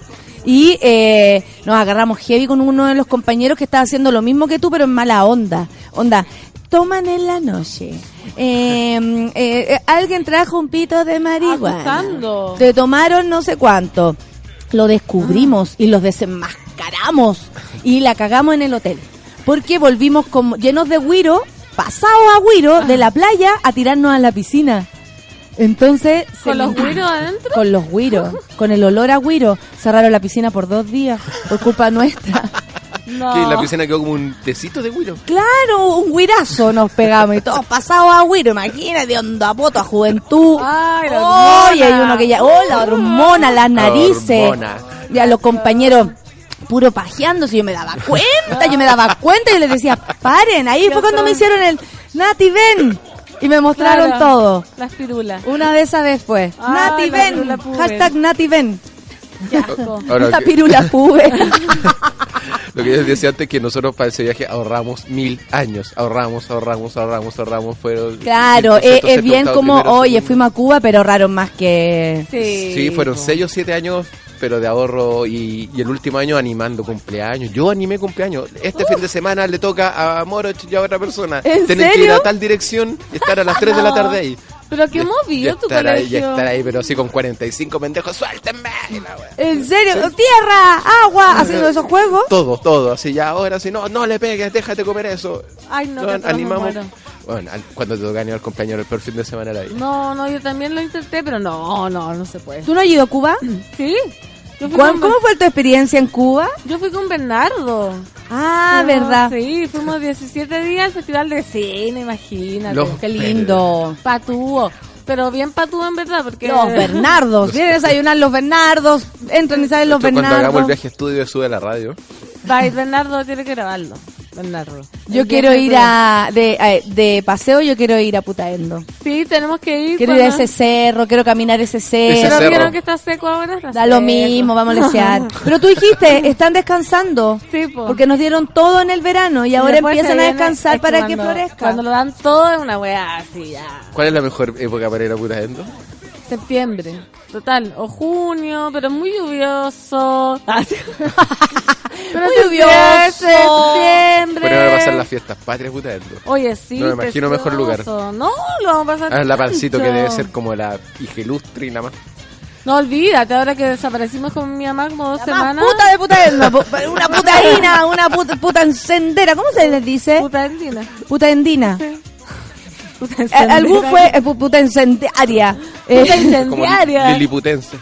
y eh, nos agarramos heavy con uno de los compañeros que estaba haciendo lo mismo que tú, pero en mala onda. Onda, toman en la noche. Eh, eh, eh, alguien trajo un pito de marihuana. Te tomaron no sé cuánto. Lo descubrimos y los desenmascaramos y la cagamos en el hotel. Porque volvimos como llenos de güiro, pasados a güiro de la playa a tirarnos a la piscina. Entonces, se ¿Con los güiros adentro? Con los güiros, con el olor a güiro. Cerraron la piscina por dos días por culpa nuestra. No. Que la piscina quedó como un tecito de güiro. Claro, un güirazo nos pegamos y todos pasados a güiro. Imagínate, onda poto a juventud. Ay, la Oh, y hay uno que ya, oh, la hormona, las narices. hormona. Ya los compañeros puro pajeándose, yo me daba cuenta, yo me daba cuenta y yo les decía, paren, ahí fue cuando me hicieron el Nati ven y me mostraron Claro, todo. Las pirulas. Una de esas vez fue, Ay, Nati ven, hashtag Nati ven. Ahora, Esta que- pirula pube. lo que yo decía antes que nosotros para ese viaje ahorramos mil años. Ahorramos, ahorramos, ahorramos, ahorramos. Fueron Claro, 1200 es, bien como, primero, oye, segundo. fuimos a Cuba, pero ahorraron más que... Sí. Sí, fueron. 6 o 7 años, pero de ahorro y, y el último año animando cumpleaños. Yo animé cumpleaños. Este fin de semana le toca a Moroch y a otra persona. ¿En Tienen que ir serio? a tal dirección y estar a las 3 de la tarde ahí. Pero qué movido tu estar ahí, y colegio. estar ahí, pero así con 45 pendejos, suéltenme. la. ¿En serio? ¡Tierra! ¡Agua! Haciendo esos juegos. Todo, todo, así ya ahora, si no, no le pegues, déjate comer eso. Ay, no, No, que animamos. muero. Bueno, cuando te toca animar compañero el peor fin de semana era ahí. No, no, yo también lo intenté, pero no, no, no se puede. ¿Tú no has ido a Cuba? ¿Sí? Yo fui, ¿Cuán- con, ¿Cómo fue tu experiencia en Cuba? yo fui con Bernardo. Ah, verdad. Sí, fuimos 17 días al festival de cine, imagínate. Los- Qué lindo. Patúo. Pero bien patúo en verdad, porque... Los Bernardos. Vienen a desayunar los Bernardos. Entran y salen los Cuando hagamos el Bernardos. viaje estudio, sube a la radio. Bye, Bernardo tiene que grabarlo. Yo quiero ir de- a de, a- de paseo, yo quiero ir a Putaendo. Sí, tenemos que ir. Quiero ir a ese cerro, quiero caminar ese Ese cerro. Pero cerro. que está seco ahora. Está Da lo mismo, vamos a lesear. Pero tú dijiste, están descansando. Sí, po. Porque nos dieron todo en el verano y ahora después empiezan a descansar es para que florezca. Cuando lo dan todo es una weá así ya. ¿Cuál es la mejor época para ir a Putaendo? Septiembre. Total. O junio, pero muy lluvioso. Ah, sí. pero Muy septiembre, lluvioso. Septiembre. Bueno, ahora pasan las fiestas patrias Putaendo. Oye, sí. No me imagino mejor lugar. precioso. No, lo vamos a pasar. Ah, la pancito que debe ser como la hija ilustre y la más. No olvídate, ahora que desaparecimos con mi mamá como dos La semanas. puta de Putaendo. pu- Una putaína, una puta, puta encendera. ¿Cómo se les dice? Puta. Putaendina. Puta Eh, Algún encendera. fue eh, pu- puta incendiaria. Eh, Puta Como incendiaria. liliputense.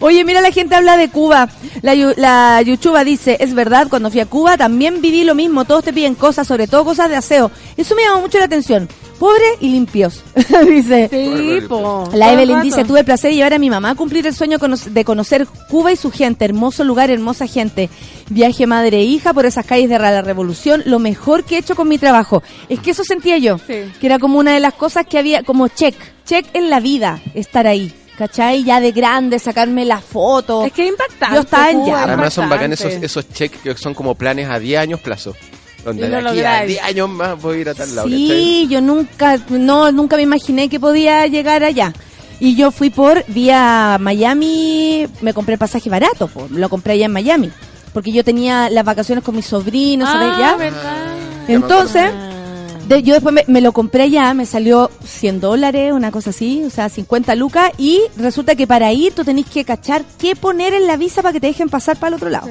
Oye, mira, la gente habla de Cuba. La, Yu- la Yuchuba dice, es verdad, cuando fui a Cuba también viví lo mismo. Todos te piden cosas, sobre todo cosas de aseo. Eso me llamó mucho la atención. Pobre y limpios. dice. Sí, po. La Evelyn dice, tuve el placer de llevar a mi mamá a cumplir el sueño de conocer Cuba y su gente. Hermoso lugar, hermosa gente. Viaje madre e hija por esas calles de la revolución. Lo mejor que he hecho con mi trabajo. Es que eso sentía yo. Sí. Que era como una de las cosas que había, como check. Check en la vida, estar ahí. ¿Cachai? Ya de grande, sacarme la foto. Es que es impactante. Yo estaba en Además son bacanes esos, esos cheques que son como planes a 10 años plazo. Donde de aquí a lográis. 10 años más voy a ir a tal lado. ¿cachai? Sí, yo nunca, no, nunca me imaginé que podía llegar allá. Y yo fui por vía Miami, me compré el pasaje barato, po, lo compré allá en Miami, porque yo tenía las vacaciones con mis sobrinos, ¿sabes? Ah, ¿Ya? ¿verdad? Entonces, Ah. De- yo después me, me lo compré allá, me salió 100 dólares, una cosa así, o sea, 50 lucas, y resulta que para ir tú tenés que cachar qué poner en la visa para que te dejen pasar para el otro lado.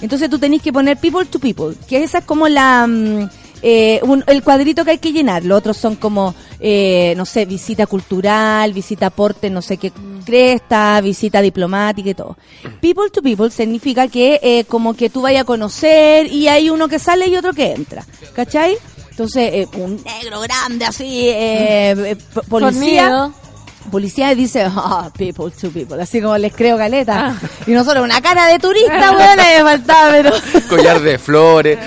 Entonces tú tenés que poner people to people, que esa es como la... mm, eh, un- el cuadrito que hay que llenar. Los otros son como, eh, no sé, visita cultural, visita aporte, no sé qué cresta, visita diplomática y todo. People to people significa que eh, como que tú vayas a conocer y hay uno que sale y otro que entra. ¿Cachai? Entonces, eh, un negro grande así, eh, eh, policía. Policía dice, ah, people to people, así como les creo caleta. Y nosotros, una cara de turista, weón, me faltaba, pero Collar de flores.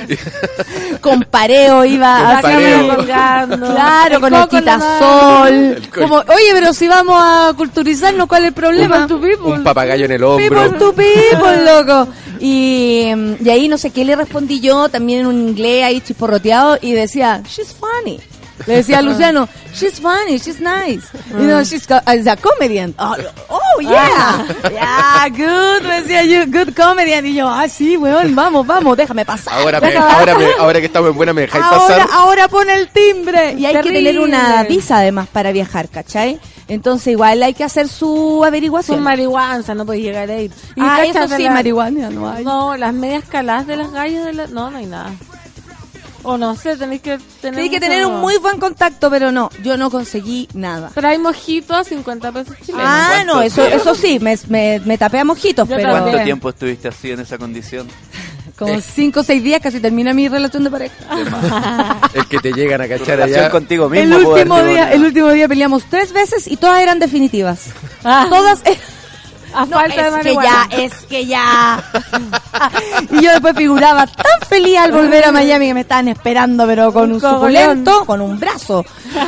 con pareo iba Con pareo. colgando. Claro, El con el quitasol. Como, oye, pero si vamos a culturizarnos, ¿cuál es el problema? un papagayo en el hombro. People to people, loco. Y, mm, y ahí no sé qué le respondí yo, también en un inglés ahí chisporroteado, y decía, she's funny. Le decía a Luciano, she's funny, she's nice. You know, she's co- is a comedian. Oh, oh, yeah. Yeah, good, me decía yo, good comedian. Y yo, ah, sí, weón, vamos, vamos, déjame pasar. Ahora, me- déjame ahora, me- ahora que estamos en buena, me dejáis ahora, pasar. ahora pone el timbre. Y hay que tener Terrible. una visa además para viajar, ¿cachai? Entonces igual hay que hacer su Son averiguación. marihuana, no puedes llegar ahí. Y Ah, eso sí, la- marihuana no hay. No, las medias caladas de las gallas de la... No, no hay nada. O no sé, tenéis que tener... Hay que tener un muy buen contacto, pero no, yo no conseguí nada. Pero hay mojitos a 50 pesos chilenos. Ah, ¿cuánto no, eso, tiempo? eso sí, me, me, me tapé a mojitos, Yo pero. ¿Cuánto tiempo estuviste así en esa condición? como cinco o seis días casi termina mi relación de pareja. El que te llegan a cachar allá. contigo El mismo. pudo último día, el último día peleamos tres veces y todas eran definitivas. Ah. Todas eran A No, falta de es que ya, es que ya. y yo después figuraba tan feliz al volver a Miami que me estaban esperando, pero con un, suculento, con un brazo.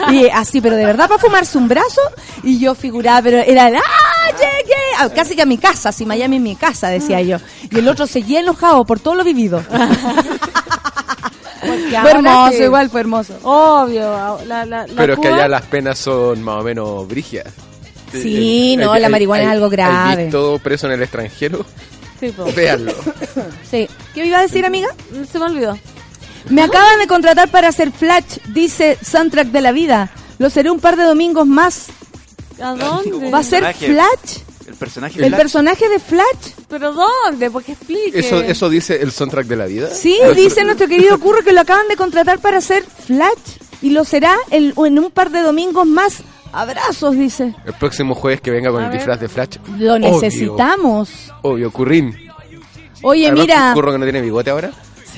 Y así, pero de verdad para fumarse un brazo. Y yo figuraba, pero era, el, ¡ah, llegué! Ah, Casi que a mi casa, si Miami es mi casa, decía yo. Y el otro seguía enojado por todo lo vivido. Porque fue hermoso, igual fue hermoso. Obvio. La, la, la Pero es que allá las penas son más o menos brigias. Sí, no, Hay- la hay- marihuana es algo ¿Hay grave. visto preso en el extranjero? Sí, po. Véanlo. Sí. ¿Qué iba a decir, amiga? Se me olvidó. Me acaban de contratar para hacer Flash, dice Soundtrack de la Vida. Lo seré un par de domingos más. ¿A dónde? ¿Va a ser. Flash? El personaje ¿El Flash. personaje de Flash? ¿Pero dónde? Porque explique. ¿Eso, ¿Eso dice el soundtrack de la vida? Sí, dice nuestro querido Curro que lo acaban de contratar para hacer Flash. Y lo será el- en un par de domingos más. Abrazos, dice. El próximo jueves que venga con A el ver. disfraz de Flash. Lo Obvio. necesitamos. Obvio, Currín. Oye, Además, mira, Curro que no tiene bigote ahora.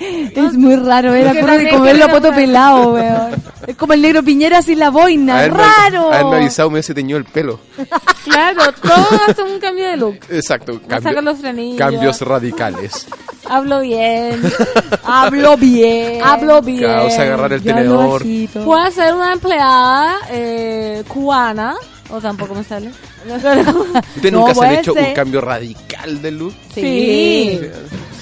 es muy raro ver a Curro y verlo a poto pelado, weón. Es como el negro Piñera sin la boina. Haberme- ¡Raro! Haberme avisado me hubiese teñido el pelo. Claro, todos hacen un cambio de look. Exacto. Me sacan los frenillos. cambios radicales. Hablo bien. Hablo bien. Hablo bien. Causa agarrar el Yo hablo tenedor. Puedo ser una empleada eh, cubana. O tampoco me sale. ¿Ustedes No, nunca se han hecho ser. un cambio radical de look? Sí. Sí,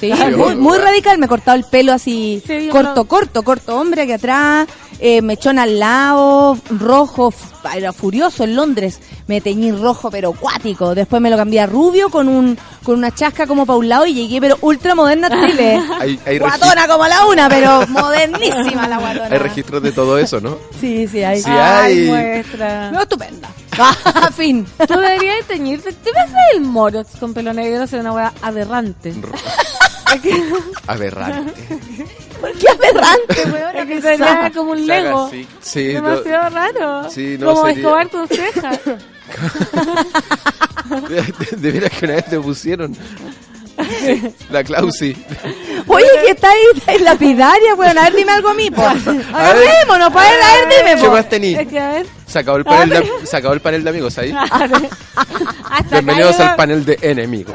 Sí, muy, muy radical. Me he cortado el pelo así, Sí, corto, no- corto, corto hombre aquí atrás, eh, mechón al lado, rojo, era furioso en Londres. Me teñí rojo, pero cuático. Después me lo cambié a rubio con un con una chasca como para un lado y llegué, pero ultra moderna a Chile. Hay, hay, regi- Guatona como la una, pero modernísima la guatona. hay registros de todo eso, ¿no? Sí, sí, hay. Sí, Ay, hay. muestra. No, estupenda. fin. Tú deberías teñirte. ¿Te ves el moro con pelo negro? Sería una wea aberrante. Aberrante. Qué aberrante, weón. Es que sería como un lego. Sí, no- Demasiado raro. Sí, no, como sería- Escobar con cejas. de, de veras que una vez te pusieron. La Clausi. Oye, que está ahí, ahí lapidaria, weón. A ver, dime algo a mí, po. Agarrémonos, pa' ver, a ver, dime, ¿Qué po. más tení? Es que a ver. Se acabó el panel de, se acabó el panel de amigos ahí. Hasta Bienvenidos al panel de enemigos.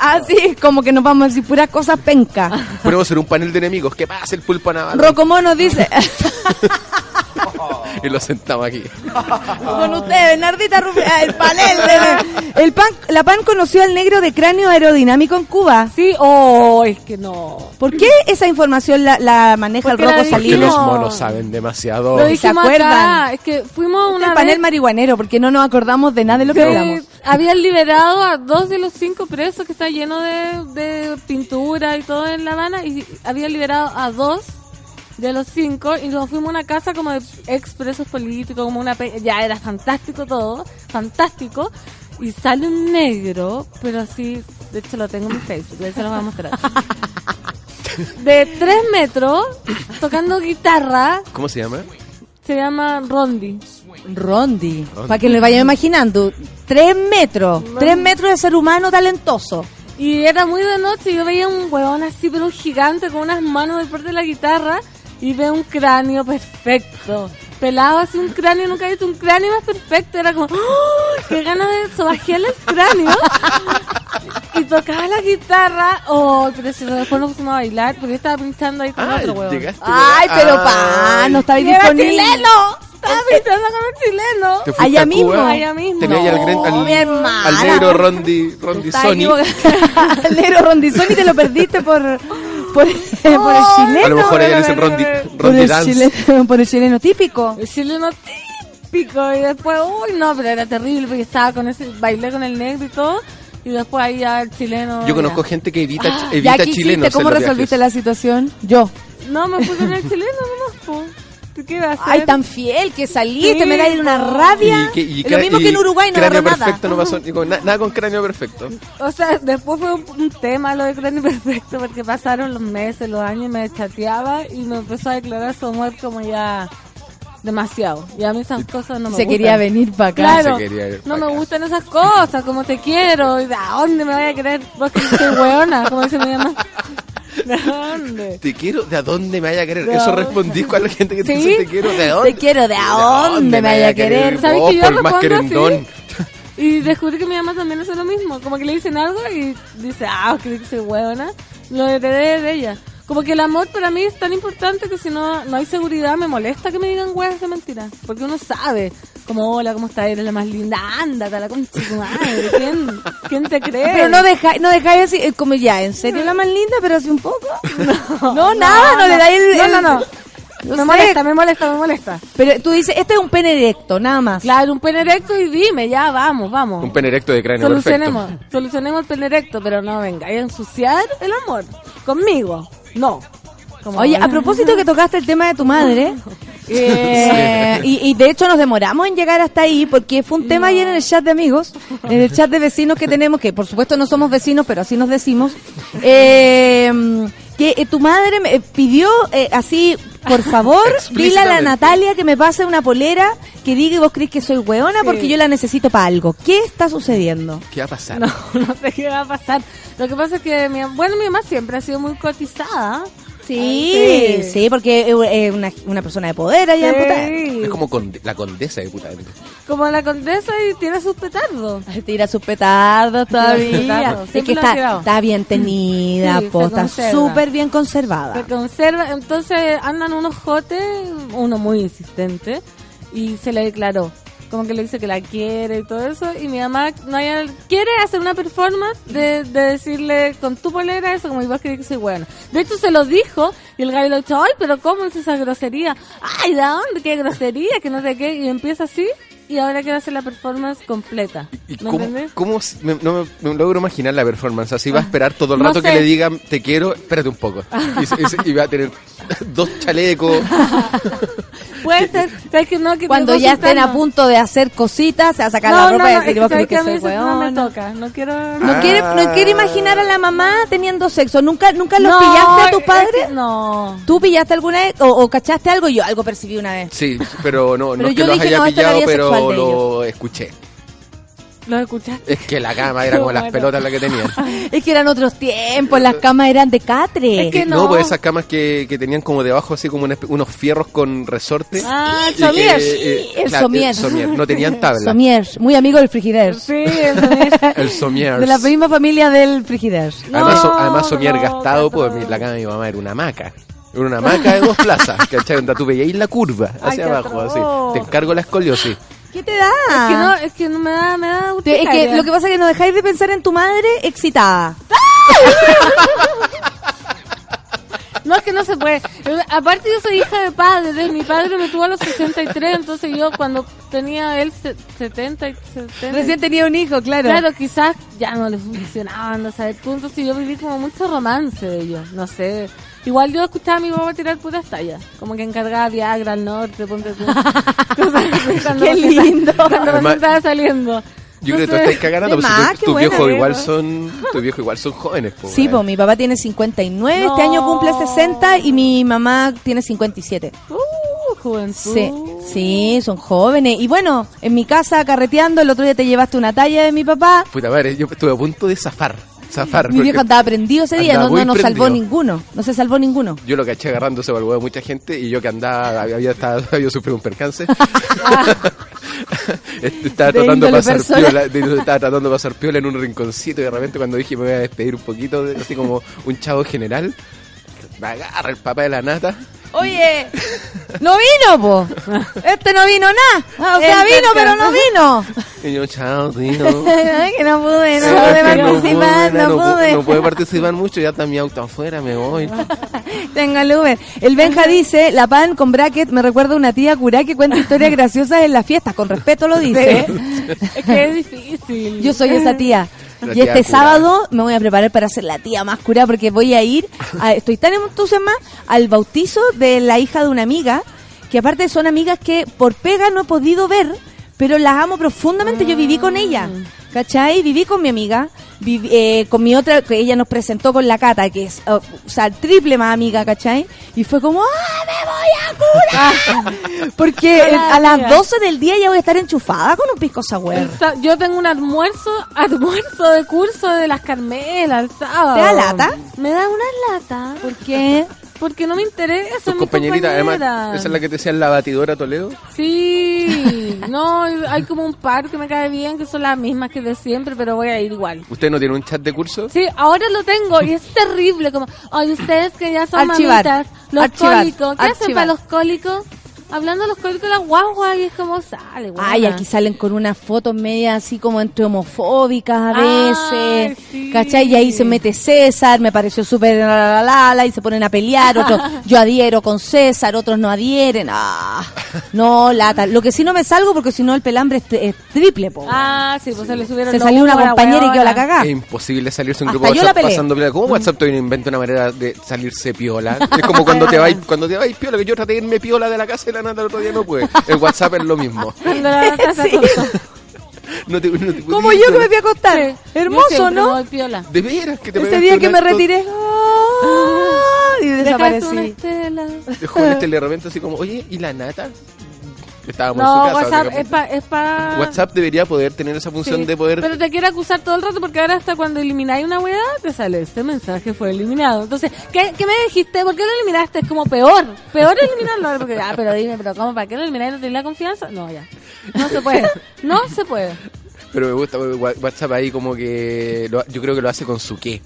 Así, como que nos vamos a decir puras cosas penca. Podemos hacer un panel de enemigos. ¿Qué pasa el pulpo Navarro? Rocomono dice, Y lo sentamos aquí. con usted, Bernardita Rubio, ah, el panel de... El pan, la PAN conoció al negro de cráneo aerodinámico en Cuba. Sí, oh, es que no. ¿Por qué esa información la, la maneja Porque el Rocco Porque dijimos. los Salinas? monos saben demasiado. Lo ¿se acuerdan? acá. Es que fuimos una El panel vez. marihuanero, porque no nos acordamos de nada de lo que Sí, hablamos. habían liberado a dos de los cinco presos que está lleno de, de pintura y todo en La Habana y habían liberado a dos de los cinco y nos fuimos a una casa como de ex presos políticos, como una pe- ya era fantástico todo, fantástico y sale un negro, pero así, de hecho lo tengo en mi Facebook, de hecho lo voy a mostrar. De tres metros, tocando guitarra, ¿Cómo se llama? se llama Rondi. Rondi, para que lo vayan imaginando. Tres metros, tres metros de ser humano talentoso. Y era muy de noche y yo veía un huevón así, pero un gigante con unas manos de parte de la guitarra y veo un cráneo perfecto. pelado así un cráneo, nunca he visto un cráneo más perfecto. Era como, ¡oh! ¡Qué ganas de sobajearle el cráneo! y tocaba la guitarra. ¡Oh! Pero si después nos pusimos a bailar, porque yo estaba pinchando ahí con Ah, otro llegaste. Ay, pero pa, no estaba ¡Y era disponible. chileno! Estaba pinchando con el chileno. ¿Te fuiste Allá a mismo, Cuba? allá mismo. Tenía ahí al, No, gren- al- mi al negro Rondi, Rondi Estaba Sony. equivocada. Al negro Rondizón y te lo perdiste por, por, por el chileno. A lo mejor no, ella no, dice no, Rondi, no, no. por el, Dance. chileno, por el chileno típico. El chileno típico. Y después, uy, no, pero era terrible porque estaba con ese, bailé con el negro y todo. Y después ahí ya el chileno. Yo conozco ya. gente que evita, ya evita que chilenos. hiciste, ¿cómo en los resolviste viajes. la situación? Yo. No, me fui con el chileno nomás, po. ¿Tú ¿Qué iba a hacer? Ay, tan fiel que saliste, Sí, me da una po. rabia. Y que- y Es lo mismo y que en Uruguay no cráneo agarró nada. perfecto no pasó, digo, na- nada con cráneo perfecto. O sea, después fue un, un tema lo de Cráneo Perfecto porque pasaron los meses, los años y me chateaba y me empezó a declarar su amor como ya demasiado. Y a mí esas cosas no me Se gustan. quería venir para acá. Claro, Se quería ir no me gustan esas cosas, como te quiero, y de a dónde me vaya a querer, vos que soy weona, como dice mi mamá. ¿De dónde? Te quiero, ¿de a dónde me vaya a querer? ¿De Eso respondí con la gente que te ¿Sí? dice te quiero, ¿de dónde? Te quiero, ¿de a dónde me vaya a querer? ¿Sabes Vos, que yo el más querendón. Y descubrí que mi mamá también hace lo mismo, como que le dicen algo y dice, ah, que soy weona, lo heredé de ella. Como que el amor para mí es tan importante que si no, no hay seguridad me molesta que me digan weas de mentira. Porque uno sabe, como hola, ¿cómo estás? Eres la más linda, ándate a la concha de tu madre. ¿Quién, ¿Quién te cree? Pero no dejáis no dejáis así, eh, como ya, ¿en serio la más linda? Pero así un poco. No, nada, no, le dais el... No, el- no, no. no Me sé. molesta, me molesta, me molesta. Pero tú dices, este es un pene erecto, nada más. Claro, un pene erecto y dime, ya, vamos, vamos. Un pene erecto de cráneo Solucionemos, perfecto. solucionemos el pene erecto, pero no venga, a ensuciar el amor. Conmigo, no. Como- Oye, a propósito que tocaste el tema de tu madre, eh, y, y de hecho nos demoramos en llegar hasta ahí porque fue un tema ayer en el chat de amigos, en el chat de vecinos que tenemos, que por supuesto no somos vecinos, pero así nos decimos, eh, que eh, tu madre me pidió eh, así, por favor, dile a la. Natalia que me pase una polera que diga y vos crees que soy hueona Sí. porque yo la necesito para algo. ¿Qué está sucediendo? ¿Qué va a pasar? No, no sé qué va a pasar. Lo que pasa es que, mi, bueno, mi mamá siempre ha sido muy cotizada. Sí, Ay, sí, porque es una, una persona de poder allá en Puta. Es como conde- la condesa de puta. Como la condesa y tiene sus petardos. Tira sus petardos todavía. petardos, Es que está, bien tenida, Sí, po, está súper bien conservada. Se conserva, entonces andan unos jotes, uno muy insistente, y se le declaró. Como que le dice que la quiere y todo eso. Y mi mamá no haya- quiere hacer una performance de, de decirle con tu polera eso, como vos crees que soy buena. De hecho, se lo dijo y el gallo le dijo, ay, pero ¿cómo es esa grosería? Ay, ¿de dónde? ¿Qué grosería? Que no sé qué. Y empieza así y ahora quiere hacer la performance completa. ¿Y ¿Me cómo, me, no me, me logro imaginar la performance? Así va a esperar todo el No rato que le digan te quiero, espérate un poco. Y, se- y va a tener dos chalecos. Puede ser, ¿sabes que no? Que Cuando ya estén a punto de hacer cositas, se va a sacar No, la ropa no, y decir, que vos crees que que soy eso no me toca. No quiero... No Ah. quiere, no quiere imaginar a la mamá teniendo sexo. ¿Nunca, nunca los No, pillaste a tus es padres? que no. ¿Tú pillaste alguna vez o, o cachaste algo? Yo algo percibí una vez. Sí, pero no, Pero no es yo que los dije, haya no, esto es la pillado, vida sexual pero de lo escuché. ¿Lo escuchaste? Es que la cama era como las pelotas la que tenían. Es que eran otros tiempos, las camas eran de catre. Es que No, no. pues esas camas que, que tenían como debajo así como una unos fierros con resorte. Ah, el que, somier. eh, el claro, somier. somier, No tenían tabla. Somier, muy amigo del frigider. Sí, el somier. El somier. De la misma familia del frigider. Además, so- No, además somier no, gastado, pues mi- la cama de mi mamá era una hamaca. Era una hamaca de dos plazas, ¿cachai? Donde tú veías la curva hacia abajo, así. Te encargo la escoliosis. ¿Qué te da? Es que no, es que no me da, me da es que lo que pasa es que no dejáis de pensar en tu madre excitada. No, es que no se puede. Aparte yo soy hija de padre. Mi padre me tuvo a los 63, entonces yo cuando tenía él se- 70 y 70... Recién tenía un hijo, claro. Claro, quizás ya no le funcionaba, no sé, puntos y yo viví como mucho romance de ellos, no sé. Igual yo escuchaba a mi papá tirar puras tallas, como que encargaba Viagra al norte, ponte tú. Cosas así cuando Qué lindo. Cuando Además, estaba saliendo. Yo creo que tú estás cagando, más, tu, qué tu buena, viejo ¿eh? igual son, tu viejo igual son jóvenes. Sí, pues mi papá tiene 59, este No. año cumple 60 y mi mamá tiene 57. Uh, juventud. Sí, sí, son jóvenes. Y bueno, en mi casa carreteando, el otro día te llevaste una talla de mi papá. Puta madre, yo estuve a punto de zafar. Zafar. Mi viejo andaba prendido ese día, no, nos salvó ninguno. No se salvó ninguno. Yo lo caché agarrándose al huevo de mucha gente y yo que andaba, había, estado, había sufrido un percance. Este, estaba tratando de pasar piola, de- estaba tratando de pasar piola en un rinconcito y de repente cuando dije me voy a despedir un poquito, así como un chavo general, me agarra el papá de la nata. Oye, no vino, po. Este no vino nada. O sea, Este vino, pero no vino. Y yo, chao, tío. Ay, que no pude, no Sí, pude no participar, pude, no no pu- pude. no puede participar mucho, ya está mi auto afuera, me voy. Tengo el Uber. El Benja dice, la pan con bracket me recuerda a una tía curá que cuenta historias graciosas en las fiestas. Con respeto lo dice. Es que es difícil. Yo soy esa tía. La y este sábado me voy a preparar para ser la tía más curada porque voy a ir, a- estoy tan entusiasmada, al bautizo de la hija de una amiga, que aparte son amigas que por pega no he podido ver, pero las amo profundamente, yo viví con ella. ¿Cachai? Viví con mi amiga, viví, eh, con mi otra, que ella nos presentó con la Cata, que es, oh, o sea, triple más amiga, ¿cachai? Y fue como, ¡ah, me voy a curar! Porque eh, a las 12 del día ya voy a estar enchufada con un pisco sour. El Yo tengo un almuerzo, almuerzo de curso de las Carmelas el sábado. ¿Te da lata? Me da una lata. ¿Por qué? Porque no me interesa. Tus mis compañeritas, además, esa es la que te decía la batidora Toledo. Sí, no, hay como un par que me cae bien, que son las mismas que de siempre, pero voy a ir igual. ¿Usted no tiene un chat de curso? Sí, ahora lo tengo y es terrible, como, ay, ustedes que ya son Archivar, mamitas, los archivar, cólicos, ¿qué hacen para los cólicos? Hablando de los cólicos, la guagua, y es como sale, guagua. Ay, aquí salen con unas fotos media así como entre homofóbicas a Ay, veces, sí. ¿cachai? Y ahí se mete César, me pareció súper la, la, la, la, y se ponen a pelear, otros, yo adhiero con César, otros no adhieren, ah, no, lata. Lo que sí no me salgo porque si no el pelambre es, tri- es triple, po. Ah, sí, pues se le subieron se salió una compañera y quedó la cagada. Es imposible salirse un Hasta grupo de yo la WhatsApp pasando piola. ¿Cómo WhatsApp todavía no inventa una manera de salirse piola? Es como cuando te vais cuando te vais piola, que yo traté de irme piola de la casa y la nata el otro día no pude. En WhatsApp es lo mismo. Cuando la Sí. No te, no te Como yo que me fui a acostar. Hermoso, ¿no? De veras que te Ese día que me acto- retiré. ah, y Dejaste una desaparecí. estela. Dejó el este de repente así como, oye, ¿y la nata? Estábamos No, en su casa. WhatsApp es pa... WhatsApp debería poder tener esa función Sí, de poder... Pero te quiere acusar todo el rato porque ahora hasta cuando elimináis una weá te sale este mensaje fue eliminado. Entonces, ¿qué, qué me dijiste? ¿Por qué lo eliminaste? Es como peor. Peor eliminarlo. Porque, ah, pero dime, pero ¿cómo? ¿Para qué lo elimináis? ¿No tenés la confianza? No, ya. No se puede. No se puede. Pero me gusta porque WhatsApp ahí como que... lo- yo creo que lo hace con su qué.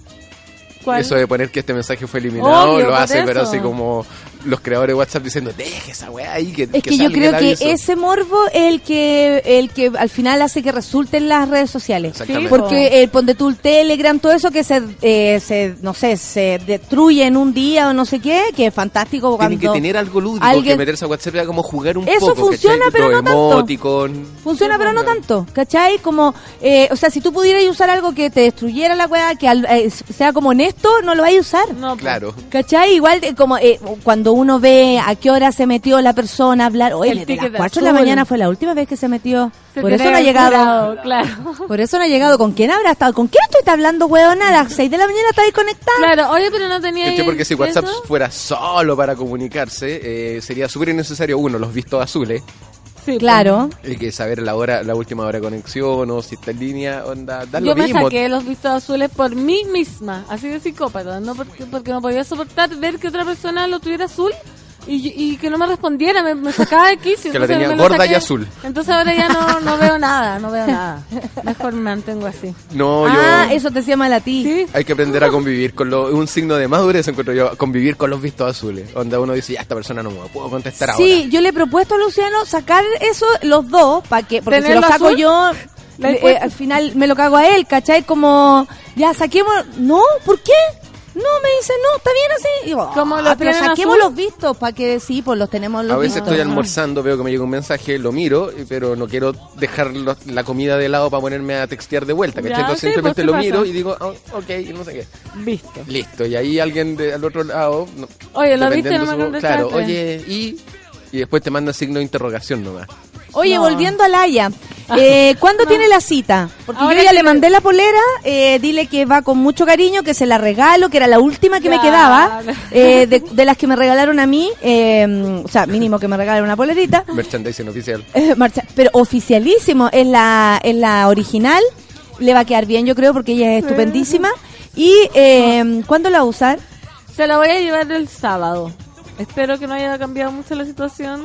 ¿Cuál? Eso de poner que este mensaje fue eliminado, Obvio, lo hace, pero eso. así como los creadores de WhatsApp diciendo, deje esa weá ahí. Que, Es que, yo salga creo que aviso". ese morbo es el que el que al final hace que resulten las redes sociales. Porque el ponte tú el Telegram, todo eso que se, eh, se, no sé, se destruye en un día o no sé qué, que es fantástico cuando... Tiene que tener algo lúdico, alguien- que meterse a WhatsApp era como jugar un Eso poco. funciona, ¿cachai? pero no tanto. emoticon. Funciona, pero no tanto, ¿cachai? Como, eh, o sea, si tú pudieras usar algo que te destruyera la weá, que al- eh, sea como honesto, no lo vais a usar. No, pues. Claro. ¿Cachai? Igual de como eh, cuando uno ve a qué hora se metió la persona a hablar, oye, El desde las ticket 4 de la mañana fue la última vez que se metió. Se Por eso no ha llegado. curado, Claro. Por eso no ha llegado. ¿Con quién habrá estado? ¿Con quién estoy hablando, weona? A las 6 de la mañana está ahí conectada. Claro, oye, pero no tenía... Es que porque si WhatsApp eso. fuera solo para comunicarse, eh, sería súper innecesario, uno, los vistos azules, Sí, pues. Claro. y que saber la hora, la última hora de conexión o si está en línea, onda, da Yo lo me mismo. saqué los vistos azules por mí misma, así de psicópata, no porque, porque no podía soportar ver que otra persona lo tuviera azul y, y que no me respondiera, me, me sacaba de quicio. Que la entonces tenía gorda y azul. Entonces ahora ya no, no veo nada, no veo nada. Mejor me mantengo así. No, yo... ah, eso te hacía mal a ti. Sí, Hay que aprender a convivir con lo, un signo de madurez encuentro yo, convivir con los vistos azules, donde uno dice, ya esta persona no me puedo contestar Sí, yo le he propuesto a Luciano sacar eso, los dos, para que, porque si lo ¿Tenerlo saco azul? yo, ¿Le has eh, al final me lo cago a él, ¿cachai? Como, ya saquemos, no, ¿por qué? No, me dice, no, está bien así. Y digo, ¿Cómo ah, lo pero saquemos azul? los vistos, para que sí, pues los tenemos los A veces vistos. estoy almorzando, veo que me llega un mensaje, lo miro, pero no quiero dejar lo- la comida de lado para ponerme a textear de vuelta. ¿cachai? Entonces sí, simplemente pues, lo miro y digo, "Ah, ok, y no sé qué. visto. Listo, y ahí alguien de, al otro lado... no- Oye, ¿lo viste? No me su-. Claro, oye, y... Y después te manda signo de interrogación nomás. Oye, No. volviendo a Laia, eh, ¿cuándo tiene la cita? Porque Ahora yo ya que- le mandé la polera, eh, dile que va con mucho cariño, que se la regalo, que era la última que me quedaba, eh, de, de las que me regalaron a mí, eh, o sea, mínimo que me regalen una polerita. Merchandising oficial. Eh, marcha- pero oficialísimo, es la, es la original, le va a quedar bien yo creo porque ella es estupendísima. ¿Y eh, cuándo la va a usar? Se la voy a llevar el sábado. Espero que no haya cambiado mucho la situación.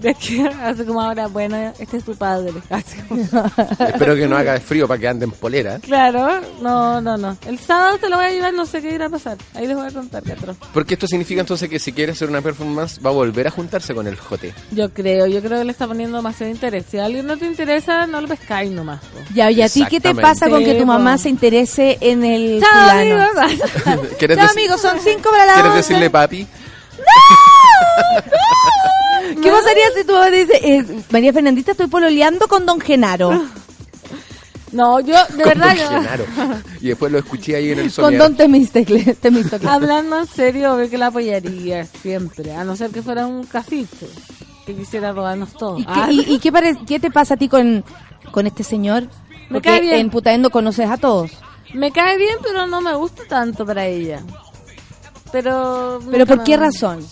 De aquí hace como ahora, bueno, este es tu padre. Espero que no haga frío para que anden polera. Claro, no, no, no. El sábado te lo voy a llevar, no sé qué irá a pasar. Ahí les voy a contar, Catro. Porque esto significa entonces que si quiere hacer una performance va a volver a juntarse con el Jote. Yo creo, yo creo que le está poniendo demasiado interés. Si a alguien no te interesa, no lo pescáis nomás. po. Ya, ¿y a ti qué te pasa con que tu mamá se interese en el Chao, fulano? amigos. ¿Quieres, Chao, amigos, son cinco para la ¿quieres decirle papi? ¿Qué pasaría si tu mamá dice, eh, María Fernandita, estoy pololeando con Don Genaro? No, yo, de Con verdad, Don Genaro. Y después lo escuché ahí en el con sonido. Don Temistocle. Temistocle. hablando en serio, obvio que la apoyaría siempre. A no ser que fuera un cafiche que quisiera robarnos todo. ¿Y, qué, Ah, y- y qué, pare- qué te pasa a ti con, con este señor? Me Porque cae bien. en Putaendo conoces a todos. Me cae bien, pero no me gusta tanto para ella. Pero. ¿Pero por qué razón?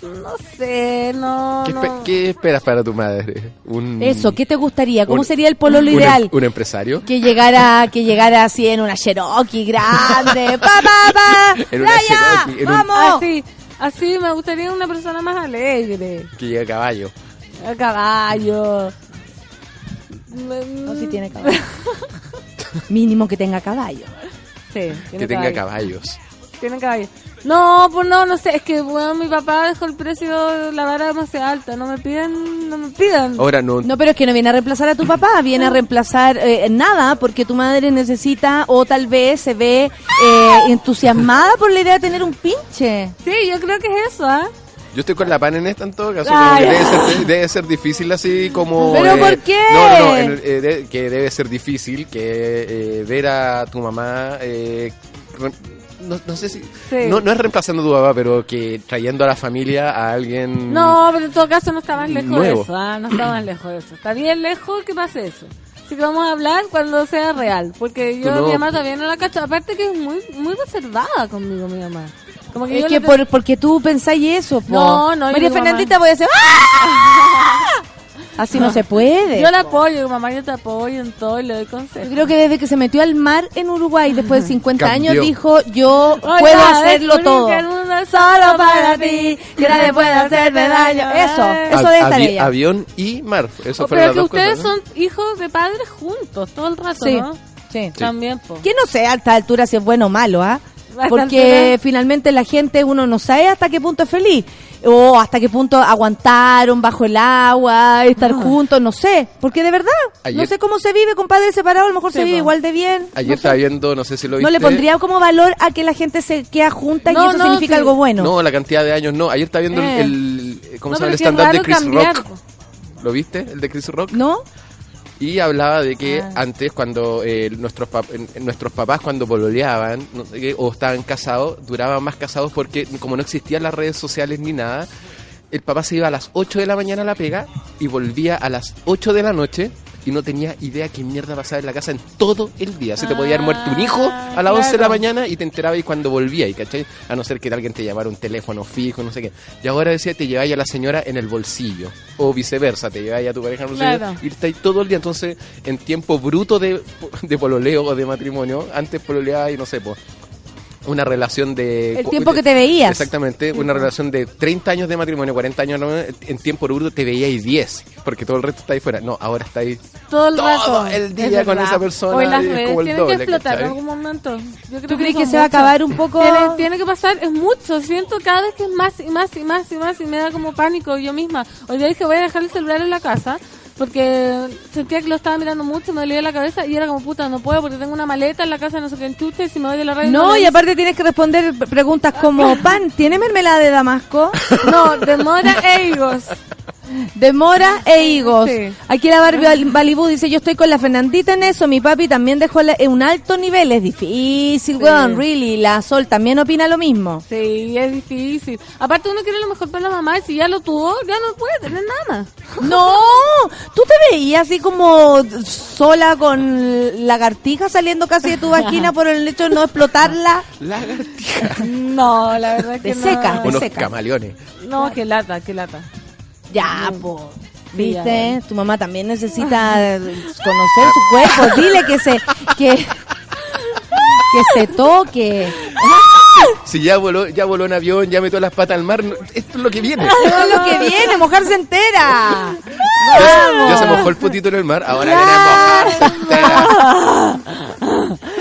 No sé, no. ¿Qué, no. espe- qué esperas para tu madre? Un, Eso, ¿qué te gustaría? ¿Cómo un- sería el pololo un em- ideal? ¿Un empresario? Que llegara, que llegara así en una Cherokee grande. ¡Pa, pa, pa! En una ¡Playa! Cherokee, en un- ¡Vamos! Así, así me gustaría una persona más alegre. Que llega a caballo. A caballo. No, si tiene caballo. Mínimo que tenga caballo. Sí, Que tenga caballos. Tiene caballo. No, pues no, no sé, es que bueno, mi papá dejó el precio, la vara demasiado alta, no me piden, no me pidan. Ahora no. No, pero es que no viene a reemplazar a tu papá, viene a reemplazar eh, nada, porque tu madre necesita o tal vez se ve eh, entusiasmada por la idea de tener un pinche. Sí, yo creo que es eso, ¿ah? Yo estoy con la pan en esta en todo caso. Ay, debe, ser, debe ser difícil así como... ¿Pero eh, por qué? No, no, no. en- eh, de- que debe ser difícil que eh, ver a tu mamá... eh, re- no, no sé si... Sí. No, no es reemplazando a tu papá, pero que trayendo a la familia a alguien... No, pero en todo caso no está más lejos Nuevo. de eso, ¿ah? No está más lejos de eso. Está bien lejos que pase eso. Así que vamos a hablar cuando sea real, porque yo no- mi mamá todavía no la cacho. Aparte que es muy muy reservada conmigo mi mamá. Como que Es yo que le- por, porque tú pensáis eso, po. No, no, yo María Fernandita voy a hacer ¡Ah! Así no se puede. yo la apoyo, mamá, yo te apoyo en todo y le doy consejos. Yo creo que desde que se metió al mar en Uruguay, después de 50 Cambió. años, dijo, yo puedo hacerlo todo. que el mundo es Solo para ti, que nadie puede hacerme daño. Eso, eso debe estar avi- ella. Avión y mar. Eso Oh, pero que ustedes cosas, ¿no? son hijos de padres juntos todo el rato, Sí, ¿no? sí. También, po. Que no sé a esta altura si es bueno o malo, ¿ah? Esta Porque finalmente la gente, uno no sabe hasta qué punto es feliz. O hasta qué punto aguantaron bajo el agua, estar juntos, no sé. Porque de verdad, no sé cómo se vive con padres separados, a lo mejor Sí, se vive igual de bien. Ayer no, estaba sé. viendo, no sé si lo viste. No le pondría como valor a que la gente se queda junta y No, eso no, significa sí. algo bueno. No, la cantidad de años no. Ayer estaba viendo Eh. el, el- ¿cómo No, se llama? El stand-up de Chris cambiar, Rock. ¿Lo viste? El de Chris Rock. ¿No? Y hablaba de que Ah. antes, cuando eh, nuestros, pap- nuestros papás, cuando pololeaban no sé qué, o estaban casados, duraban más casados porque, como no existían las redes sociales ni nada, el papá se iba a las 8 de la mañana a la pega y volvía a las 8 de la noche y no tenía idea qué mierda pasaba en la casa en todo el día. Se te podía haber muerto un hijo a las 11 de la mañana y te enterabas y cuando volvía, y ¿cachai? A no ser que alguien te llamara un teléfono fijo, no sé qué. Y ahora decía, te lleváis a la señora en el bolsillo. O viceversa, te lleváis a tu pareja en el bolsillo Claro. y estáis todo el día. Entonces, en tiempo bruto de, de pololeo o de matrimonio, antes pololeaba y no sé, pues una relación de... El tiempo que te veías. Exactamente, una relación de 30 años de matrimonio, 40 años en tiempo bruto te veíais 10, porque todo el resto está ahí fuera. No, ahora está ahí Todo el todo rato. el día Es con verdad. esa persona Hoy las redes como el tienen doble, que explotar en algún momento. Yo creo ¿Tú crees que se va a acabar un poco? Tiene, tiene que pasar, es mucho. Siento cada vez que es más y más y más y más y me da como pánico yo misma. Hoy día dije voy a dejar el celular en la casa porque sentía que lo estaba mirando mucho, me dolía la cabeza y era como puta, no puedo porque tengo una maleta en la casa, no sé qué enchuste y si me voy de la radio. No, y aparte tienes que responder preguntas como, pan, ¿tiene mermelada de damasco? No, demora e higos. De mora e higos. Sí. Aquí la Barbie Balibú dice, yo estoy con la Fernandita en eso, mi papi también dejó la- en un alto nivel, es difícil, Sí. weón, really. La Sol también opina lo mismo. Sí, es difícil. Aparte uno quiere lo mejor para la mamá y si ya lo tuvo, ya no puede tener nada. No, tú te veías así como sola con lagartija saliendo casi de tu vagina por el hecho de no explotarla. Lagartija. No, la verdad es que De no. seca, de Unos seca. camaleones. No, qué lata, qué lata. Ya, po. Sí, ya, ¿Viste? Tu mamá también necesita conocer su cuerpo. Dile que se que que se toque. Si ya voló, ya voló en avión, ya metió las patas al mar, esto es lo que viene. Todo lo que viene, mojarse entera. Ya, se mojó el potito en el mar, ahora viene a mojarse entera.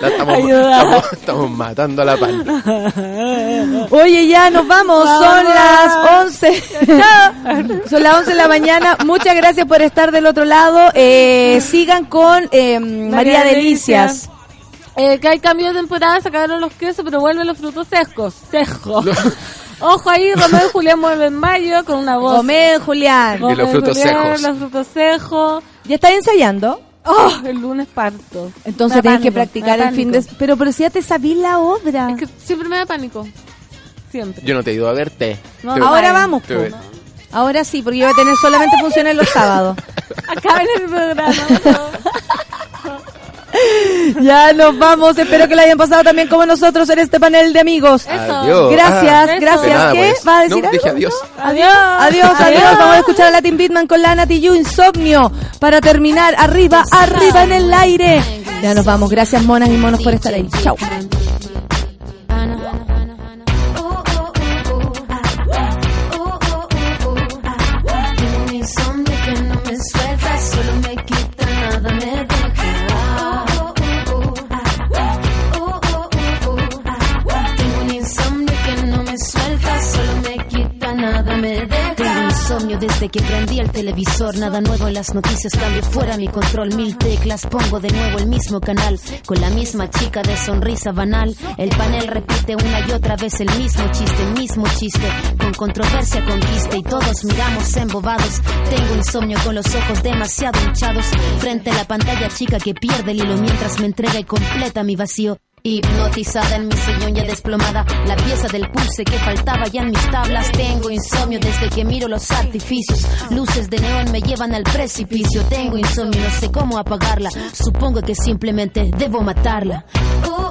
La estamos, estamos, estamos matando a la pan. Oye, ya nos vamos. Son las 11. Son las 11 de la mañana. Muchas gracias por estar del otro lado. Eh, sigan con eh, María, Delicias. Eh, que hay cambio de temporada, sacaron los quesos, pero vuelven los frutos secos. Secos. Ojo ahí, Romeo y Julián vuelven en mayo con una voz. Comen, Julián. Y los frutos Julián, secos. Los frutos secos. ¿Ya estás ensayando? Oh, el lunes parto. Entonces tienes que practicar el fin de... Pero, pero si ya te sabí la obra. Es que siempre me da pánico. Siempre. Yo no te he ido a verte. No, Te- Ahora vamos. Ahora sí, porque yo voy a tener solamente funciones los sábados. Acá en el programa. ya nos vamos. Espero que lo hayan pasado también como nosotros en este panel de amigos. Eso. Adiós. Gracias, Ah, eso. gracias. ¿Qué? pues. ¿Va a decir No, algo? dije adiós. Adiós. Adiós, adiós. Vamos a escuchar a Latin Beatman con la Nati You, Insomnio. Para terminar, arriba, arriba en el aire. Ya nos vamos. Gracias, monas y monos, por estar ahí. Chao. Desde que prendí el televisor, nada nuevo en las noticias, cambio fuera mi control, mil teclas, pongo de nuevo el mismo canal, con la misma chica de sonrisa banal. El panel repite una y otra vez el mismo chiste, mismo chiste, con controversia conquista y todos miramos embobados. Tengo insomnio con los ojos demasiado hinchados, frente a la pantalla chica que pierde el hilo mientras me entrega y completa mi vacío. Hipnotizada en mi sillón ya desplomada, la pieza del pulse que faltaba ya en mis tablas. Tengo insomnio desde que miro los artificios. Luces de neón me llevan al precipicio. Tengo insomnio, no sé cómo apagarla. Supongo que simplemente debo matarla. Tengo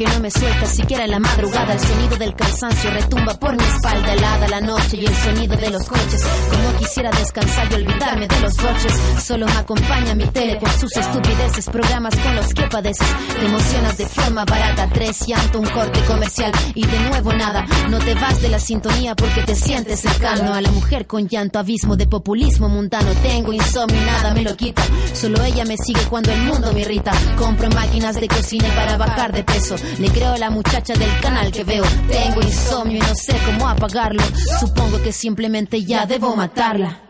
insomnio que no suelta siquiera en la madrugada. El sonido del cansancio retumba por mi espalda helada la noche y el sonido de los coches. Como quisiera descansar y olvidarme de los boches. Solo me acompaña mi tele con sus estupideces, programas con los que padeces. Te emocionas de forma barata, tres llanto, un corte comercial y de nuevo nada. No te vas de la sintonía porque te sientes cercano a la mujer con llanto, abismo de populismo mundano. Tengo insomnio y nada me lo quita. Solo ella me sigue cuando el mundo me irrita. Compro máquinas de cocina y para bajar de peso. Le creo la muchacha del canal que veo. Tengo insomnio y no sé cómo apagarlo. Supongo que simplemente ya debo matarla.